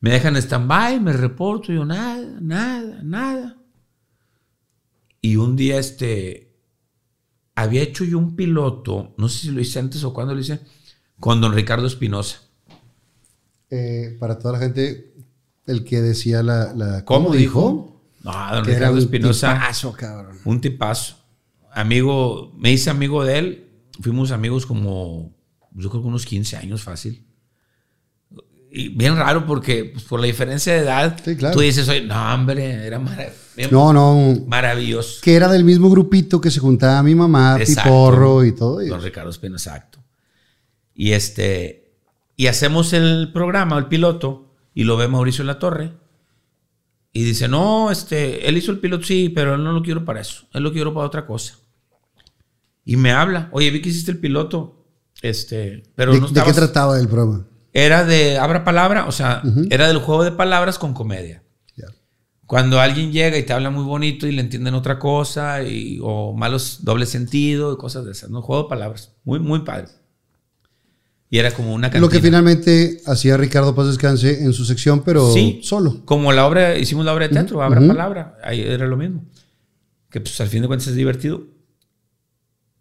Me dejan stand-by, me reporto, yo nada, nada, nada. Y un día, este, había hecho yo un piloto, no sé si lo hice antes o cuándo lo hice, con don Ricardo Espinosa. Eh, para toda la gente, el que decía la. la ¿Cómo dijo? No, don Ricardo un Espinosa, tipazo, cabrón. un tipazo. Amigo, me hice amigo de él, fuimos amigos como, yo creo que unos 15 años fácil. Y bien raro porque pues, por la diferencia de edad, Sí, claro. tú dices, oye, no, hombre, era marav- bien No, no. maravilloso. Que era del mismo grupito que se juntaba mi mamá, Exacto. Piporro y todo. Don Ricardo Espino, exacto. Y este, y hacemos el programa, el piloto, y lo ve Mauricio en la torre. Y dice, no, este, él hizo el piloto, sí, pero él no lo quiero para eso. Él lo quiero para otra cosa. Y me habla, oye, vi que hiciste el piloto, este, pero ¿De, no de qué estabas- trataba el programa? Era de abra palabra, o sea, era del juego de palabras con comedia. Cuando alguien llega y te habla muy bonito y le entienden otra cosa, y, o malos doble sentido y cosas de esas, ¿no? Juego de palabras. Muy, muy padre. Y era como una cantina. Lo que finalmente hacía Ricardo Paz Descanse en su sección, pero Sí. solo. Como la obra, hicimos la obra de teatro, abra palabra. Ahí era lo mismo. Que pues al fin de cuentas es divertido.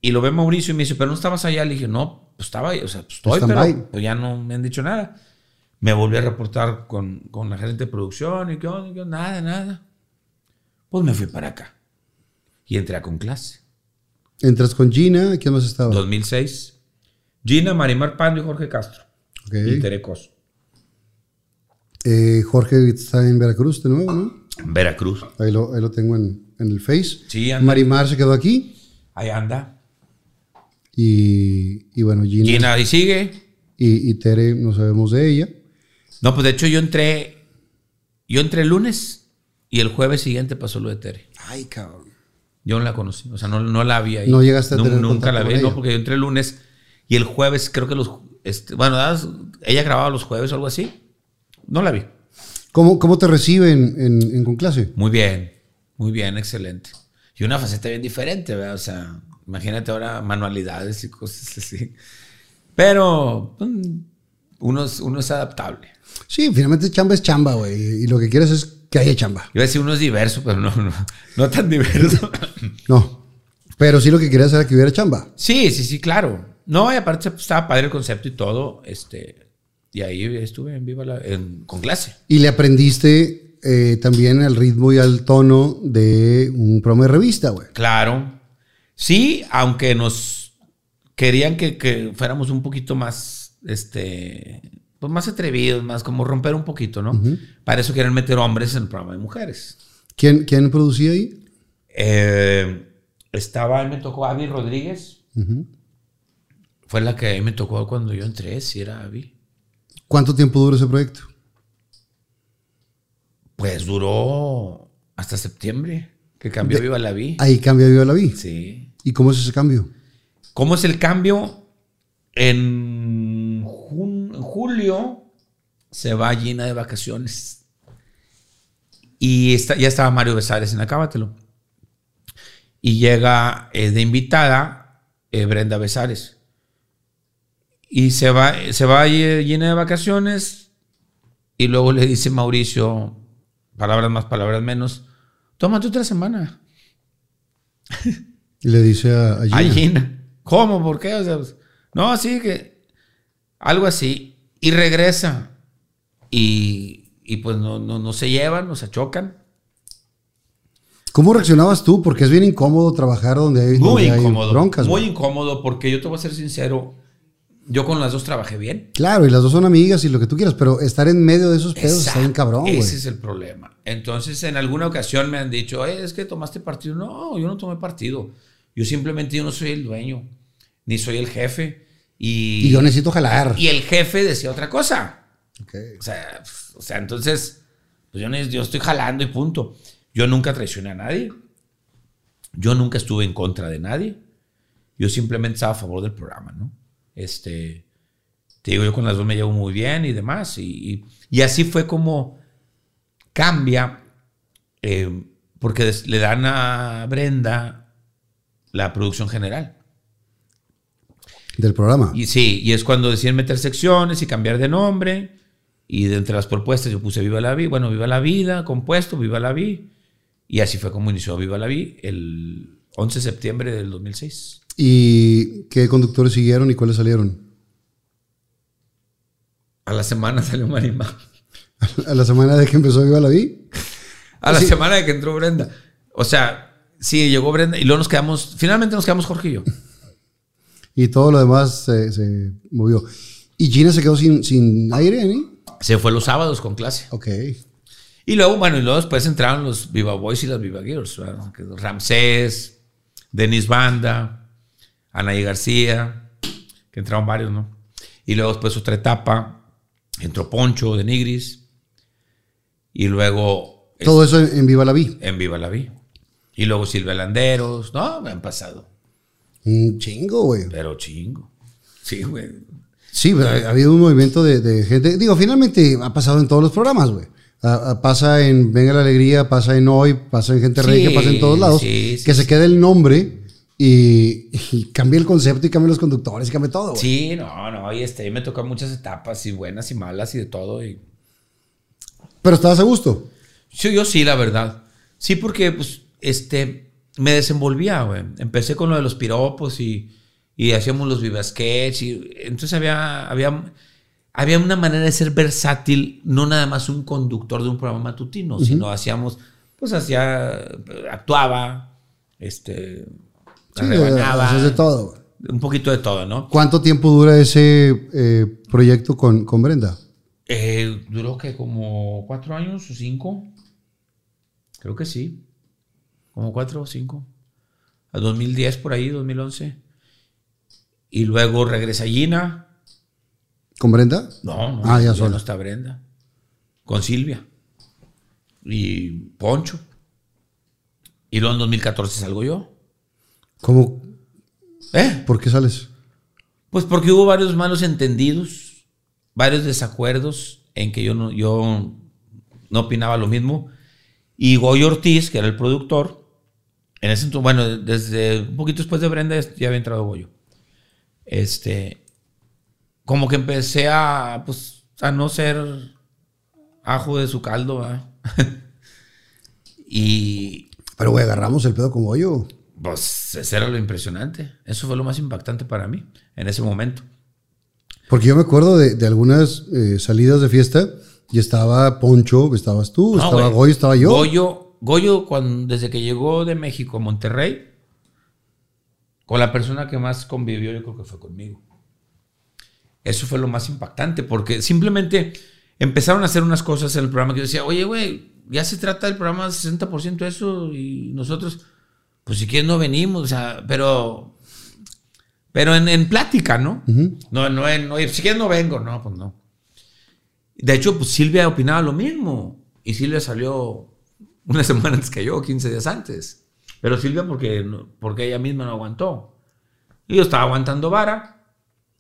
Y lo ve Mauricio y me dice, pero no estabas allá. Le dije, no, pues estaba ahí. O sea, pues estoy, pero pues ya no me han dicho nada. Me volví a reportar con, con la gerente de producción y qué onda, qué onda, nada, nada. Pues me fui para acá. Y entré a con clase. Entras con Gina, ¿quién más estaba? 2006. Gina, Marimar Pando y Jorge Castro. Ok. Y Tere Cos. Eh, Jorge está en Veracruz de nuevo, ¿no? Veracruz. Ahí lo, ahí lo tengo en, en el Face. Sí, anda. Marimar se quedó aquí. Ahí anda. Y, y bueno, Gina, Gina ahí sigue. Y, y Tere, no sabemos de ella. No, pues de hecho yo entré, yo entré el lunes y el jueves siguiente pasó lo de Tere. Ay, cabrón. Yo no la conocí, o sea, no, no la vi ahí. No llegaste a tener Nunca la vi, ella. no, porque yo entré el lunes y el jueves creo que los, este, bueno, ella grababa los jueves o algo así. No la vi. ¿Cómo, cómo te reciben en, en con clase? Muy bien, muy bien, excelente. Y una faceta bien diferente, ¿verdad? O sea, imagínate ahora manualidades y cosas así. Pero mm, uno es, uno es adaptable. Sí, finalmente chamba es chamba, güey. Y lo que quieres es que haya chamba. Iba a decir uno es diverso, pero no, no, no tan diverso. No. Pero sí lo que querías era que hubiera chamba. Sí, sí, sí, claro. No, y aparte estaba padre el concepto y todo. Este, y ahí estuve en viva la- en- con clase. Y le aprendiste eh, también al ritmo y al tono de un programa de revista, güey. Claro. Sí, aunque nos querían que, que fuéramos un poquito más, este, pues más atrevidos, más como romper un poquito, ¿no? Para eso quieren meter hombres en el programa de mujeres. ¿Quién, quién producía ahí? Eh, estaba, me tocó Avi Rodríguez. Fue la que me tocó cuando yo entré, si era Avi. ¿Cuánto tiempo duró ese proyecto? Pues duró hasta septiembre, que cambió Viva la Vi. Ahí cambia Viva la Vi. Sí. ¿Y cómo es ese cambio? ¿Cómo es el cambio? En, julio se va Gina de vacaciones. Y está- ya estaba Mario Besares en Acábatelo. Y llega eh, de invitada eh, Brenda Besares. Y se va, se va Gina de vacaciones. Y luego le dice Mauricio, palabras más, palabras menos, tómate otra semana. Y le dice a, a Gina. A Gina. ¿Cómo? ¿Por qué? O sea, pues, no, así que algo así. Y regresa. Y, y pues no, no, no se llevan, no se chocan. ¿Cómo reaccionabas tú? Porque es bien incómodo trabajar donde hay, Muy donde hay incómodo. broncas. muy incómodo porque yo te voy a ser sincero. yo con las dos trabajé bien. Claro, y las dos son amigas y lo que tú quieras, pero estar en medio de esos pedos está bien cabrón, güey. Ese es el problema. Entonces, en alguna ocasión me han dicho, "Oye, es que tomaste partido. No, yo no tomé partido. Yo simplemente yo no soy el dueño, ni soy el jefe. Y, Y yo necesito jalar. y el jefe decía otra cosa. Ok. O sea, o sea entonces, pues yo, yo estoy jalando y punto. Yo nunca traicioné a nadie. Yo nunca estuve en contra de nadie. Yo simplemente estaba a favor del programa, ¿no? Este, te digo, yo con las dos me llevo muy bien y demás. Y, y- y así fue como cambia, eh, porque des- le dan a Brenda la producción general. Del programa. Y sí, y es cuando deciden meter secciones y cambiar de nombre. Y de entre las propuestas yo puse Viva la Vida, bueno, Viva la Vida, compuesto, Viva la Vida. Y así fue como inició Viva la Vida el 11 de septiembre del 2006. ¿Y qué conductores siguieron y cuáles salieron? A la semana salió Marimba. A la semana de que empezó Viva la Vi. A la Sí. semana de que entró Brenda. O sea, sí, llegó Brenda y luego nos quedamos, finalmente nos quedamos Jorge y yo. Y todo lo demás se, se movió. ¿Y Gina se quedó sin, sin aire, ¿eh? Se fue los sábados con clase. Ok. Y luego, bueno, y luego después entraron los Viva Boys y las Viva Girls. ¿verdad? Ramsés, Denis Banda, Anaí García, que entraron varios, ¿no? Y luego después otra etapa, entró Poncho de Nigris. Y luego Todo eso en, en Viva la Vi. en Viva la Vi. Y luego Silvia Landeros. No, me han pasado. Un chingo, güey. Pero chingo. Sí, güey. Sí, ha ha habido un movimiento de, de gente. Digo, finalmente ha pasado en todos los programas, güey. Ah, ah, pasa en Venga la Alegría, pasa en Hoy, pasa en Gente Sí, Regia, pasa en todos lados. sí, sí, que se quede el nombre y, y cambia el concepto y cambia los conductores y cambia todo, güey. Sí, no, no. Y este, me tocó muchas etapas, y buenas y malas y de todo. Y Pero estabas a gusto. Sí, yo sí, la verdad. Sí, porque pues, este, me desenvolvía, güey. Empecé con lo de los piropos y, y hacíamos los viva sketch. Y, entonces había, había, había una manera de ser versátil, no nada más un conductor de un programa matutino, sino hacíamos, pues hacía, actuaba, este, Sí, rebanaba, haces de todo. güey. un poquito de todo, ¿no? ¿Cuánto tiempo dura ese eh, proyecto con, con Brenda? Eh, duró que como cuatro años o cinco. Creo que sí. Como cuatro o cinco. A 2010 por ahí, 2011. Y luego regresa Gina. ¿Con Brenda? No, no, Ah, ya ya no está Brenda. Con Silvia. Y Poncho. Y luego en 2014 salgo yo. ¿Cómo? ¿Eh? ¿Por qué sales? Pues porque hubo varios malos entendidos, varios desacuerdos en que yo no, yo no opinaba lo mismo. Y Goyo Ortiz, que era el productor, en ese entonces, bueno, desde un poquito después de Brenda ya había entrado Goyo. Este, como que empecé a, pues, a no ser ajo de su caldo, ¿verdad? y Pero, güey, agarramos el pedo con Goyo. pues eso era lo impresionante. Eso fue lo más impactante para mí en ese momento. Porque yo me acuerdo de, de algunas eh, salidas de fiesta y estaba Poncho, estabas tú, No, estaba güey. Goyo, estaba yo. Goyo, Goyo cuando, desde que llegó de México a Monterrey, con la persona que más convivió, yo creo que fue conmigo. Eso fue lo más impactante, porque simplemente empezaron a hacer unas cosas en el programa que yo decía, oye, güey, ya se trata del programa 60% de eso y nosotros, pues si quieres no venimos, o sea, pero, pero en, en plática, ¿no? No, no, en, oye, si quieres no vengo, no, pues no. De hecho, pues Silvia opinaba lo mismo. Y Silvia salió una semana antes que yo, 15 días antes. Pero Silvia porque, porque ella misma no aguantó. Y yo estaba aguantando vara.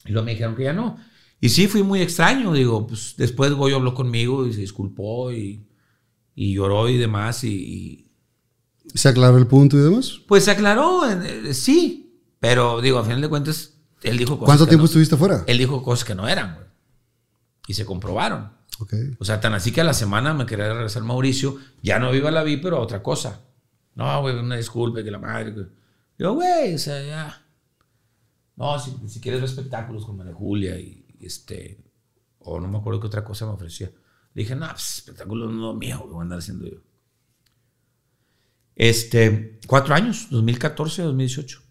Y luego me dijeron que ya no. Y sí, fui muy extraño. Digo, pues después Goyo habló conmigo y se disculpó y, y lloró y demás. Y, y, Se aclaró el punto y demás. pues se aclaró, eh, sí. Pero digo, a final de cuentas, él dijo cosas ¿Cuánto que tiempo no- estuviste fuera? Él dijo cosas que no eran, güey. Y se comprobaron. O sea, tan así que a la semana me quería regresar Mauricio. Ya no viva la vi, pero a otra cosa. No, güey, una disculpa, que la madre. Yo, güey, o sea, ya. No, si, si quieres ver espectáculos con María Julia y, y este. O no me acuerdo qué otra cosa me ofrecía. Le dije, no, pues espectáculos no mío, que voy a andar haciendo yo. Este, cuatro años, 2014, 2018.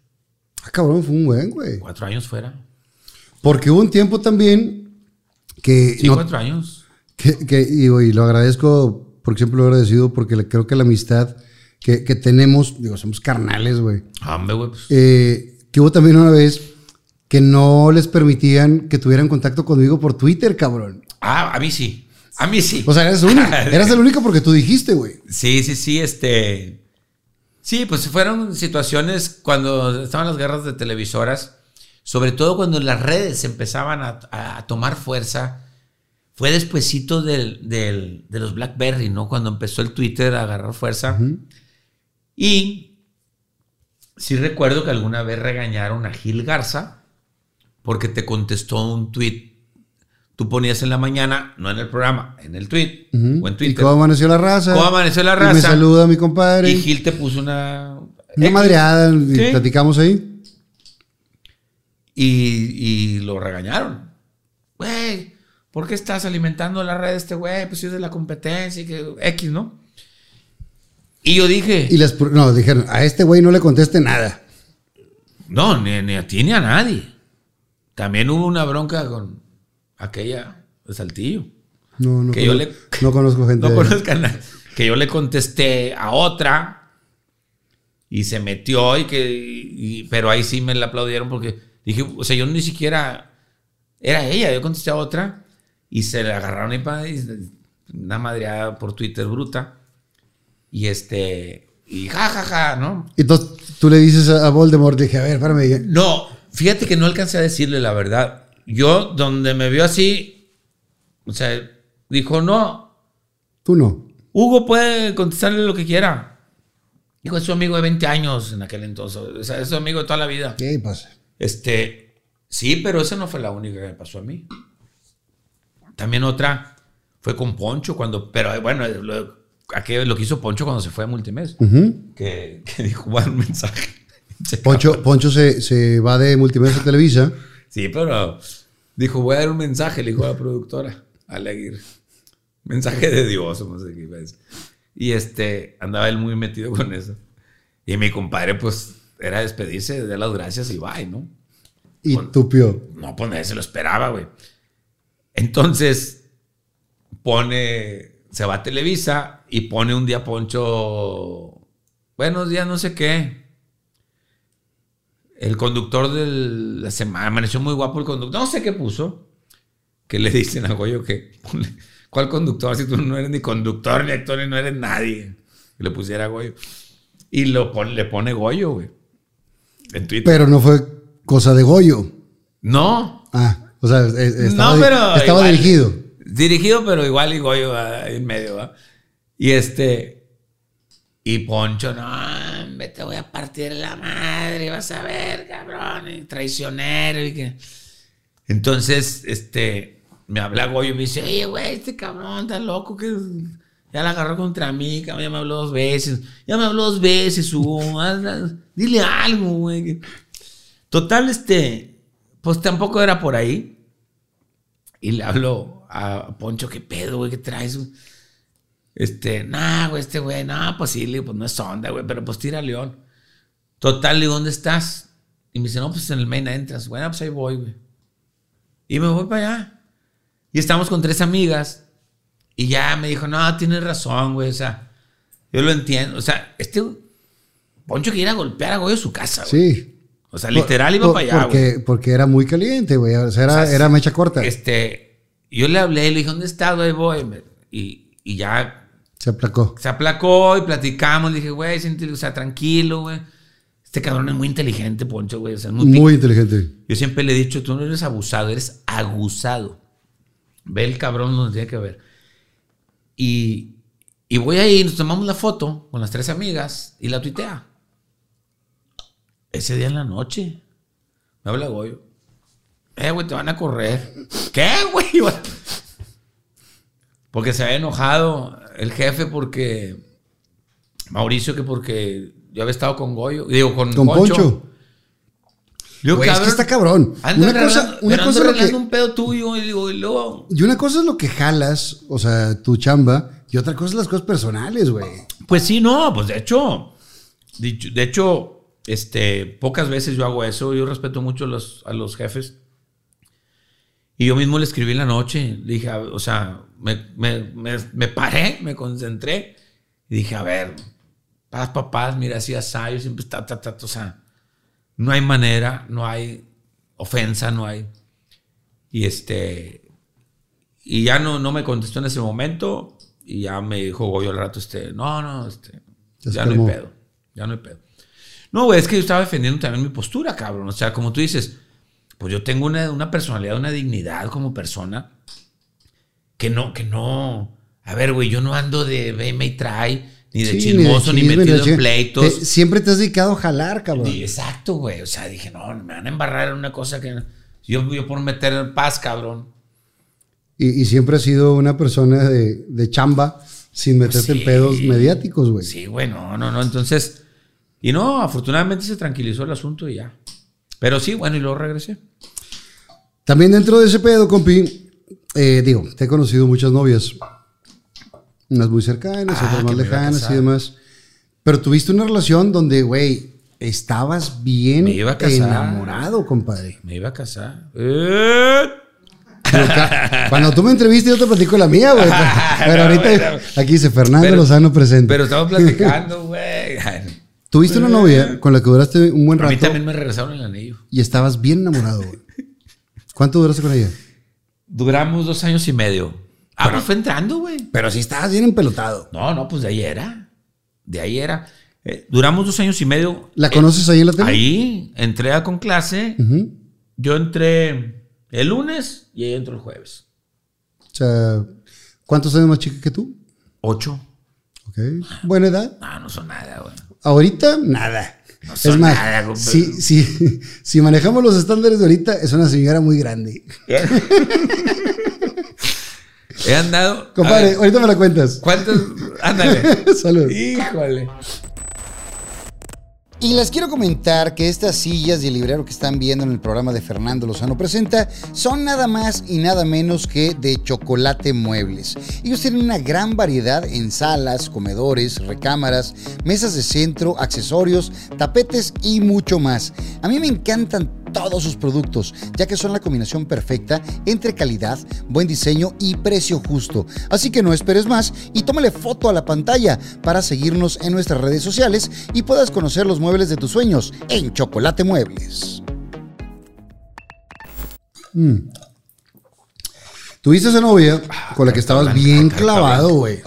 Ah, cabrón, fue un buen, güey. Cuatro años fuera. Porque hubo un tiempo también que... Sí, no- cuatro años. Que, que- y, y lo agradezco, porque siempre lo he agradecido, porque le- creo que la amistad que, que tenemos, digo, somos carnales, güey. Hombre, güey. pues. Eh, que hubo también una vez que no les permitían que tuvieran contacto conmigo por Twitter, cabrón. Ah, a mí sí. A mí sí. O sea, eras el único, eras el único porque tú dijiste, güey. Sí, sí, sí, este. Sí, pues fueron situaciones cuando estaban las guerras de televisoras, sobre todo cuando las redes empezaban a- a tomar fuerza. Fue despuesito del, del- de los BlackBerry, ¿no? Cuando empezó el Twitter a agarrar fuerza. Y sí recuerdo que alguna vez regañaron a Gil Garza porque te contestó un tweet. Tú ponías en la mañana, no en el programa, en el tweet Ujú. o en ¿Y Twitter. cómo amaneció la raza? ¿Cómo amaneció la Y me raza? saluda mi compadre. Y Gil te puso una. Una madreada y platicamos ahí. Y, y lo regañaron. Güey, ¿por qué estás alimentando la red de este güey? Pues si es de la competencia y que X, ¿no? Y yo dije, Y les, no, dijeron, a este güey no le conteste nada. no, ni, ni a ti ni a nadie. También hubo una bronca con aquella de Saltillo. No, no, Que yo conozco, le- no conozco gente. No conozco a nadie. Que yo le contesté a otra y se metió y que. y- pero ahí sí me la aplaudieron porque dije, o sea, yo ni siquiera. Era ella, yo contesté a otra y se le agarraron y, una madreada por Twitter bruta. Y este. Y jajaja, ¿no? Y entonces tú le dices a a Voldemort, dije, a ver, espérame. No, fíjate que no alcancé a decirle la verdad. Yo, donde me vio así, o sea, dijo, no, Tú no. Hugo puede contestarle lo que quiera. Dijo, es su amigo de 20 años en aquel entonces. O sea, es su amigo de toda la vida. ¿Qué pasa? Este, sí, pero esa no fue la única que me pasó a mí. También otra fue con Poncho cuando, pero bueno, lo, aquello- lo que hizo Poncho cuando se fue a Multimes. Ujú. que, que dijo, un mensaje. Poncho, Poncho se, se va de Multimedia a Televisa. Sí, pero dijo, voy a dar un mensaje, le dijo a la productora, a la Aguirre. Mensaje de Dios, no sé qué iba a decir. Y este, andaba él muy metido con eso. Y mi compadre, pues, era despedirse, de las gracias y bye, ¿no? Y tupió. No, pues nadie se lo esperaba, güey. Entonces, pone, se va a Televisa y pone un día Poncho, buenos días, no sé qué. El conductor de la semana, amaneció muy guapo el conductor, no sé qué puso, que le dicen a Goyo que, ¿cuál conductor? Si tú no eres ni conductor, ni actor, ni no eres nadie. Le pusiera a Goyo. Y lo pone, le pone Goyo, güey. En Twitter. Pero no fue cosa de Goyo. no, Ah, o sea, es- estaba, no, pero estaba igual- dirigido. Dirigido, pero igual y Goyo en medio, ¿va? Y este. Y Poncho, no, te voy a partir la madre, vas a ver, cabrón, y traicionero y que. Entonces, este, me habla Goyo y me dice, oye, güey, este cabrón está loco que ya la agarró contra mí, cabrón, ya me habló dos veces, ya me habló dos veces, Hugo, dile algo, güey. Total, este, pues tampoco era por ahí. Y le hablo a Poncho, ¿qué pedo, güey? ¿Qué traes? güey?" Este, nah, güey, este güey, no, pues sí, le digo, pues no es onda, güey, pero pues tira León. Total, le ¿dónde estás? Y me dice, no, pues en el main entrance. Bueno, pues ahí voy, güey. Y me voy para allá. Y estamos con tres amigas. Y ya me dijo, no, tienes razón, güey, o sea, yo lo entiendo. O sea, este Poncho quería golpear a Goyo su casa, güey. Sí. O sea, literal iba Por- para allá, güey. porque, porque era muy caliente, güey. O sea, era, O sea, era mecha corta. Este, yo le hablé, le dije, ¿dónde estás, güey? Voy. Y, y ya Se aplacó. se aplacó y platicamos. Le dije, güey, siéntete, o sea, tranquilo, güey. Este cabrón es muy inteligente, Poncho, güey. O sea, muy, inteligente. Yo siempre le he dicho, tú no eres abusado, eres aguzado. Ve el cabrón donde tiene que ver. Y, y voy ahí, nos tomamos la foto con las tres amigas y la tuitea. Ese día en la noche, me habla Goyo. Eh, güey, te van a correr. ¿Qué, güey? Porque se había enojado el jefe porque. Mauricio, que porque yo había estado con Goyo. Digo, con, Con Poncho. Poncho. Digo, es que está cabrón. Ando Una cosa, una cosa ando es lo que, un pedo tuyo y digo, y luego. y una cosa es lo que jalas, o sea, tu chamba, y otra cosa es las cosas personales, güey. Pues sí, no, pues de hecho, de hecho, este, pocas veces yo hago eso. Yo respeto mucho a los, a los jefes. Y yo mismo le escribí en la noche. Le dije, o sea, me, me, me, me paré, me concentré. Y dije, a ver, paz, papás, mira, así así, yo siempre está, ta, ta, ta, o sea, no hay manera, no hay ofensa, no hay. Y este, y ya no, no me contestó en ese momento. Y ya me dijo Goyo al rato, este, no, no, este, ya no hay pedo, ya no hay pedo. No, güey, es que yo estaba defendiendo también mi postura, cabrón. O sea, como tú dices, pues yo tengo una, una personalidad, una dignidad como persona que no, que no. A ver, güey, yo no ando de veme y trae, ni de Sí, chismoso, ni, chisme, metido de en pleitos. Te- siempre te has dedicado a jalar, cabrón. Y exacto, güey. O sea, dije, no, me van a embarrar en una cosa que. Yo, yo por meter paz, cabrón. Y, y siempre has sido una persona de, de chamba sin meterte Sí. en pedos mediáticos, güey. Sí, güey, no, no, no. Entonces. Y no, afortunadamente se tranquilizó el asunto y ya. Pero sí, bueno, y luego regresé. También dentro de ese pedo, compi, eh, digo, te he conocido muchas novias. Unas muy cercanas, Ah, otras más lejanas y demás. Pero tuviste una relación donde, güey, estabas bien iba a casar. enamorado, compadre. Me iba a casar. ¡Eh! Cuando tú me entrevistas, yo te platico la mía, güey. Pero, ahorita bueno. aquí dice Fernando Pero- Lozano presente. Pero estamos platicando, güey. A Tuviste una novia con la que duraste un buen mí rato también me regresaron el anillo. y estabas bien enamorado, güey. ¿Cuánto duraste con ella? Duramos dos años y medio. Ah, pues fue entrando, güey. Pero sí estabas bien empelotado. No, no, pues de ahí era. De ahí era. Eh, duramos dos años y medio. ¿La Eh, conoces ahí en la tele? Ahí entré a con clase. Yo entré el lunes y ella entró el jueves. O sea, ¿cuántos años más chica que tú? Ocho. Ok. Buena edad. No, no son nada, güey. Ahorita, nada. No es más, nada, compadre. si, si, si manejamos los estándares de ahorita, es una señora muy grande. He andado. Compadre, ahorita me la cuentas. ¿Cuántos? Ándale. Salud. Híjole. Y les quiero comentar que estas sillas el librero que están viendo en el programa de Fernando Lozano Presenta son nada más y nada menos que de chocolate muebles. Ellos tienen una gran variedad en salas, comedores, recámaras, mesas de centro, accesorios, tapetes y mucho más. A mí me encantan todos sus productos, ya que son la combinación perfecta entre calidad, buen diseño y precio justo. Así que no esperes más y tómale foto a la pantalla para seguirnos en nuestras redes sociales y puedas conocer los muebles de tus sueños en Chocolate Muebles. Tuviste esa novia con la que estabas bien clavado, güey.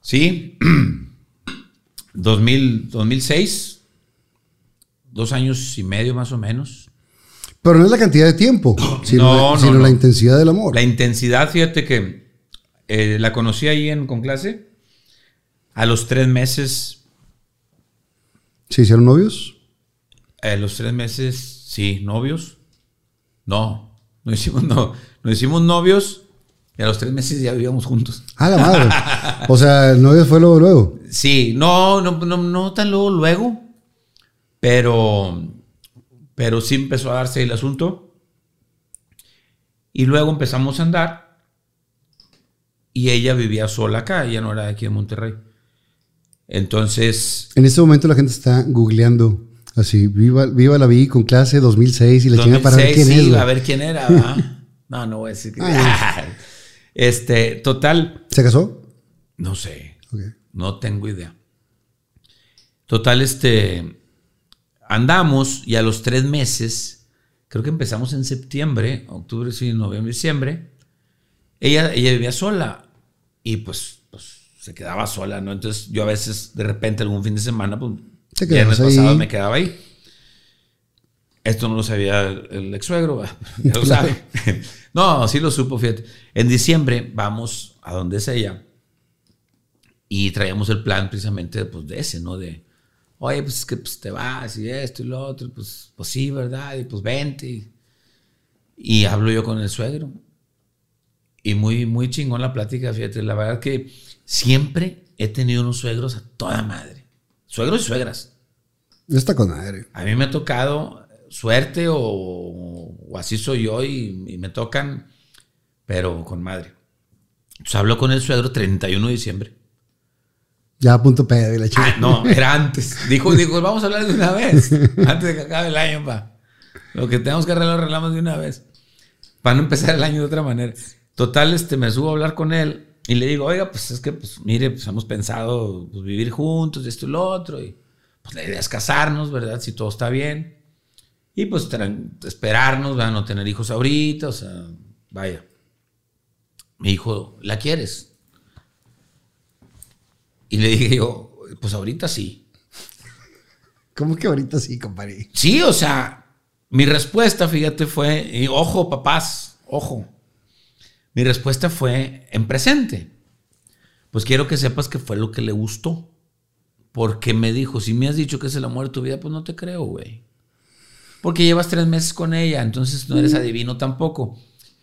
Sí. 2000, 2006. Dos años y medio más o menos. Pero no es la cantidad de tiempo, sino, No, no, sino no. la intensidad del amor. La intensidad, fíjate que eh, la conocí ahí en, con clase. A los tres meses, ¿Se hicieron novios? a los tres meses, sí, novios. No, no hicimos, no, no hicimos novios y a los tres meses ya vivíamos juntos. Ah, la madre. o sea, el novio fue luego, luego. Sí, no, no, no, no tan luego, luego, pero, pero sí empezó a darse el asunto. Y luego empezamos a andar y ella vivía sola acá, ella no era de aquí en Monterrey. Entonces, En este momento la gente está googleando así, viva, viva la vi con clase 2006 y la chinga para ver 2006, quién sí, es. a ver quién era. No, no voy a decir que. Ah, este, total, ¿Se casó? no sé. No tengo idea. Total, este. Andamos y a los tres meses, creo que empezamos en septiembre, octubre, sí, noviembre, diciembre. Ella, ella vivía sola y pues, pues se quedaba sola, ¿no? Entonces yo a veces, de repente, algún fin de semana, pues, viernes pasado me quedaba ahí. Esto no lo sabía el, ex suegro, ya lo sabe. no, sí lo supo, fíjate. En diciembre vamos a donde es ella y traíamos el plan precisamente pues, de ese, ¿no? De, oye, pues es que pues, te vas y esto y lo otro, pues, pues sí, ¿verdad? Y pues vente. Y, y hablo yo con el suegro. Y muy, muy chingón la plática, fíjate. La verdad que siempre he tenido unos suegros a toda madre. Suegros y suegras. Está con madre. A mí me ha tocado suerte o, o así soy yo y, y me tocan, pero con madre. Entonces hablo con el suegro 31 de diciembre. Ya a punto pedo y la chica. Ah, no, era antes. Dijo, dijo, vamos a hablar de una vez. Antes de que acabe el año, pa. Lo que tenemos que arreglar, lo arreglamos de una vez. para no empezar el año de otra manera. Total, este, me subo a hablar con él y le digo, oiga, pues es que, pues mire, pues hemos pensado pues, vivir juntos, esto y lo otro, y pues la idea es casarnos, ¿verdad? Si todo está bien. Y pues esperarnos, van a no tener hijos ahorita, o sea, vaya. Me dijo, ¿la quieres? Y le dije yo, pues ahorita sí. ¿Cómo que ahorita sí, compadre? Sí, o sea, mi respuesta, fíjate, fue, y ojo, papás, ojo. Mi respuesta fue en presente. Pues quiero que sepas que fue lo que le gustó. Porque me dijo, si me has dicho que es el amor de tu vida, pues no te creo, güey. Porque llevas tres meses con ella, entonces no eres adivino tampoco.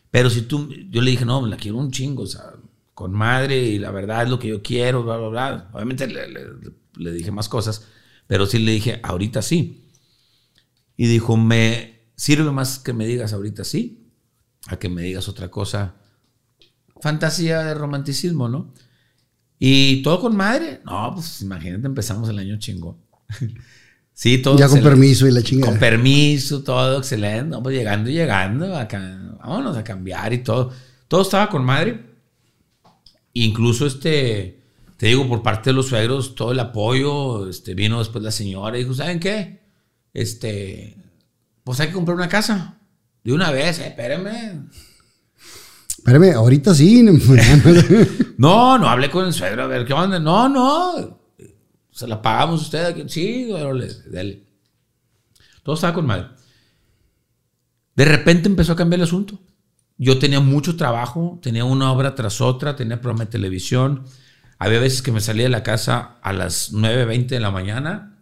Pero si tú, yo le dije, no, la quiero un chingo, o sea, con madre y la verdad es lo que yo quiero, bla, bla, bla. Obviamente le dije más cosas, pero sí le dije, ahorita sí. Y dijo, me sirve más que me digas ahorita sí, a que me digas otra cosa fantasía de romanticismo, ¿no? Y todo con madre. No, pues imagínate, empezamos el año chingo. sí, todo. Ya con permiso y la chingada. Con permiso, todo excelente. No, pues llegando y llegando, acá, vámonos a cambiar y todo. Todo estaba con madre. Incluso este, te digo, por parte de los suegros, todo el apoyo. Este, vino después la señora y dijo, ¿saben qué? Este, pues hay que comprar una casa. De una vez, eh, espérenme. Espérame, ahorita sí. no, no hablé con el suegro, a ver qué onda. No, no. Se la pagamos usted. Sí, dale. Todo estaba con mal. De repente empezó a cambiar el asunto. Yo tenía mucho trabajo, tenía una obra tras otra, tenía programa de televisión. Había veces que me salía de la casa a las 9.20 de la mañana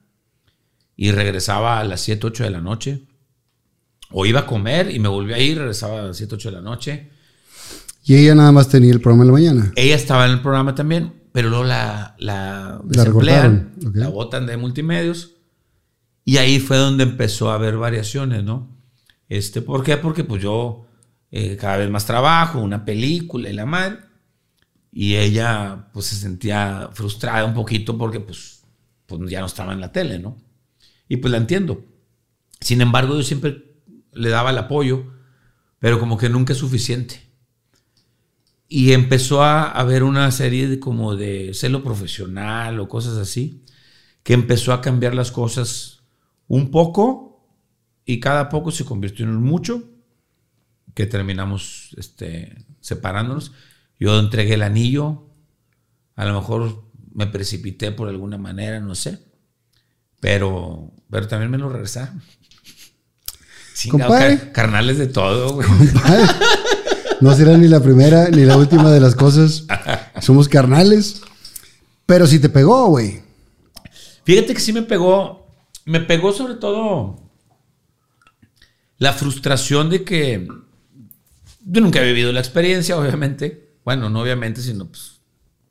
y regresaba a las 7, 8 de la noche. O iba a comer y me volvía a ir, regresaba a las 7, 8 de la noche. Y ella nada más tenía el programa en la mañana. Ella estaba en el programa también, pero luego la, la desemplean, la, botan de multimedios. Y ahí fue donde empezó a haber variaciones, ¿no? Este, ¿Por qué? Porque pues yo eh, cada vez más trabajo, una película y la madre. Y ella pues se sentía frustrada un poquito porque pues, pues ya no estaba en la tele, ¿no? Y pues la entiendo. Sin embargo, yo siempre le daba el apoyo, pero como que nunca es suficiente. Y empezó a haber una serie de como de celo profesional o cosas así, que empezó a cambiar las cosas un poco y cada poco se convirtió en mucho, que terminamos este, separándonos. Yo entregué el anillo, a lo mejor me precipité por alguna manera, no sé, pero, pero también me lo regresaron. carnales de todo, güey. No será ni la primera ni la última de las cosas. Somos carnales. Pero si te pegó, güey. Fíjate que sí me pegó. Me pegó sobre todo la frustración de que yo nunca he vivido la experiencia, obviamente. Bueno, no obviamente, sino pues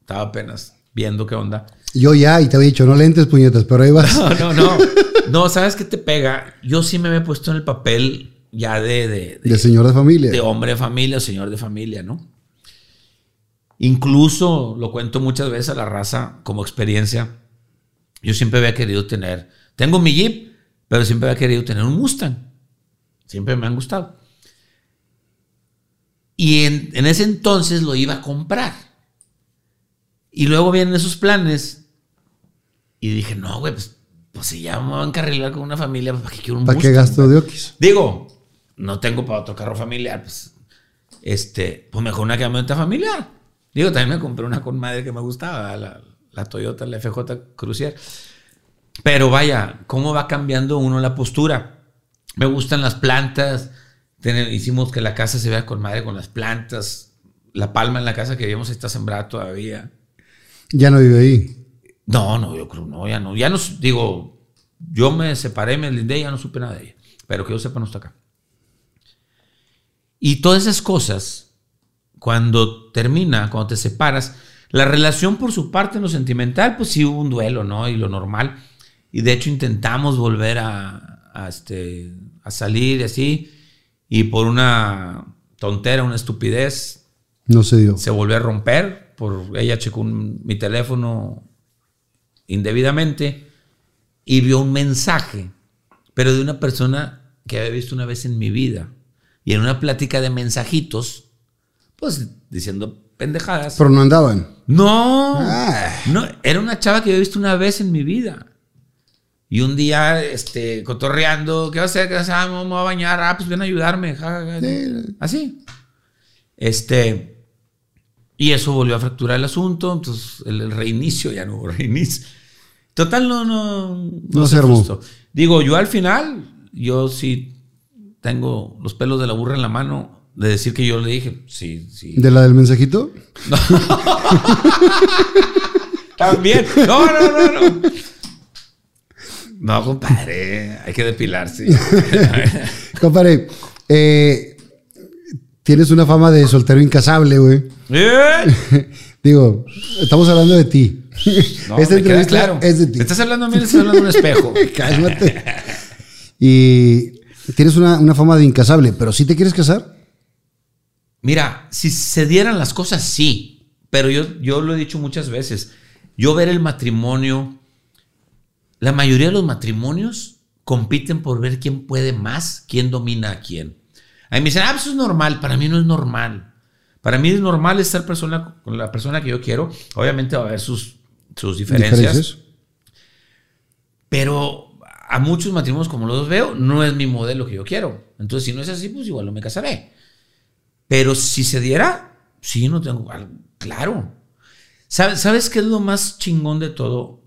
estaba apenas viendo qué onda. Yo ya, y te había dicho, no lentes puñetas, pero ahí vas. No, no, no. No, ¿sabes qué te pega? Yo sí me he puesto en el papel ya de, de, señor de familia. De hombre de familia, señor de familia, ¿no? Incluso lo cuento muchas veces a la raza como experiencia. Yo siempre había querido tener, tengo mi Jeep, pero siempre había querido tener un Mustang. Siempre me han gustado. Y en, en ese entonces lo iba a comprar. Y luego vienen esos planes. Y dije, no, güey, pues, pues si ya me van a encarrilar con una familia, ¿para qué quiero un ¿Para qué gasto de Oquis? Digo, no tengo para otro carro familiar, pues, este, pues mejor una camioneta familiar. Digo, también me compré una con madre que me gustaba, la, Toyota, la FJ Crucier. Pero vaya, ¿cómo va cambiando uno la postura? Me gustan las plantas. Hicimos que la casa se vea con madre con las plantas. La palma en la casa que vivimos está sembrada todavía. ¿Ya no vive ahí? No, no, yo creo no, ya no. Ya no, digo, yo me separé, me lindé y ya no supe nada de ella. Pero que yo sepa, no está acá. Y todas esas cosas, cuando termina, cuando te separas, la relación por su parte en lo sentimental, pues sí hubo un duelo, ¿no? Y lo normal. Y de hecho intentamos volver a, este, a salir y así. Y por una tontera, una estupidez. No se dio. Se volvió a romper. Por, ella checó mi teléfono indebidamente y vio un mensaje, pero de una persona que había visto una vez en mi vida y en una plática de mensajitos, pues diciendo pendejadas. Pero no andaban. No, Ah. no, era una chava que he visto una vez en mi vida. Y un día, este, cotorreando, ¿qué va a hacer? ¿Qué va a hacer? Ah, me voy a bañar. Ah, pues ven a ayudarme. ja, ja, ja. Así. Este. Y eso volvió a fracturar el asunto. Entonces, el, el reinicio, ya no hubo reinicio. Total, no, no. No se armó. Digo, yo al final, yo sí tengo los pelos de la burra en la mano de decir que yo le dije, sí, sí. ¿De la del mensajito? También. No, no, no, no. No, compadre, hay que depilarse. Compadre, eh, tienes una fama de soltero incasable, güey. ¿Eh? Digo, estamos hablando de ti. No, Esta entrevista claro. es de ti. ¿Estás hablando a mí? ¿Estás hablando de un espejo? Cálmate. Y tienes una, una fama de incasable, pero ¿sí te quieres casar? Mira, si se dieran las cosas, sí. Pero yo, yo lo he dicho muchas veces. Yo ver el matrimonio, la mayoría de los matrimonios compiten por ver quién puede más, quién domina a quién. A mí me dicen, ah, pues eso es normal. Para mí no es normal. Para mí es normal estar persona, con la persona que yo quiero. Obviamente va a haber sus, sus diferencias. Pero a muchos matrimonios, como los veo, no es mi modelo que yo quiero. Entonces, si no es así, pues igual no me casaré. Pero si se diera, sí, no tengo. Claro. ¿Sabes, ¿Sabes qué es lo más chingón de todo?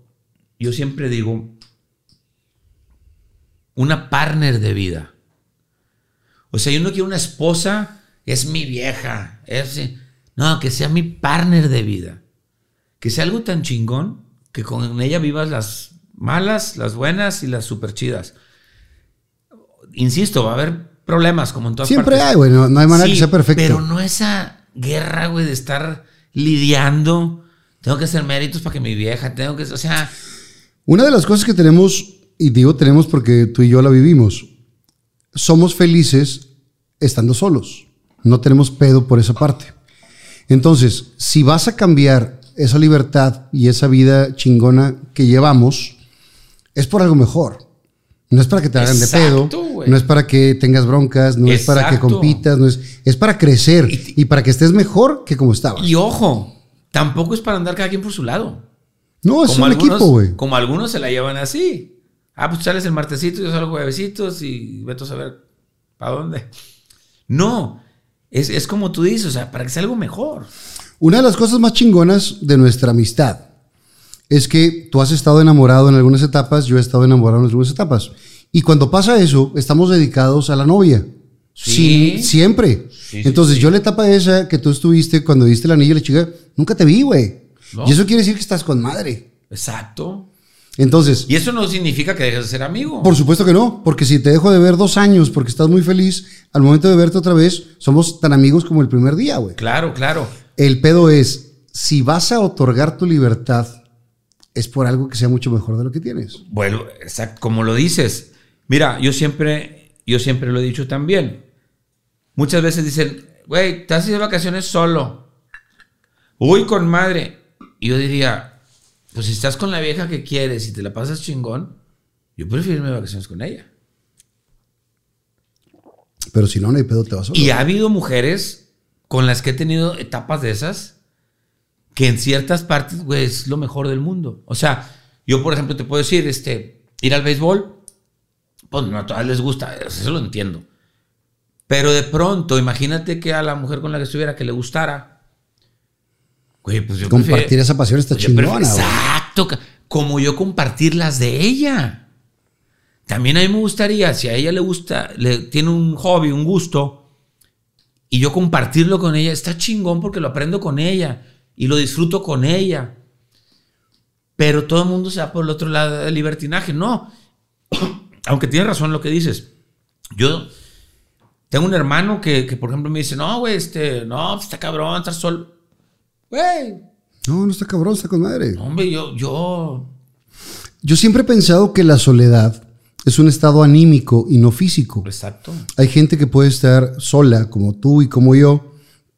Yo siempre digo, una partner de vida. O sea, yo no quiero una esposa, es mi vieja. Es, no, que sea mi partner de vida. Que sea algo tan chingón que con ella vivas las malas, las buenas y las super chidas. Insisto, va a haber problemas como en todas Siempre partes. hay, güey. No, no hay manera Sí, que sea perfecto. Pero no esa guerra, güey, de estar lidiando. Tengo que hacer méritos para que mi vieja, tengo que, o sea, Una de las cosas que tenemos, y digo tenemos porque tú y yo la vivimos, somos felices estando solos. No tenemos pedo por esa parte. Entonces, si vas a cambiar esa libertad y esa vida chingona que llevamos, es por algo mejor. No es para que te hagan de pedo, no es para que tengas broncas, no es para que compitas, no es, es para crecer Y- y para que estés mejor que como estabas. y ojo, tampoco es para andar cada quien por su lado. No, es un algunos, equipo, güey. Como algunos se la llevan así. Ah, pues sales el martesito, yo salgo juevesitos y vete a saber para dónde. No, es, es como tú dices, o sea, para que sea algo mejor. Una de las cosas más chingonas de nuestra amistad es que tú has estado enamorado en algunas etapas, yo he estado enamorado en algunas etapas. Y cuando pasa eso, estamos dedicados a la novia. Sí. Sí, siempre. Sí, sí, Entonces, sí. yo la etapa esa que tú estuviste cuando diste el anillo a la chica, nunca te vi, güey. No. Y eso quiere decir que estás con madre. Exacto. Entonces, Y eso no significa que dejes de ser amigo. por supuesto que no, porque si te dejo de ver dos años porque estás muy feliz, al momento de verte otra vez, somos tan amigos como el primer día, güey. Claro, claro. El pedo es, si vas a otorgar tu libertad, es por algo que sea mucho mejor de lo que tienes. Bueno, exacto, como lo dices. Mira, yo siempre, yo siempre lo he dicho también. Muchas veces dicen, güey, te has ido de vacaciones solo. Uy, con madre. Y yo diría, pues si estás con la vieja que quieres y te la pasas chingón, yo prefiero irme de vacaciones con ella. Pero si no, no hay pedo, te vas solo. Y ha habido mujeres con las que he tenido etapas de esas que en ciertas partes, güey, es lo mejor del mundo. O sea, yo, por ejemplo, te puedo decir, este, ir al béisbol, pues no a todas les gusta, eso lo entiendo. Pero de pronto, imagínate que a la mujer con la que estuviera que le gustara, güey, pues yo Compartir prefiero- esa pasión está pues prefiero- chingona. Exacto, como yo compartir las de ella. También a mí me gustaría, si a ella le gusta, le tiene un hobby, un gusto, y yo compartirlo con ella, está chingón porque lo aprendo con ella y lo disfruto con ella. Pero todo el mundo se va por el otro lado del libertinaje. No, aunque tienes razón lo que dices. Yo tengo un hermano que, que, por ejemplo, me dice, no, güey, este, no, pues está cabrón, estar solo. Güey, No, no está cabrón, está con madre. hombre, yo, yo, Yo siempre he pensado que la soledad es un estado anímico y no físico. exacto. Hay gente que puede estar sola, como tú y como yo,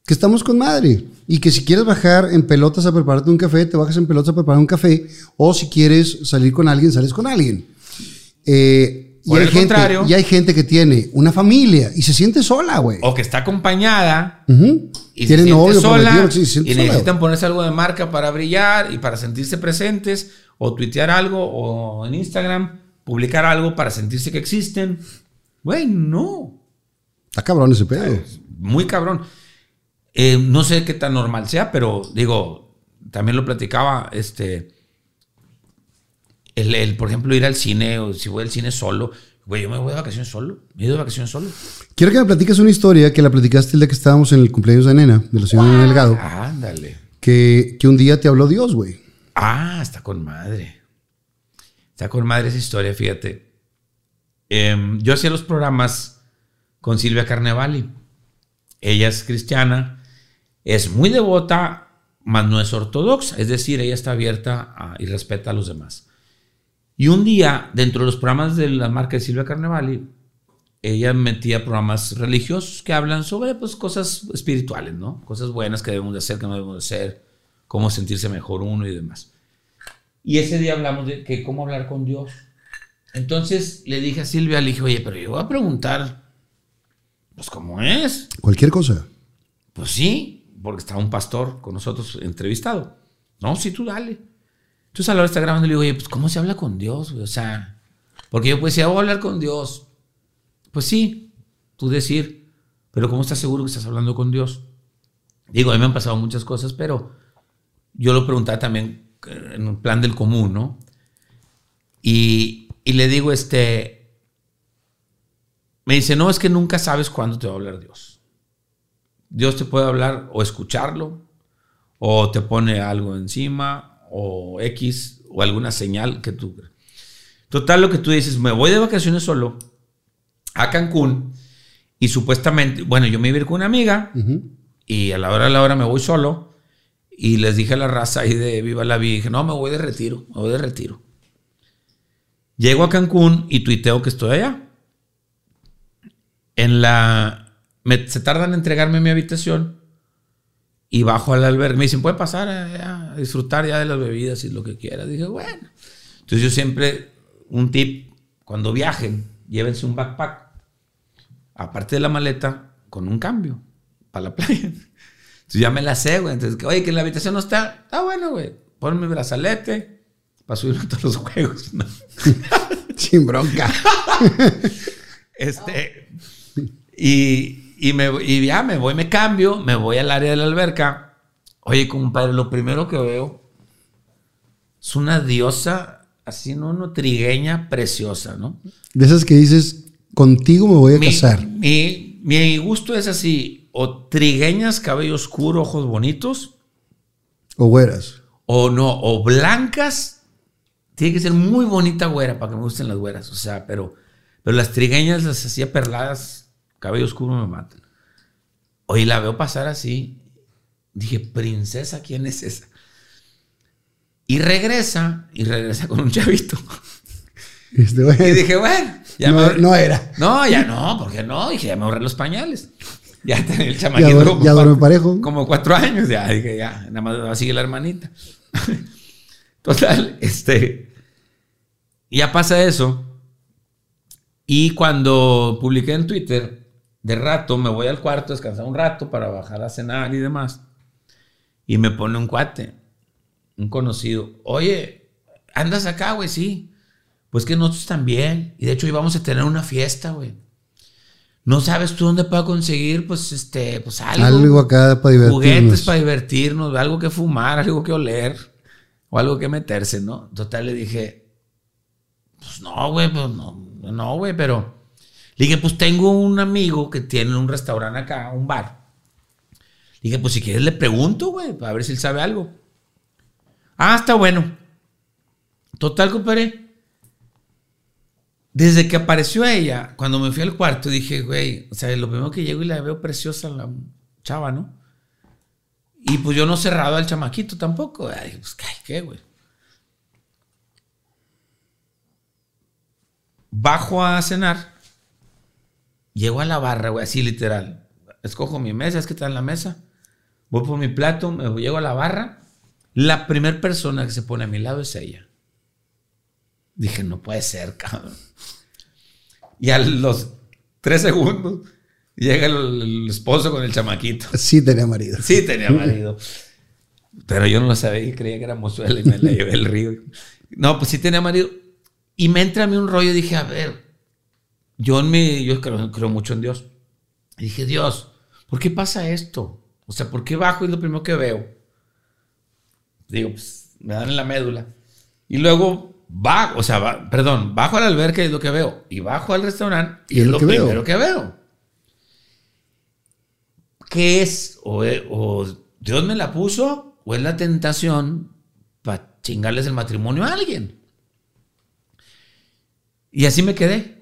que estamos con madre. Y que si quieres bajar en pelotas a prepararte un café, te bajas en pelotas a preparar un café. O si quieres salir con alguien, sales con alguien. Eh, Y Por hay, el gente, contrario, y hay gente que tiene una familia y se siente sola, güey. o que está acompañada y Tiene se siente sola prometido, sí, se siente y necesitan ponerse algo de marca para brillar y para sentirse presentes o tuitear algo o en Instagram publicar algo para sentirse que existen. Güey, no. Está cabrón ese pedo. Muy cabrón. Eh, no sé qué tan normal sea, pero digo, también lo platicaba, este, el, el, por ejemplo, ir al cine o si voy al cine solo, güey, yo me voy de vacaciones solo, me he ido de vacaciones solo. Quiero que me platiques una historia que la platicaste el día que estábamos en el cumpleaños de Nena, de la señora Nena Delgado, Ándale. que, que un día te habló Dios, güey. Ah, está con madre. Está con madre esa historia, fíjate. Em, yo hacía los programas con Silvia Carnevali. Ella es cristiana, es muy devota, mas no es ortodoxa. Es decir, ella está abierta a- y respeta a los demás. Y un día, dentro de los programas de la marca de Silvia Carnevali, ella metía programas religiosos que hablan sobre pues, cosas espirituales, ¿no? Cosas buenas que debemos de hacer, que no debemos de hacer, cómo sentirse mejor uno y demás. Y ese día hablamos de que cómo hablar con Dios. Entonces le dije a Silvia, le dije, oye, pero yo voy a preguntar, pues cómo es. Cualquier cosa. Pues sí, porque estaba un pastor con nosotros entrevistado. No, sí, tú dale. Entonces a la hora estar grabando le digo, oye, pues ¿cómo se habla con Dios? güey? O sea, porque yo pues decía, voy hablar con Dios. Pues sí, tú decir, pero ¿cómo estás seguro que estás hablando con Dios? Digo, a mí me han pasado muchas cosas, pero yo lo preguntaba también eh, en un plan del común, ¿no? Y, y le digo, este, me dice, no, es que nunca sabes cuándo te va a hablar Dios. Dios te puede hablar o escucharlo, o te pone algo encima, o X, o alguna señal que tú... Total, lo que tú dices, me voy de vacaciones solo a Cancún y supuestamente, bueno, yo me iba a ir con una amiga y a la hora de la hora me voy solo y les dije a la raza ahí de Viva la Vida, dije, no, me voy de retiro, me voy de retiro. Llego a Cancún y tuiteo que estoy allá. En la... me- se tardan en entregarme mi habitación y bajo al albergue. Me dicen, puede pasar a, a disfrutar ya de las bebidas y lo que quiera. Dije, bueno. Entonces yo siempre, un tip, cuando viajen, llévense un backpack. Aparte de la maleta, con un cambio para la playa. Entonces ya me la sé, güey. Entonces, oye, que la habitación no está. Está bueno, güey. Pon mi brazalete para subirme a todos los juegos. ¿no? Sin bronca. Este. Y, y, me, y ya me voy, me cambio, me voy al área de la alberca. Oye, compadre, lo primero que veo es una diosa, así, ¿no? Una trigueña preciosa, ¿no? De esas que dices, contigo me voy a Mi, casar. mi, mi gusto es así, o trigueñas, cabello oscuro, ojos bonitos, O güeras. o no, o blancas. Tiene que ser muy bonita güera para que me gusten las güeras, o sea, pero, pero las trigueñas, las hacía perladas, cabello oscuro me matan. Hoy la veo pasar así. Dije, princesa, ¿quién es esa? Y regresa, y regresa con un chavito. Este, Y dije, bueno, ya no, me- no era. No, ya no, porque no, dije, ya me ahorré los pañales. Ya tenía el Ya, chamaquito duer- como, ya duerme cuatro, parejo. como cuatro años, ya dije, ya, nada más va a seguir la hermanita. Total, este, ya pasa eso. Y cuando publiqué en Twitter, de rato me voy al cuarto, a descansar un rato para bajar a cenar y demás. Y me pone un cuate, un conocido. Oye, ¿andas acá, güey? Sí. Pues que nosotros también. Y de hecho íbamos a tener una fiesta, güey. No sabes tú dónde puedo conseguir, pues, este, pues algo. Algo acá para divertirnos. Juguetes para divertirnos, algo que fumar, algo que oler, o algo que meterse, ¿no? Total, le dije, pues no, güey, pues no, no, güey, pero. Le dije, pues tengo un amigo que tiene un restaurante acá, un bar. Le dije, pues si quieres le pregunto, güey, para ver si él sabe algo. Ah, está bueno. Total, compadre. Desde que apareció ella, cuando me fui al cuarto, dije, güey, o sea, lo primero que llego y la veo preciosa la chava, ¿no? Y pues yo no cerrado al chamaquito tampoco. Ay, pues, ¿qué, güey? Bajo a cenar. Llego a la barra, güey, así literal. Escojo mi mesa, es que está en la mesa. Voy por mi plato, me llego a la barra. La primera persona que se pone a mi lado es ella. Dije, no puede ser, cabrón. Y a los tres segundos llega el, el esposo con el chamaquito. Sí tenía marido. Sí tenía marido. Pero yo no lo sabía y creía que era mozuela y me la llevé el río. No, pues sí tenía marido. Y me entra a mí un rollo y dije, a ver, yo, en mi, yo creo, creo mucho en Dios. Y dije, Dios, ¿por qué pasa esto? O sea, ¿por qué bajo y es lo primero que veo? Digo, pues me dan en la médula. Y luego bajo, o sea, va- perdón, bajo a la alberca y es lo que veo. Y bajo al restaurante y, es lo, que veo. primero que veo. ¿Qué es? O, o Dios me la puso o es la tentación para chingarles el matrimonio a alguien. Y así me quedé.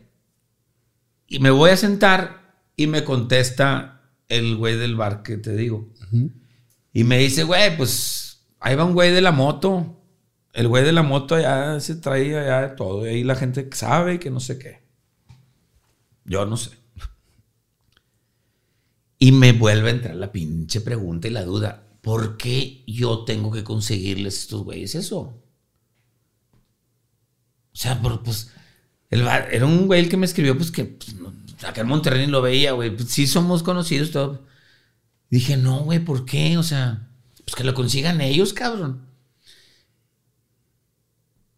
Y me voy a sentar y me contesta el güey del bar que te digo. Y me dice, güey, pues ahí va un güey de la moto. El güey de la moto ya se trae allá de todo. Y ahí la gente sabe que no sé qué. Yo no sé. Y me vuelve a entrar la pinche pregunta y la duda. ¿Por qué yo tengo que conseguirles a estos güeyes eso? O sea, por- pues, el era un güey el que me escribió, pues que pues, acá en Monterrey lo veía, güey. Pues, sí somos conocidos, todo. Dije, no, güey, ¿por qué? O sea, pues que lo consigan ellos, cabrón.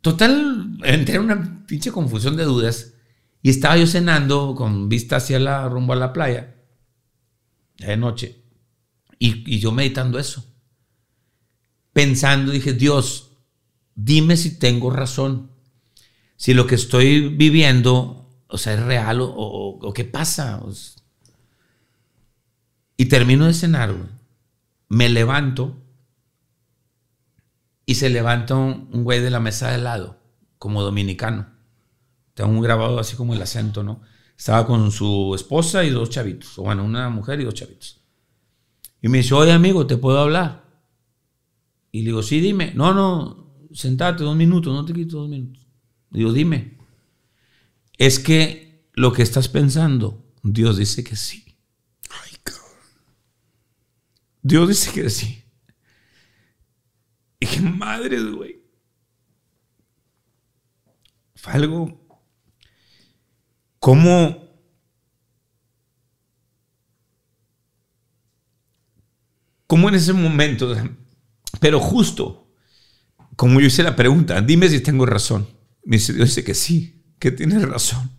Total, entré en una pinche confusión de dudas. Y estaba yo cenando con vista hacia la rumbo a la playa. Ya de noche. Y, y yo meditando eso. Pensando, dije, Dios, dime si tengo razón. Si lo que estoy viviendo, o sea, es real o, qué pasa. Y termino de cenar. Me levanto y se levanta un, un güey de la mesa de lado, como dominicano. Tengo un grabado así como el acento, ¿no? Estaba con su esposa y dos chavitos. O bueno, una mujer y dos chavitos. Y me dice, oye amigo, ¿te puedo hablar? Y le digo, sí, dime. No, no, sentate dos minutos, no te quito dos minutos. Digo, dime. Es que lo que estás pensando, Dios dice que sí. Ay, cabrón. Dios dice que sí. Y dije, madre, güey. Fue algo. ¿Cómo? ¿Cómo en ese momento? Pero justo, como yo hice la pregunta, dime si tengo razón. Me dice, dice que sí, que tienes razón.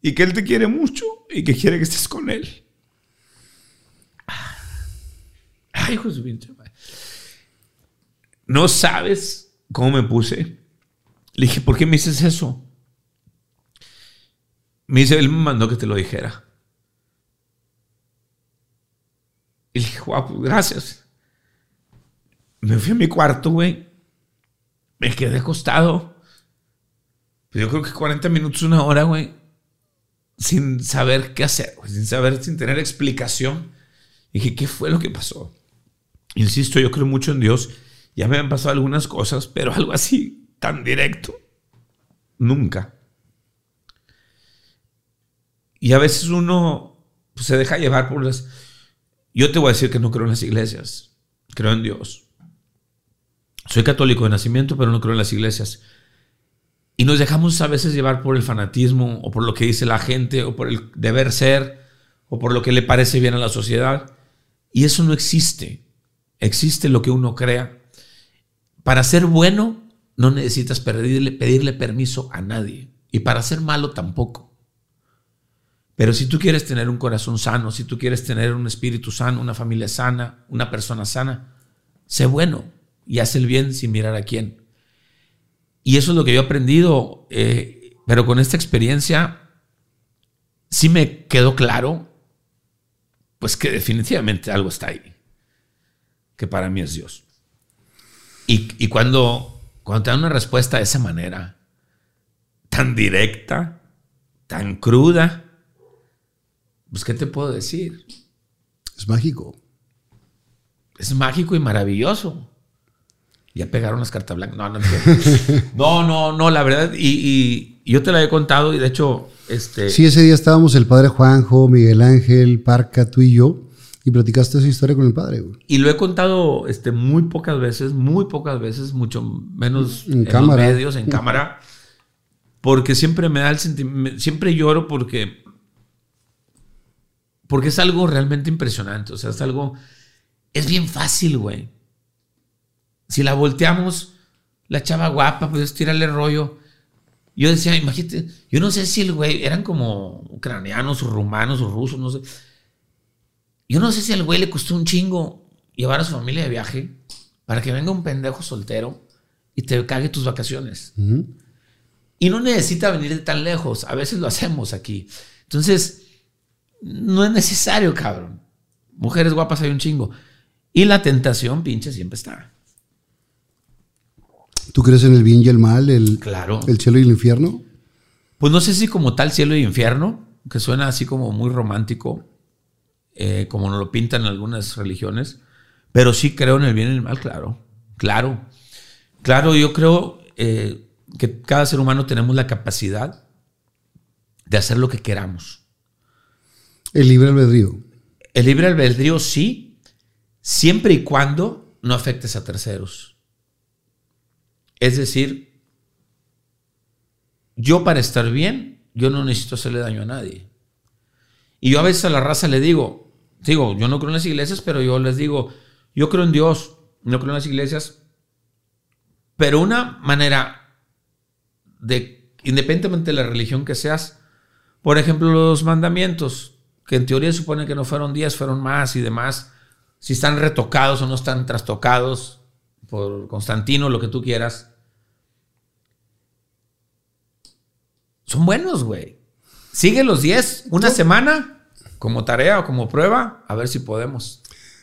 Y que Él te quiere mucho y que quiere que estés con Él. Ay, madre. No sabes cómo me puse. Le dije, ¿por qué me dices eso? Me dice, él me mandó que te lo dijera. Y le dije, guau, pues, gracias. Me fui a mi cuarto, güey. Me quedé acostado. Pues yo creo que 40 minutos, una hora, güey. Sin saber qué hacer, sin saber, sin tener explicación. Dije, ¿qué fue lo que pasó? Insisto, yo creo mucho en Dios. Ya me han pasado algunas cosas, pero algo así, tan directo, nunca. Y a veces uno pues, se deja llevar por las... Yo te voy a decir que no creo en las iglesias, creo en Dios. Soy católico de nacimiento, pero no creo en las iglesias. Y nos dejamos a veces llevar por el fanatismo, o por lo que dice la gente, o por el deber ser, o por lo que le parece bien a la sociedad. Y eso no existe. Existe lo que uno crea. Para ser bueno, no necesitas pedirle, permiso a nadie. Y para ser malo tampoco. Pero si tú quieres tener un corazón sano, si tú quieres tener un espíritu sano, una familia sana, una persona sana, sé bueno y haz el bien sin mirar a quién. Y eso es lo que yo he aprendido, eh, pero con esta experiencia sí me quedó claro, pues que definitivamente algo está ahí, que para mí es Dios. Y, y cuando, cuando te dan una respuesta de esa manera, tan directa, tan cruda, pues ¿qué te puedo decir? Es mágico. Es mágico y maravilloso. Ya pegaron las cartas blancas. No, no, no. No, no, la verdad. Y, y yo te la he contado y de hecho, este. Sí, ese día estábamos el padre Juanjo, Miguel Ángel, Parca, tú y yo, y platicaste esa historia con el padre. güey. Y lo he contado este, muy pocas veces, muy pocas veces, mucho menos En en, cámara. los medios, en cámara. Porque siempre me da el sentimiento, siempre lloro porque, porque es algo realmente impresionante. O sea, es algo, es bien fácil, güey. Si la volteamos, la chava guapa, pues tirarle rollo. Yo decía, imagínate, yo no sé si el güey, eran como ucranianos o rumanos o rusos, no sé. Yo no sé si al güey le costó un chingo llevar a su familia de viaje para que venga un pendejo soltero y te cague tus vacaciones. Y no necesita venir de tan lejos. A veces lo hacemos aquí. Entonces, no es necesario, cabrón. Mujeres guapas hay un chingo. Y la tentación, pinche, siempre está. ¿Tú crees en el bien y el mal, el, Claro. el cielo y el infierno? Pues no sé si como tal cielo y infierno, que suena así como muy romántico, eh, como nos lo pintan algunas religiones, pero sí creo en el bien y el mal, claro. Claro. Claro, yo creo eh, que cada ser humano tenemos la capacidad de hacer lo que queramos. El libre albedrío. El libre albedrío sí, siempre y cuando no afectes a terceros. Es decir, yo para estar bien, yo no necesito hacerle daño a nadie. Y yo a veces a la raza le digo, digo, yo no creo en las iglesias, pero yo les digo, yo creo en Dios, no creo en las iglesias, pero una manera de, independientemente de la religión que seas, por ejemplo, los mandamientos, que en teoría supone que no fueron 10, fueron más y demás, si están retocados o no están trastocados por Constantino, lo que tú quieras, son buenos, güey. Sigue los 10, una semana, como tarea o como prueba, a ver si podemos.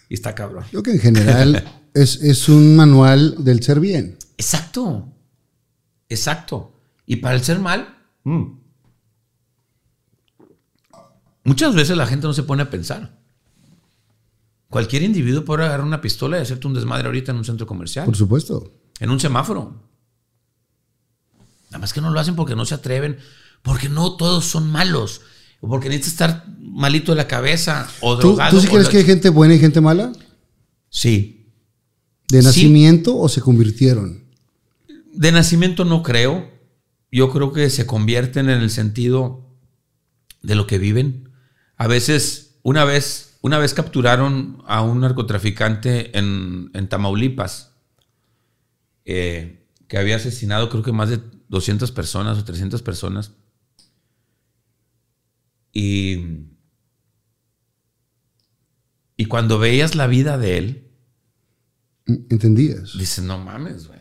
Y está cabrón. Yo que en general es, es un manual del ser bien. Exacto. Exacto. Y para el ser mal, mm. muchas veces la gente no se pone a pensar. Cualquier individuo puede agarrar una pistola y hacerte un desmadre ahorita en un centro comercial, Por supuesto. en un semáforo. Nada más que no lo hacen porque no se atreven, porque no todos son malos, porque necesitas estar malito de la cabeza o ¿Tú, drogado. ¿tú sí crees que hay gente buena y gente mala? Sí. ¿De Sí. nacimiento o se convirtieron? De nacimiento no creo. Yo creo que se convierten en el sentido de lo que viven. A veces, una vez, una vez capturaron a un narcotraficante en, en Tamaulipas eh, que había asesinado creo que más de 200 personas o 300 personas. Y, y cuando veías la vida de él, ¿Entendías? Dices, no mames, güey.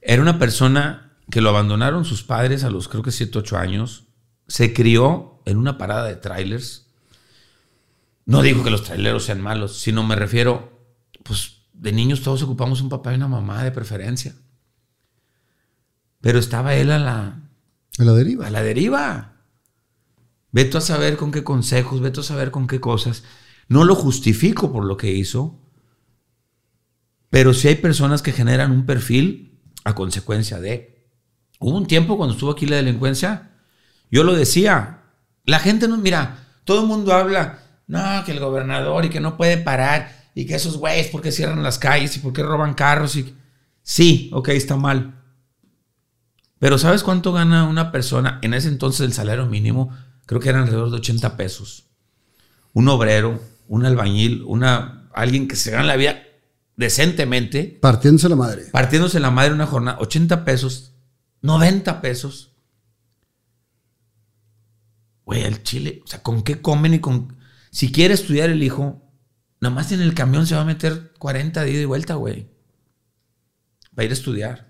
Era una persona que lo abandonaron sus padres a los creo que 7, 8 años. Se crió en una parada de trailers. No digo que los traileros sean malos, sino me refiero, pues de niños todos ocupamos un papá y una mamá de preferencia. Pero estaba él a la, A la deriva. a la deriva. Veto a saber con qué consejos, veto a saber con qué cosas. No lo justifico por lo que hizo, pero sí hay personas que generan un perfil a consecuencia de. Hubo un tiempo cuando estuvo aquí la delincuencia, yo lo decía, la gente no, mira, todo el mundo habla, no, que el gobernador y que no puede parar y que esos güeyes, porque cierran las calles y porque roban carros y... Sí, ok, está mal. Pero ¿sabes cuánto gana una persona? En ese entonces el salario mínimo creo que era alrededor de 80 pesos. Un obrero, un albañil, una, alguien que se gana la vida decentemente, Partiéndose la madre. partiéndose la madre una jornada, 80 pesos, 90 pesos. Güey, el chile, o sea, ¿con qué comen y con... Si quiere estudiar el hijo, nada más en el camión se va a meter 40 de ida y vuelta, güey. Va a ir a estudiar.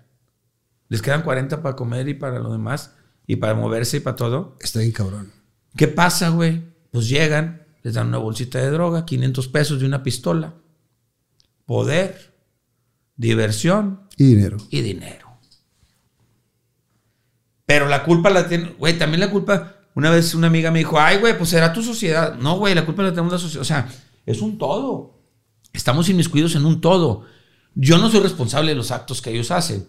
Les quedan 40 para comer y para lo demás, y para moverse y para todo. Está bien cabrón. ¿Qué pasa, güey? Pues llegan, les dan una bolsita de droga, 500 pesos de una pistola. Poder, diversión Y dinero. y dinero. Pero la culpa la tiene, güey, también la culpa, una vez una amiga me dijo, ay, güey, pues será tu sociedad. No, güey, la culpa la tenemos la sociedad. O sea, es un todo. Estamos inmiscuidos en un todo. Yo no soy responsable de los actos que ellos hacen.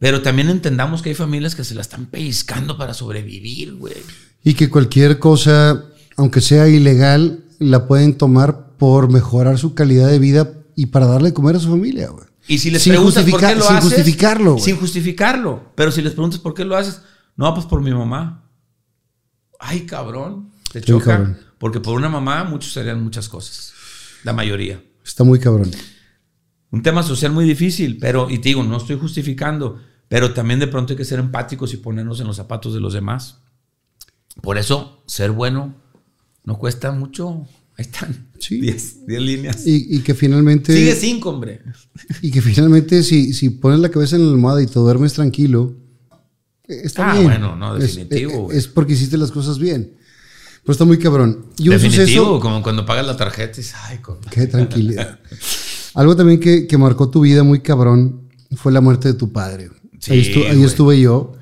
Pero también entendamos que hay familias que se la están pellizcando para sobrevivir, güey. Y que cualquier cosa, aunque sea ilegal, la pueden tomar por mejorar su calidad de vida y para darle de comer a su familia, güey. Y si les Sin preguntas por qué lo sin haces. justificarlo, güey. Sin justificarlo. Pero si les preguntas por qué lo haces. No, pues por mi mamá. Ay, cabrón. Te choca. cabrón. Porque por una mamá muchos harían muchas cosas. La mayoría. Está muy cabrón. Un tema social muy difícil, pero, y te digo, no estoy justificando, pero también de pronto hay que ser empáticos y ponernos en los zapatos de los demás. Por eso, ser bueno no cuesta mucho. Ahí están. Sí. 10 líneas. Y, y que finalmente. Sigue cinco, hombre. Y que finalmente, si, si pones la cabeza en la almohada y te duermes tranquilo, está Ah, bien. bueno, no, Es- definitivo, eh, güey. Es, porque hiciste las cosas bien. Pero está muy cabrón. Y un Definitivo, suceso. como cuando pagas la tarjeta y dices, ay, con... Qué tranquilidad. Algo también que, que marcó tu vida muy cabrón fue la muerte de tu padre. Sí, ahí, estu- ahí güey. estuve yo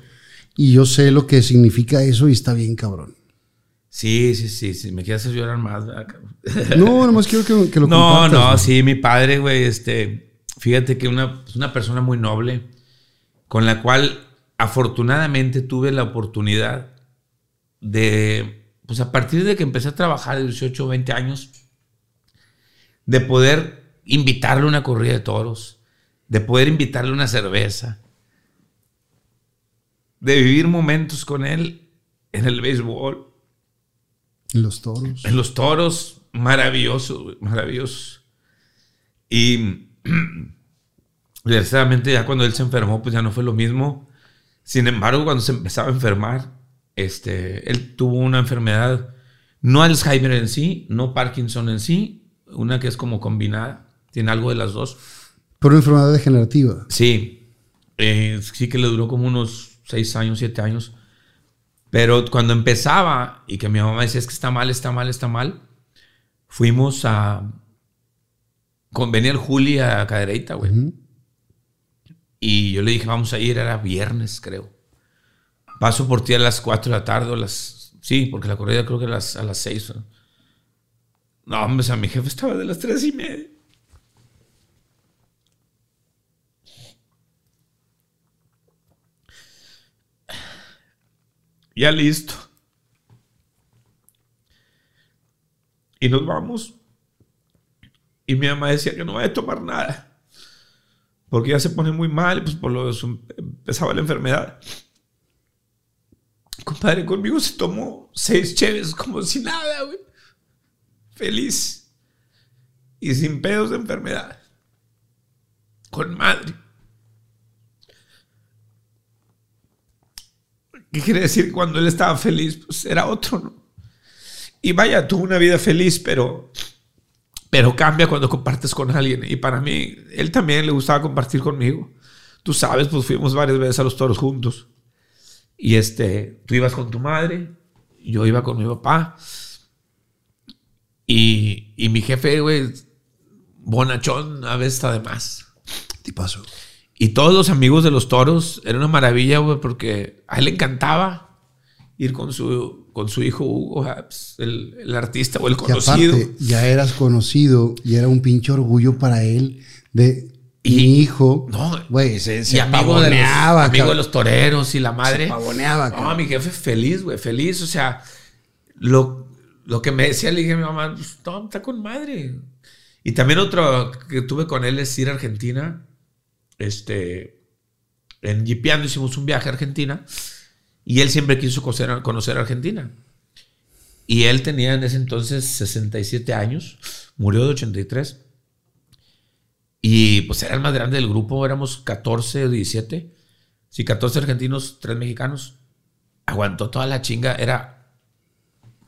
y yo sé lo que significa eso y está bien cabrón. Sí, sí, sí, sí, me quieres hacer llorar más. No, nomás quiero que, que lo No, no, güey. sí, mi padre, güey, este, fíjate que una, es una persona muy noble, con la cual afortunadamente tuve la oportunidad de, pues a partir de que empecé a trabajar de 18 o 20 años, de poder invitarle a una corrida de toros, de poder invitarle una cerveza, de vivir momentos con él en el béisbol, En los toros. en los toros, maravillosos, güey, maravillosos. Y desgraciadamente ya cuando él se enfermó, pues ya no fue lo mismo. Sin embargo, cuando se empezaba a enfermar, este, él tuvo una enfermedad, no Alzheimer en sí, no Parkinson en sí, una que es como combinada, tiene algo de las dos. Por una enfermedad degenerativa. Sí, eh, sí que le duró como unos seis años, siete años. Pero cuando empezaba y que mi mamá decía es que está mal, está mal, está mal, fuimos a. Con, venía el Juli a Cadereyta, güey. Y yo le dije, vamos a ir, era viernes, creo. Paso por ti a las 4 de la tarde o las. Sí, porque la corrida creo que a las, a las 6. No, hombre, o sea, mi jefe estaba de las 3 y media. Ya listo. Y nos vamos. Y mi mamá decía que no vaya a tomar nada. Porque ya se pone muy mal, pues por lo de su- empezaba la enfermedad. Compadre, conmigo se tomó seis cheves como si nada, güey. Feliz. Y sin pedos de enfermedad. Con madre. ¿Qué quiere decir? Cuando él estaba feliz, pues era otro, ¿no? Y vaya, tuvo una vida feliz, pero, pero cambia cuando compartes con alguien. Y para mí, él también le gustaba compartir conmigo. Tú sabes, pues fuimos varias veces a los toros juntos. Y este, tú ibas con tu madre, yo iba con mi papá. Y, y mi jefe, güey, bonachón, a veces está de más. Tipazo. Y todos los amigos de los toros, era una maravilla, güey, porque a él le encantaba ir con su, con su hijo Hugo, pues, el, el artista o el conocido. aparte, ya eras conocido y era un pinche orgullo para él de Y- mi hijo. No, güey, se, se y amigo, de los, amigo de los toreros y la madre. Se pavoneaba, No, mi jefe feliz, güey, feliz. O sea, lo, lo que me decía, le dije a mi mamá, pues, no, está con madre. Y también otro que tuve con él es ir a Argentina. Este, en Jipeando hicimos un viaje a Argentina. Y él siempre quiso conocer, conocer Argentina. Y él tenía en ese entonces 67 años, murió de 83. Y pues era el más grande del grupo, éramos 14 o 17. Sí, 14 argentinos, 3 mexicanos. Aguantó toda la chinga. Era.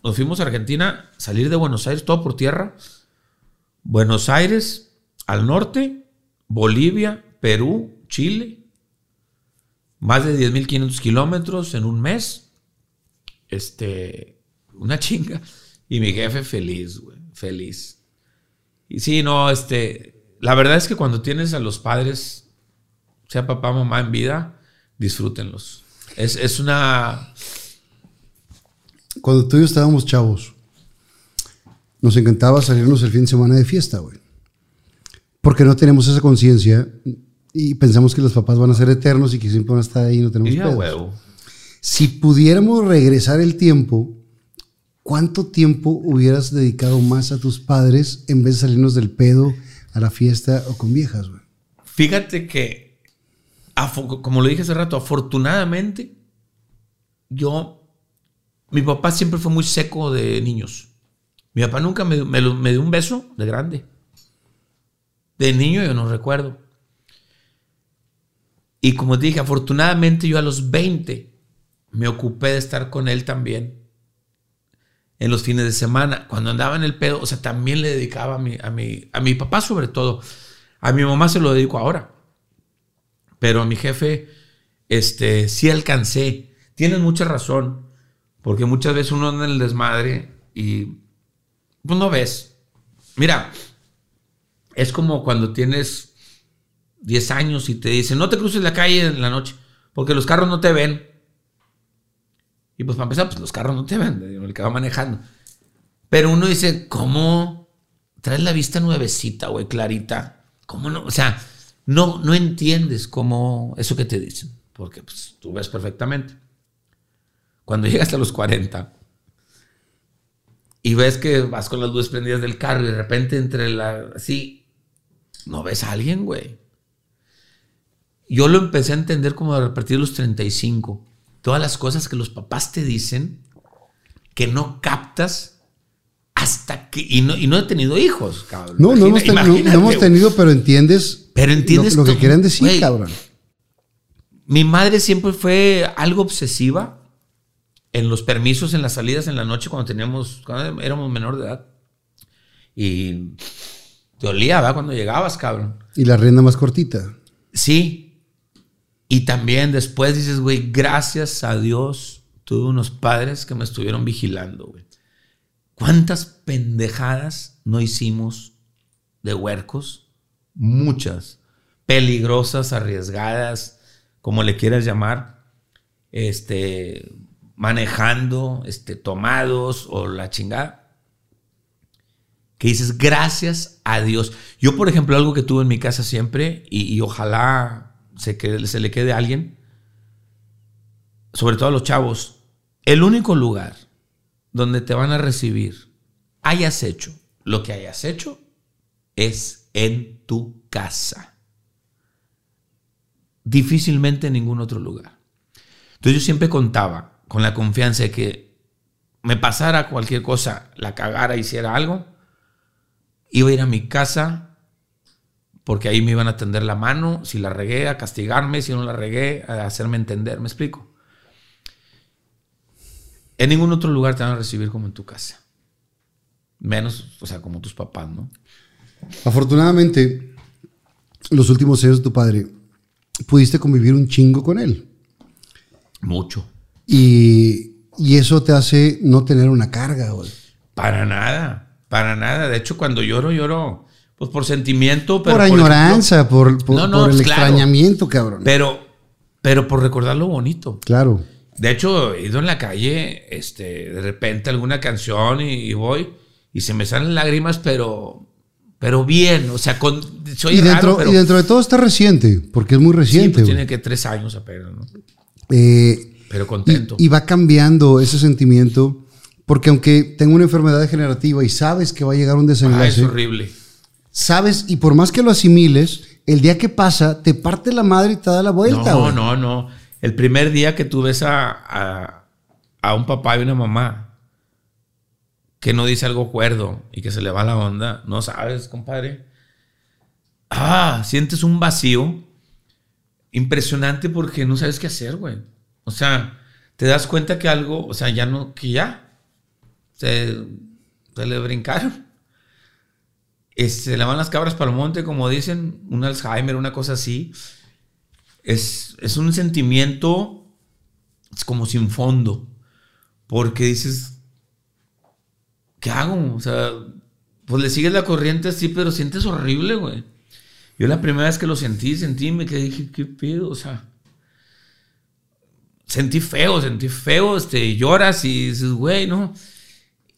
Nos fuimos a Argentina, salir de Buenos Aires, todo por tierra. Buenos Aires, al norte, Bolivia, Perú, Chile. Más de 10.500 kilómetros en un mes. Este. Una chinga. Y mi jefe feliz, güey. Feliz. Y sí, no, este. La verdad es que cuando tienes a los padres, sea papá, mamá en vida, disfrútenlos. Es, es una. Cuando tú y yo estábamos chavos, nos encantaba salirnos el fin de semana de fiesta, güey. Porque no tenemos esa conciencia y pensamos que los papás van a ser eternos y que siempre van a estar ahí y no tenemos pedos. huevo. Si pudiéramos regresar el tiempo, ¿cuánto tiempo hubieras dedicado más a tus padres en vez de salirnos del pedo a la fiesta o con viejas, güey? Fíjate que, como lo dije hace rato, afortunadamente, yo, mi papá siempre fue muy seco de niños. Mi papá nunca me, me dio un beso de grande. De niño yo no recuerdo. Y como dije, afortunadamente yo a los 20 me ocupé de estar con él también. En los fines de semana, cuando andaba en el pedo, o sea, también le dedicaba a mi, a mi, a mi papá sobre todo. A mi mamá se lo dedico ahora. Pero a mi jefe, este, sí alcancé. Tienes mucha razón. Porque muchas veces uno anda en el desmadre y pues no ves. Mira, es como cuando tienes 10 años y te dicen, no te cruces la calle en la noche, porque los carros no te ven. Y pues para empezar, pues los carros no te ven, el que va manejando. Pero uno dice, ¿cómo traes la vista nuevecita, güey, clarita? ¿Cómo no? O sea, no, no entiendes cómo eso que te dicen, porque pues, tú ves perfectamente. Cuando llegas a los 40 y ves que vas con las luces prendidas del carro y de repente entre la... Así, no ves a alguien, güey. Yo lo empecé a entender como a partir de los 35. Todas las cosas que los papás te dicen que no captas hasta que... Y no, y no he tenido hijos, cabrón. No, no hemos, tenido, no imagínate, hemos güey. tenido, pero entiendes, Pero entiendes lo, lo que quieren decir, cabrón. Mi madre siempre fue algo obsesiva en los permisos, en las salidas en la noche cuando teníamos, cuando éramos menor de edad. Y te olía, ¿verdad? Cuando llegabas, cabrón. Y la rienda más cortita. Sí. Y también después dices, güey, gracias a Dios tuve unos padres que me estuvieron vigilando, güey. ¿Cuántas pendejadas no hicimos de huercos? Muchas. Peligrosas, arriesgadas, como le quieras llamar. Este, manejando, este, tomados o la chingada. Que dices, gracias a Dios. Yo, por ejemplo, algo que tuve en mi casa siempre, y, y ojalá se, quede- se le quede a alguien, sobre todo a los chavos, el único lugar donde te van a recibir, hayas hecho lo que hayas hecho, es en tu casa. Difícilmente en ningún otro lugar. Entonces yo siempre contaba con la confianza de que me pasara cualquier cosa, la cagara, hiciera algo, iba a ir a mi casa porque ahí me iban a tender la mano, si la regué, a castigarme, si no la regué, a hacerme entender, ¿me explico? En ningún otro lugar te van a recibir como en tu casa. Menos, o sea, como tus papás, ¿no? Afortunadamente, los últimos años de tu padre, pudiste convivir un chingo con él. Mucho. Y, y eso te hace no tener una carga, güey. Para nada, para nada. De hecho, cuando lloro, lloro pues por sentimiento, pero por añoranza, por, por, No, no, por el pues, claro. extrañamiento, cabrón. pero, pero por recordar lo bonito. claro. De hecho, he ido en la calle, este, de repente alguna canción y, y voy y se me salen lágrimas, pero, pero bien, o sea, con, soy Y dentro, raro, pero y dentro de todo está reciente, porque es muy sí, reciente. pues güey. tiene que tres años apenas, ¿no? Eh, Pero contento. Y, y va cambiando ese sentimiento, porque aunque tengo una enfermedad degenerativa y sabes que va a llegar un Ay, es desenlace, horrible. Sabes, y por más que lo asimiles, el día que pasa, te parte la madre y te da la vuelta. No, güey. no, no. El primer día que tú ves a, a, a un papá y una mamá que no dice algo cuerdo y que se le va la onda, no sabes, compadre. Ah, sientes un vacío impresionante porque no sabes qué hacer, güey. O sea, te das cuenta que algo, o sea, ya no, que ya se, se le brincaron. Se le van las cabras para el monte, como dicen, un Alzheimer, una cosa así es, es un sentimiento es como sin fondo. Porque dices, ¿qué hago? O sea, pues le sigues la corriente así, pero sientes horrible, güey. Yo la primera vez que lo sentí, sentí, me quedé, dije, ¿qué pedo? O sea, sentí feo, sentí feo, este, lloras y dices, güey, ¿no?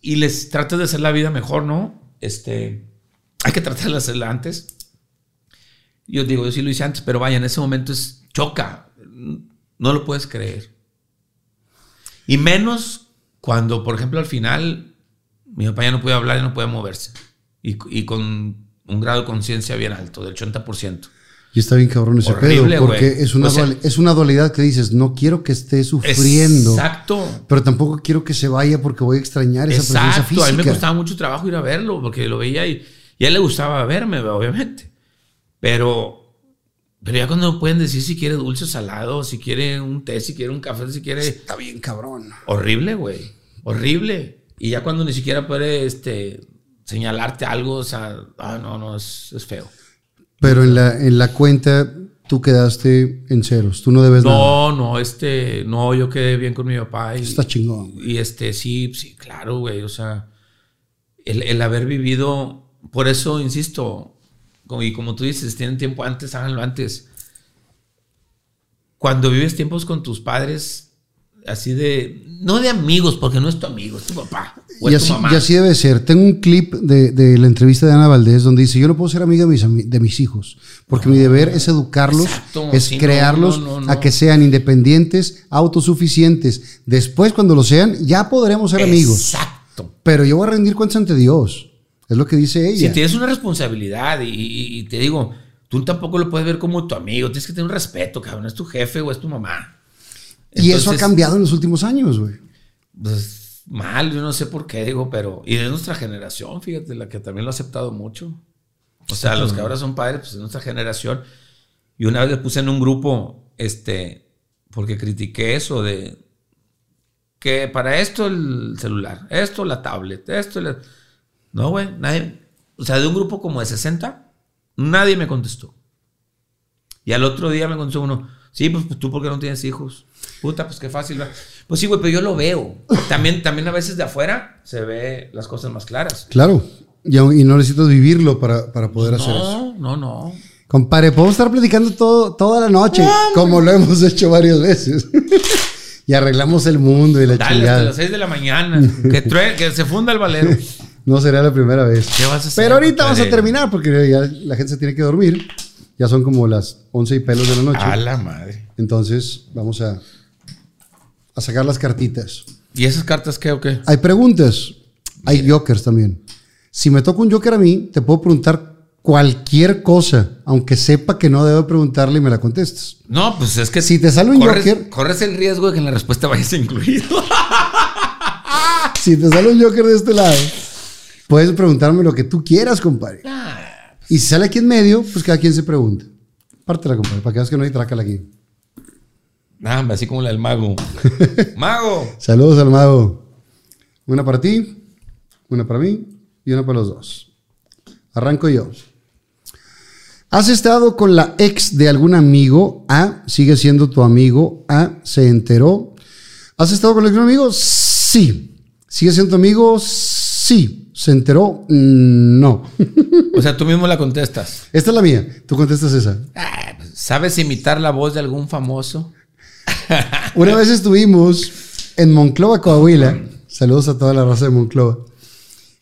Y les tratas de hacer la vida mejor, ¿no? Este, hay que tratar de hacerla antes. Yo digo, yo sí lo hice antes, pero vaya, en ese momento es choca. No lo puedes creer. Y menos cuando, por ejemplo, al final mi papá ya no puede hablar y no puede moverse. Y, y con un grado de conciencia bien alto, del 80%. Y está bien cabrón ese Horrible, pedo, porque es una, O sea- es una dualidad que dices, no quiero que esté sufriendo, Exacto. pero tampoco quiero que se vaya porque voy a extrañar esa presencia física. A mí me costaba mucho trabajo ir a verlo porque lo veía y, y a él le gustaba verme, obviamente. Pero, pero ya cuando pueden decir si quiere dulce o salado, si quiere un té, si quiere un café, si quiere. Está bien cabrón. Horrible, güey. Horrible. Y ya cuando ni siquiera puede este, señalarte algo, o sea, ah, no, no, es, es feo. Pero en la, en la cuenta tú quedaste en ceros, tú no debes nada. No, no, este, no, yo quedé bien con mi papá. Y, Está chingón. güey. Y este, sí, sí, claro, güey. O sea, el, el haber vivido, por eso insisto, y como tú dices, tienen tiempo antes, háganlo antes. Cuando vives tiempos con tus padres, así de, no de amigos, porque no es tu amigo, es tu papá o Y es tu así, mamá. y así debe ser. Tengo un clip de, de la entrevista de Ana Valdés donde dice, yo no puedo ser amiga de mis, ami- de mis hijos, porque mi deber es educarlos, Exacto, es sí, crearlos no, a que sean independientes, autosuficientes. Después, cuando lo sean, ya podremos ser amigos. Exacto. Pero yo voy a rendir cuentas ante Dios. Es lo que dice ella. Si tienes una responsabilidad y, y- y te digo, tú tampoco lo puedes ver como tu amigo, tienes que tener un respeto, cabrón, es tu jefe o es tu mamá. y eso ha cambiado en los últimos años, güey. Pues mal, yo no sé por qué, digo, pero. Y de nuestra generación, fíjate, la que también lo ha aceptado mucho. O sea, los que ahora son padres, pues de nuestra generación. Y una vez le puse en un grupo, este, porque critiqué eso de que para esto el celular, esto la tablet, esto la... No, güey, nadie. O sea, de un grupo como de 60, nadie me contestó. Y al otro día me contestó uno, sí, pues, pues, tú porque no tienes hijos. Puta, pues qué fácil. ¿verdad?". Pues sí, güey, pero yo lo veo. También, también a veces de afuera se ve las cosas más claras. Claro. Y, no necesitas vivirlo para, para poder hacer eso. No, no, no. Compadre, podemos estar platicando todo, toda la noche, como lo hemos hecho varias veces. y arreglamos el mundo y la Dale hasta chingada. las 6 de la mañana. Que, que se funda el valero. No será la primera vez. ¿Qué vas a hacer, Pero ahorita vamos a terminar porque ya la gente se tiene que dormir. Ya son como las 11 y pelos de la noche. A la madre. Entonces vamos a, a sacar las cartitas. ¿Y esas cartas qué o qué? Hay preguntas. Hay jokers también. Si me toca un joker a mí, te puedo preguntar cualquier cosa, aunque sepa que no debo preguntarle y me la contestes. No, pues es que. Si te sale un corres, Joker- Corres el riesgo de que en la respuesta vayas incluido. Si te sale un joker de este lado, puedes preguntarme lo que tú quieras, compadre. Y si sale aquí en medio, pues cada quien se pregunta. Pártela, compadre, para que veas que no hay trácala aquí. Nada, así como la del mago. ¡Mago! Saludos al mago. Una para ti, una para mí y una para los dos. Arranco yo. ¿Has estado con la ex de algún amigo? A. Sigue siendo tu amigo. A. Se enteró. ¿Has estado con algún amigo? Sí. ¿Sigue siendo tu amigo? Sí. ¿Se enteró? Mm, No. O sea, tú mismo la contestas. Esta es la mía. Tú contestas esa. Ah, pues, ¿Sabes imitar la voz de algún famoso? Una vez estuvimos en Monclova, Coahuila. Saludos a toda la raza de Monclova.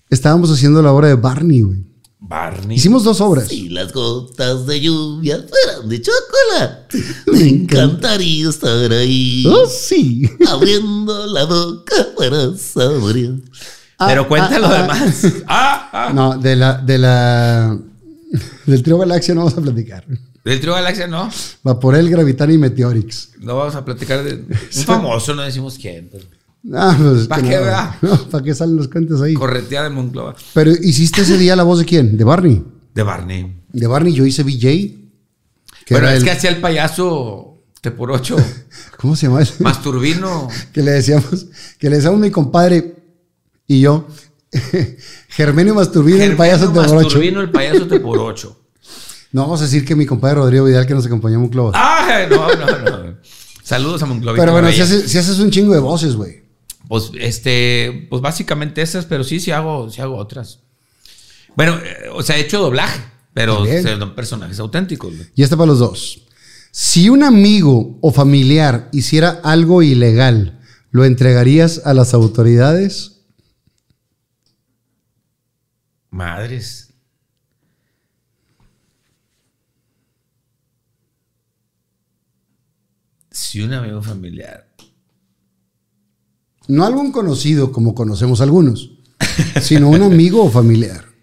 Estábamos haciendo la obra de Barney, güey. Barney. Hicimos dos obras. Si las gotas de lluvia fueran de chocolate, me encantaría estar ahí, Oh, sí. abriendo la boca para saborear. Pero Ah, cuenta ah, lo ah. demás. Ah, ah. No, de la, de la, del trío Galaxia no vamos a platicar. Del trío Galaxia no. Vaporel, Gravitani y Meteorix. No vamos a platicar de un famoso, no decimos quién. pero Ah, pues, ¿Pa' que qué, no, verdad? No, ¿para qué salen los cuentos ahí? Corretea de Monclova. Pero hiciste ese día la voz de quién? De Barney. De Barney. De Barney yo hice BJ. Bueno, es el- que hacía el payaso te por ocho. ¿Cómo se llama ese? Masturbino. que le decíamos, que le decíamos mi compadre y yo, Germenio Masturbino, el payaso de Morocho. Masturbino, el payaso por ocho. No vamos a decir que mi compadre Rodrigo Vidal que nos acompañó en Monclova. Ay, no, no, no. Saludos a Monclova. Pero bueno, si haces, si haces un chingo de voces, güey. Pues, este, pues básicamente esas, pero sí, sí hago, sí hago otras. Bueno, eh, o sea, he hecho doblaje, pero son personajes auténticos. güey. Y este para los dos. Si un amigo o familiar hiciera algo ilegal, ¿lo entregarías a las autoridades? Madres. Si un amigo familiar. No algún conocido como conocemos algunos, sino un amigo o familiar.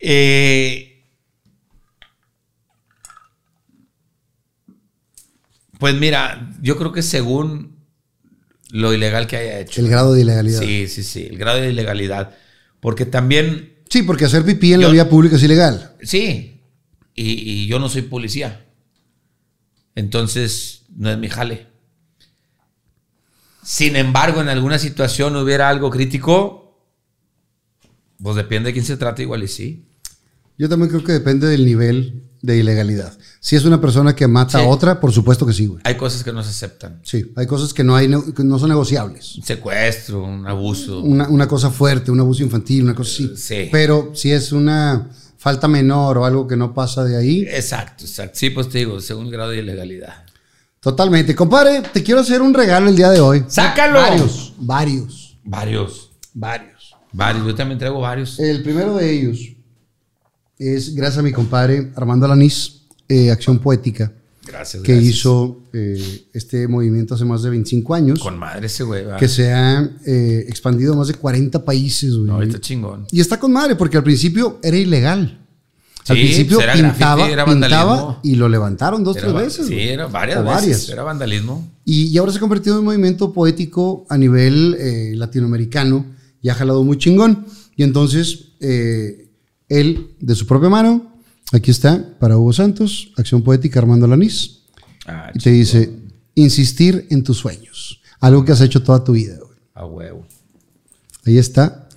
Eh, Pues mira, yo creo que según lo ilegal que haya hecho. El grado de ilegalidad. Sí, sí, sí, el grado de ilegalidad. Porque también, Sí, porque hacer pipí en la vía pública es ilegal. sí, y, y yo no soy policía. Entonces, no es mi jale. Sin embargo, en alguna situación hubiera algo crítico, pues depende de quién se trata, igual y sí. Yo también creo que depende del nivel de ilegalidad. Si es una persona que mata Sí. a otra, por supuesto que sí, güey. Hay cosas que no se aceptan. Sí, hay cosas que no, hay, que no son negociables. Un secuestro, un abuso. Una, una cosa fuerte, un abuso infantil, una cosa así. Sí. Pero si es una falta menor o algo que no pasa de ahí, Exacto, exacto. Sí, pues te digo, según el grado de ilegalidad. totalmente. Compadre, te quiero hacer un regalo el día de hoy. ¡Sácalo! Varios, varios, Varios. varios. Varios. Yo también traigo varios. El primero de ellos es gracias a mi compadre Armando Alanís, eh, Acción Poética, Gracias. que gracias. hizo eh, este movimiento hace más de 25 años, Con madre ese güey. ¿verdad? que se ha eh, expandido a más de 40 países, güey. No, ahorita chingón. Y está con madre, porque al principio era ilegal. al Sí, principio pues era pintaba, graffiti, era pintaba vandalismo. y lo levantaron dos, Era tres veces. Sí, güey. era varias O veces. varias. Era vandalismo. Y, y ahora se ha convertido en un movimiento poético a nivel eh, latinoamericano y ha jalado muy chingón. Y entonces, él, de su propia mano, aquí está, para Hugo Santos, Acción Poética Armando Lanís, Ah, y te dice, insistir en tus sueños, algo que has hecho toda tu vida. güey. A huevo. Ahí está.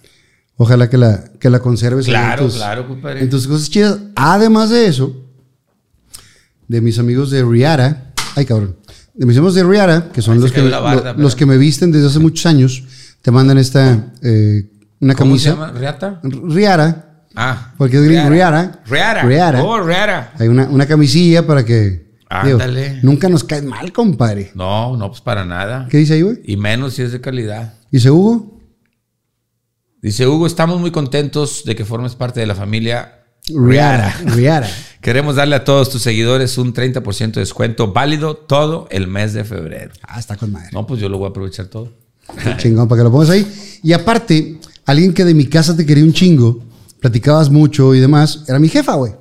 Ojalá que la, que la conserves Claro, en tus, claro, compadre. en tus cosas chidas. Además de eso, de mis amigos de Riara, ay cabrón, de mis amigos de Riara, que son los que, barda, lo- los que me visten desde hace muchos años, te mandan esta, eh, una ¿Cómo se camisa. llama? ¿Reata? Riara, Ah. Porque es. Riara. Riara. Oh, Riara. hay una, una camisilla para que... digo, Ándale. nunca nos cae mal, compadre. No, no, pues para nada. ¿Qué dice ahí, güey? Y menos si es de calidad. Dice Hugo. Dice Hugo, estamos muy contentos de que formes parte de la familia Riara. Riara. Queremos darle a todos tus seguidores un 30% de descuento válido todo el mes de febrero. Ah, está con madre. No, pues yo lo voy a aprovechar todo. Chingón, para que lo pongas ahí. Y aparte, alguien que de mi casa te quería un chingo, platicabas mucho y demás, era mi jefa, güey.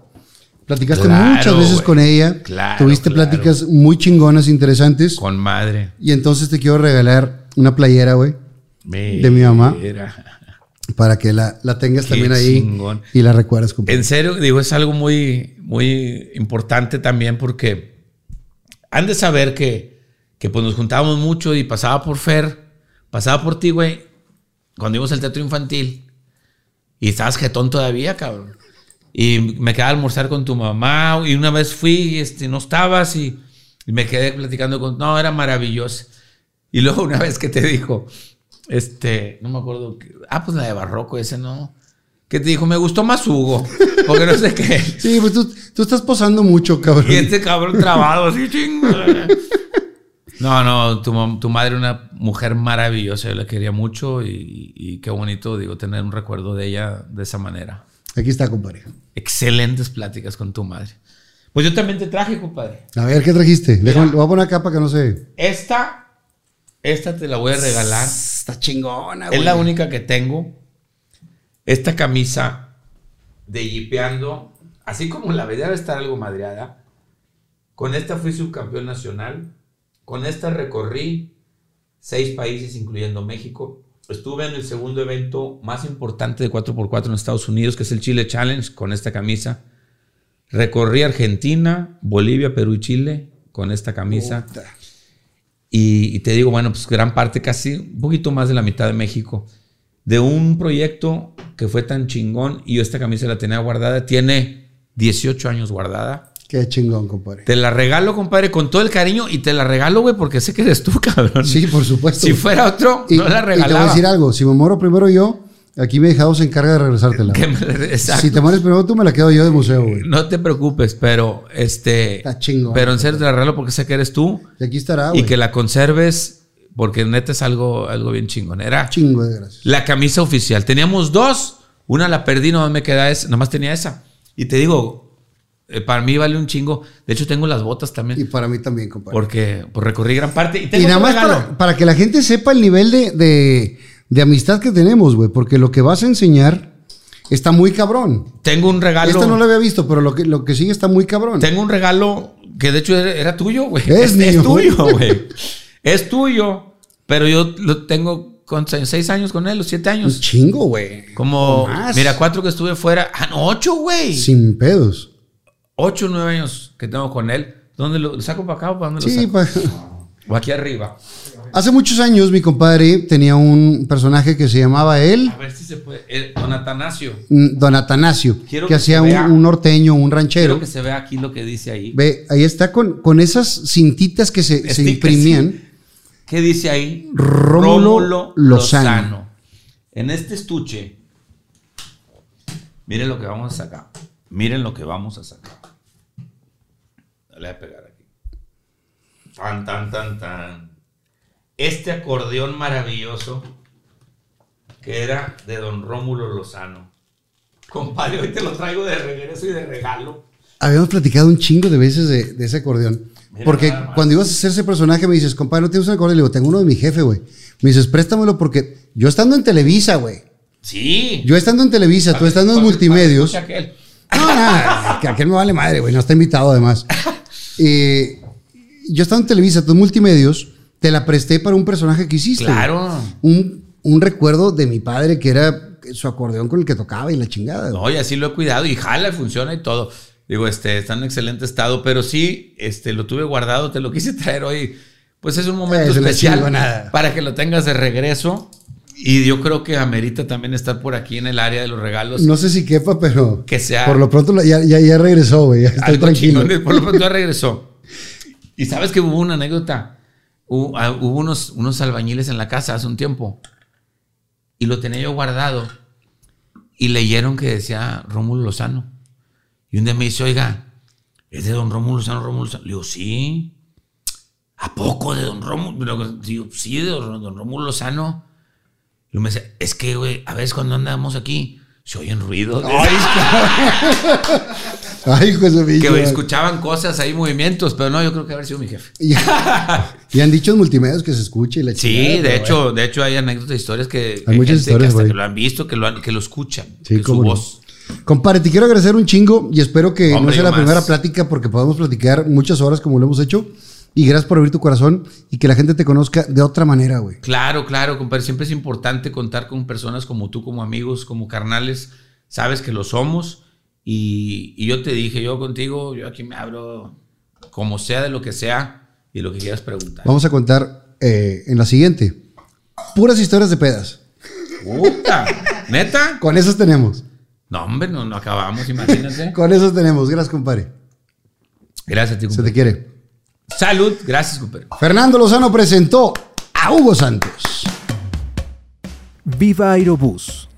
Platicaste Claro, muchas veces con ella. Claro, Tuviste claro. pláticas muy chingonas, interesantes. Con madre. Y entonces te quiero regalar una playera, güey, De mi mamá. Para que la, la tengas Qué también ahí chingón. y la recuerdes, compadre. En serio, digo, es algo muy, muy importante también porque han de saber que, que pues nos juntábamos mucho y pasaba por Fer, pasaba por ti, güey, cuando íbamos al teatro infantil y estabas jetón todavía, cabrón. Y me quedaba a almorzar con tu mamá y una vez fui y este, no estabas y, y me quedé platicando con... No, era maravilloso. Y luego una vez que te dijo, este, no me acuerdo, ah, pues la de Barroco, ese no. Que te dijo, me gustó más Hugo, porque no sé qué. Sí, pues tú, tú estás posando mucho, cabrón. Y este cabrón trabado así, chinga. No, no, tu, tu madre una mujer maravillosa, yo la quería mucho y, y qué bonito, digo, tener un recuerdo de ella de esa manera. Aquí está, compadre. Excelentes pláticas con tu madre. Pues yo también te traje, compadre. A ver, ¿qué trajiste? Déjame, lo voy a poner acá para que no se... Esta, esta te la voy a regalar. Está chingona, Es la única que tengo. Esta camisa de Yipeando, así como la debe estar algo madreada. Con esta fui subcampeón nacional. Con esta recorrí seis países, incluyendo México. Estuve en el segundo evento más importante de 4x4 en Estados Unidos, que es el Chile Challenge, con esta camisa. Recorrí Argentina, Bolivia, Perú y Chile con esta camisa. Y, y te digo, bueno, pues gran parte, casi un poquito más de la mitad de México, de un proyecto que fue tan chingón y yo esta camisa la tenía guardada, tiene 18 años guardada. Qué chingón, compadre. Te la regalo, compadre, con todo el cariño y te la regalo, güey, porque sé que eres tú, cabrón. Sí, por supuesto. Si fuera otro, Y, no la y te voy a regalaba. decir algo. Si me muero primero yo, aquí mi dejado se encarga de regresártela. Me- exacto. Si te mueres primero tú, me la quedo yo de museo, güey. No te preocupes, pero este. Está chingón. Pero en serio te la regalo porque sé que eres tú Y aquí estará, y güey. que la conserves porque neta es algo, algo bien chingón. Era Chingo de gracias. la camisa oficial. Teníamos dos, una la perdí, nomás me queda esa, nomás tenía esa. Y te digo, eh, para mí vale un chingo. De hecho, tengo las botas Y también para mí también, compadre. porque pues, recorrí gran parte. Y, tengo Y nada más para, para que la gente sepa el nivel de, de, de amistad que tenemos, güey. Porque lo que vas a enseñar está muy cabrón. Tengo un regalo. Esta no la había visto, pero lo que, lo que sigue está muy cabrón. Tengo un regalo Que de hecho era, era tuyo, güey. Es mío. tuyo, güey. es tuyo. Pero yo lo tengo con seis años con él, o siete Un años. chingo, güey. Como, mira, cuatro que estuve fuera. Ah, no, ocho, güey. Sin pedos. Ocho, nueve años que tengo con él. ¿Dónde lo, lo saco para acá o para dónde lo Sí, saco? pa- O aquí arriba. Hace muchos años mi compadre tenía un personaje que se llamaba él, A ver si se puede. Eh, don Atanasio. mm, Don Atanasio, Quiero que que hacía un, un norteño, un ranchero. Quiero que se vea aquí lo que dice ahí. Ve, ahí está con, con esas cintitas que se, se imprimían. sí. ¿Qué dice ahí? Rómulo Lozano. En este estuche, miren lo que vamos a sacar. Miren lo que vamos a sacar. Dale a pegar aquí. Tan, tan, tan, tan. Este acordeón maravilloso que era de don Rómulo Lozano. Compadre, hoy te lo traigo de regreso y de regalo. Habíamos platicado un chingo de veces de, de ese acordeón. Mira Porque cuando ibas a hacer ese personaje me dices, compadre, ¿no tienes un acordeón? Le digo, tengo uno de mi jefe, güey. Me dices, préstamelo porque yo estando en Televisa, güey. Sí. Yo estando en Televisa, tú estando en multimedios. Aquel. No, nada, que aquel me vale madre, güey, no está invitado además. Eh, yo estaba en Televisa, tú en multimedios, te la presté para un personaje que hiciste. Claro. Un, un recuerdo de mi padre que era su acordeón con el que tocaba y la chingada. No, y así lo he cuidado y jala, funciona y todo. Digo, este, está en excelente estado, pero sí, este, lo tuve guardado, te lo quise traer hoy. Pues es un momento especial para que lo tengas de regreso. Y yo creo que amerita también estar por aquí en el área de los regalos. No sé si quepa, pero Que sea- por lo pronto ya, ya, ya regresó, güey. ya Algo tranquilo. por lo pronto ya regresó. Y sabes que hubo una anécdota. Hubo, ah, hubo unos, unos albañiles en la casa hace un tiempo. Y lo tenía yo guardado. Y leyeron que decía Rómulo Lozano. Y un día me dice, oiga, ¿es de don Rómulo Lozano, Rómulo Lozano? Le digo, sí. ¿A poco de don Rómulo? Sí, de don, don Rómulo Lozano. Y me dice, es que, güey, a veces cuando andamos aquí, se oyen ruidos. Ay, de su que escuchaban cosas ahí, movimientos, pero no, yo creo que haber sido mi jefe. Y, y han dicho en multimedios que se escuche y la Sí, chingada, de pero hecho, de hecho hay anécdotas, historias que Hay muchas gente que historias, hasta que lo han visto, que lo, han- que lo escuchan, Sí, que su no. voz. Compadre, te quiero agradecer un chingo y espero que Hombre, no sea yo la más. primera plática porque podamos platicar muchas horas como lo hemos hecho. Y gracias por abrir tu corazón y que la gente te conozca de otra manera, güey. Claro, claro, compadre. Siempre es importante contar con personas como tú, como amigos, como carnales. Sabes que lo somos. Y, y yo te dije, yo contigo, yo aquí me abro como sea de lo que sea y lo que quieras preguntar. Vamos a contar eh, en la siguiente. Puras historias de pedas. Puta, ¿Neta? Con esas tenemos. No, hombre, no, no acabamos, imagínate. Con esas tenemos. Gracias, compadre. Gracias a ti, Se te quiere. Salud, gracias, compadre. Fernando Lozano presentó a Hugo Santos. Viva Aerobús.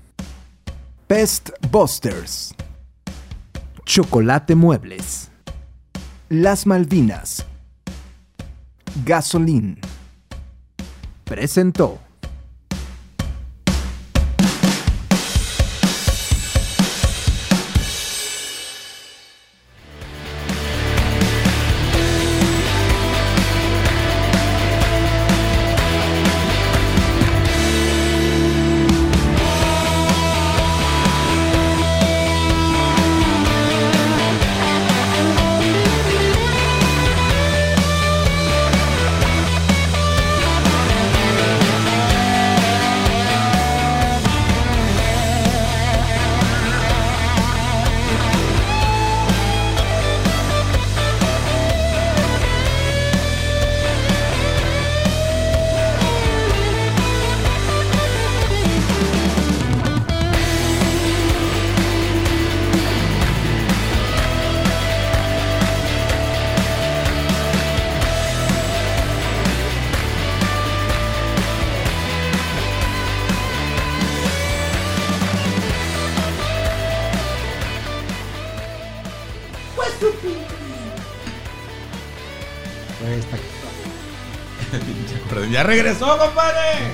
Pest Busters. Chocolate Muebles. Las Malvinas. Gasolín. Presentó. Regresó, compadre.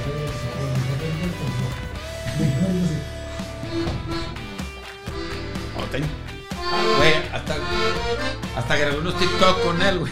Ten- Güey, hasta, hasta grabé unos TikTok con él, güey.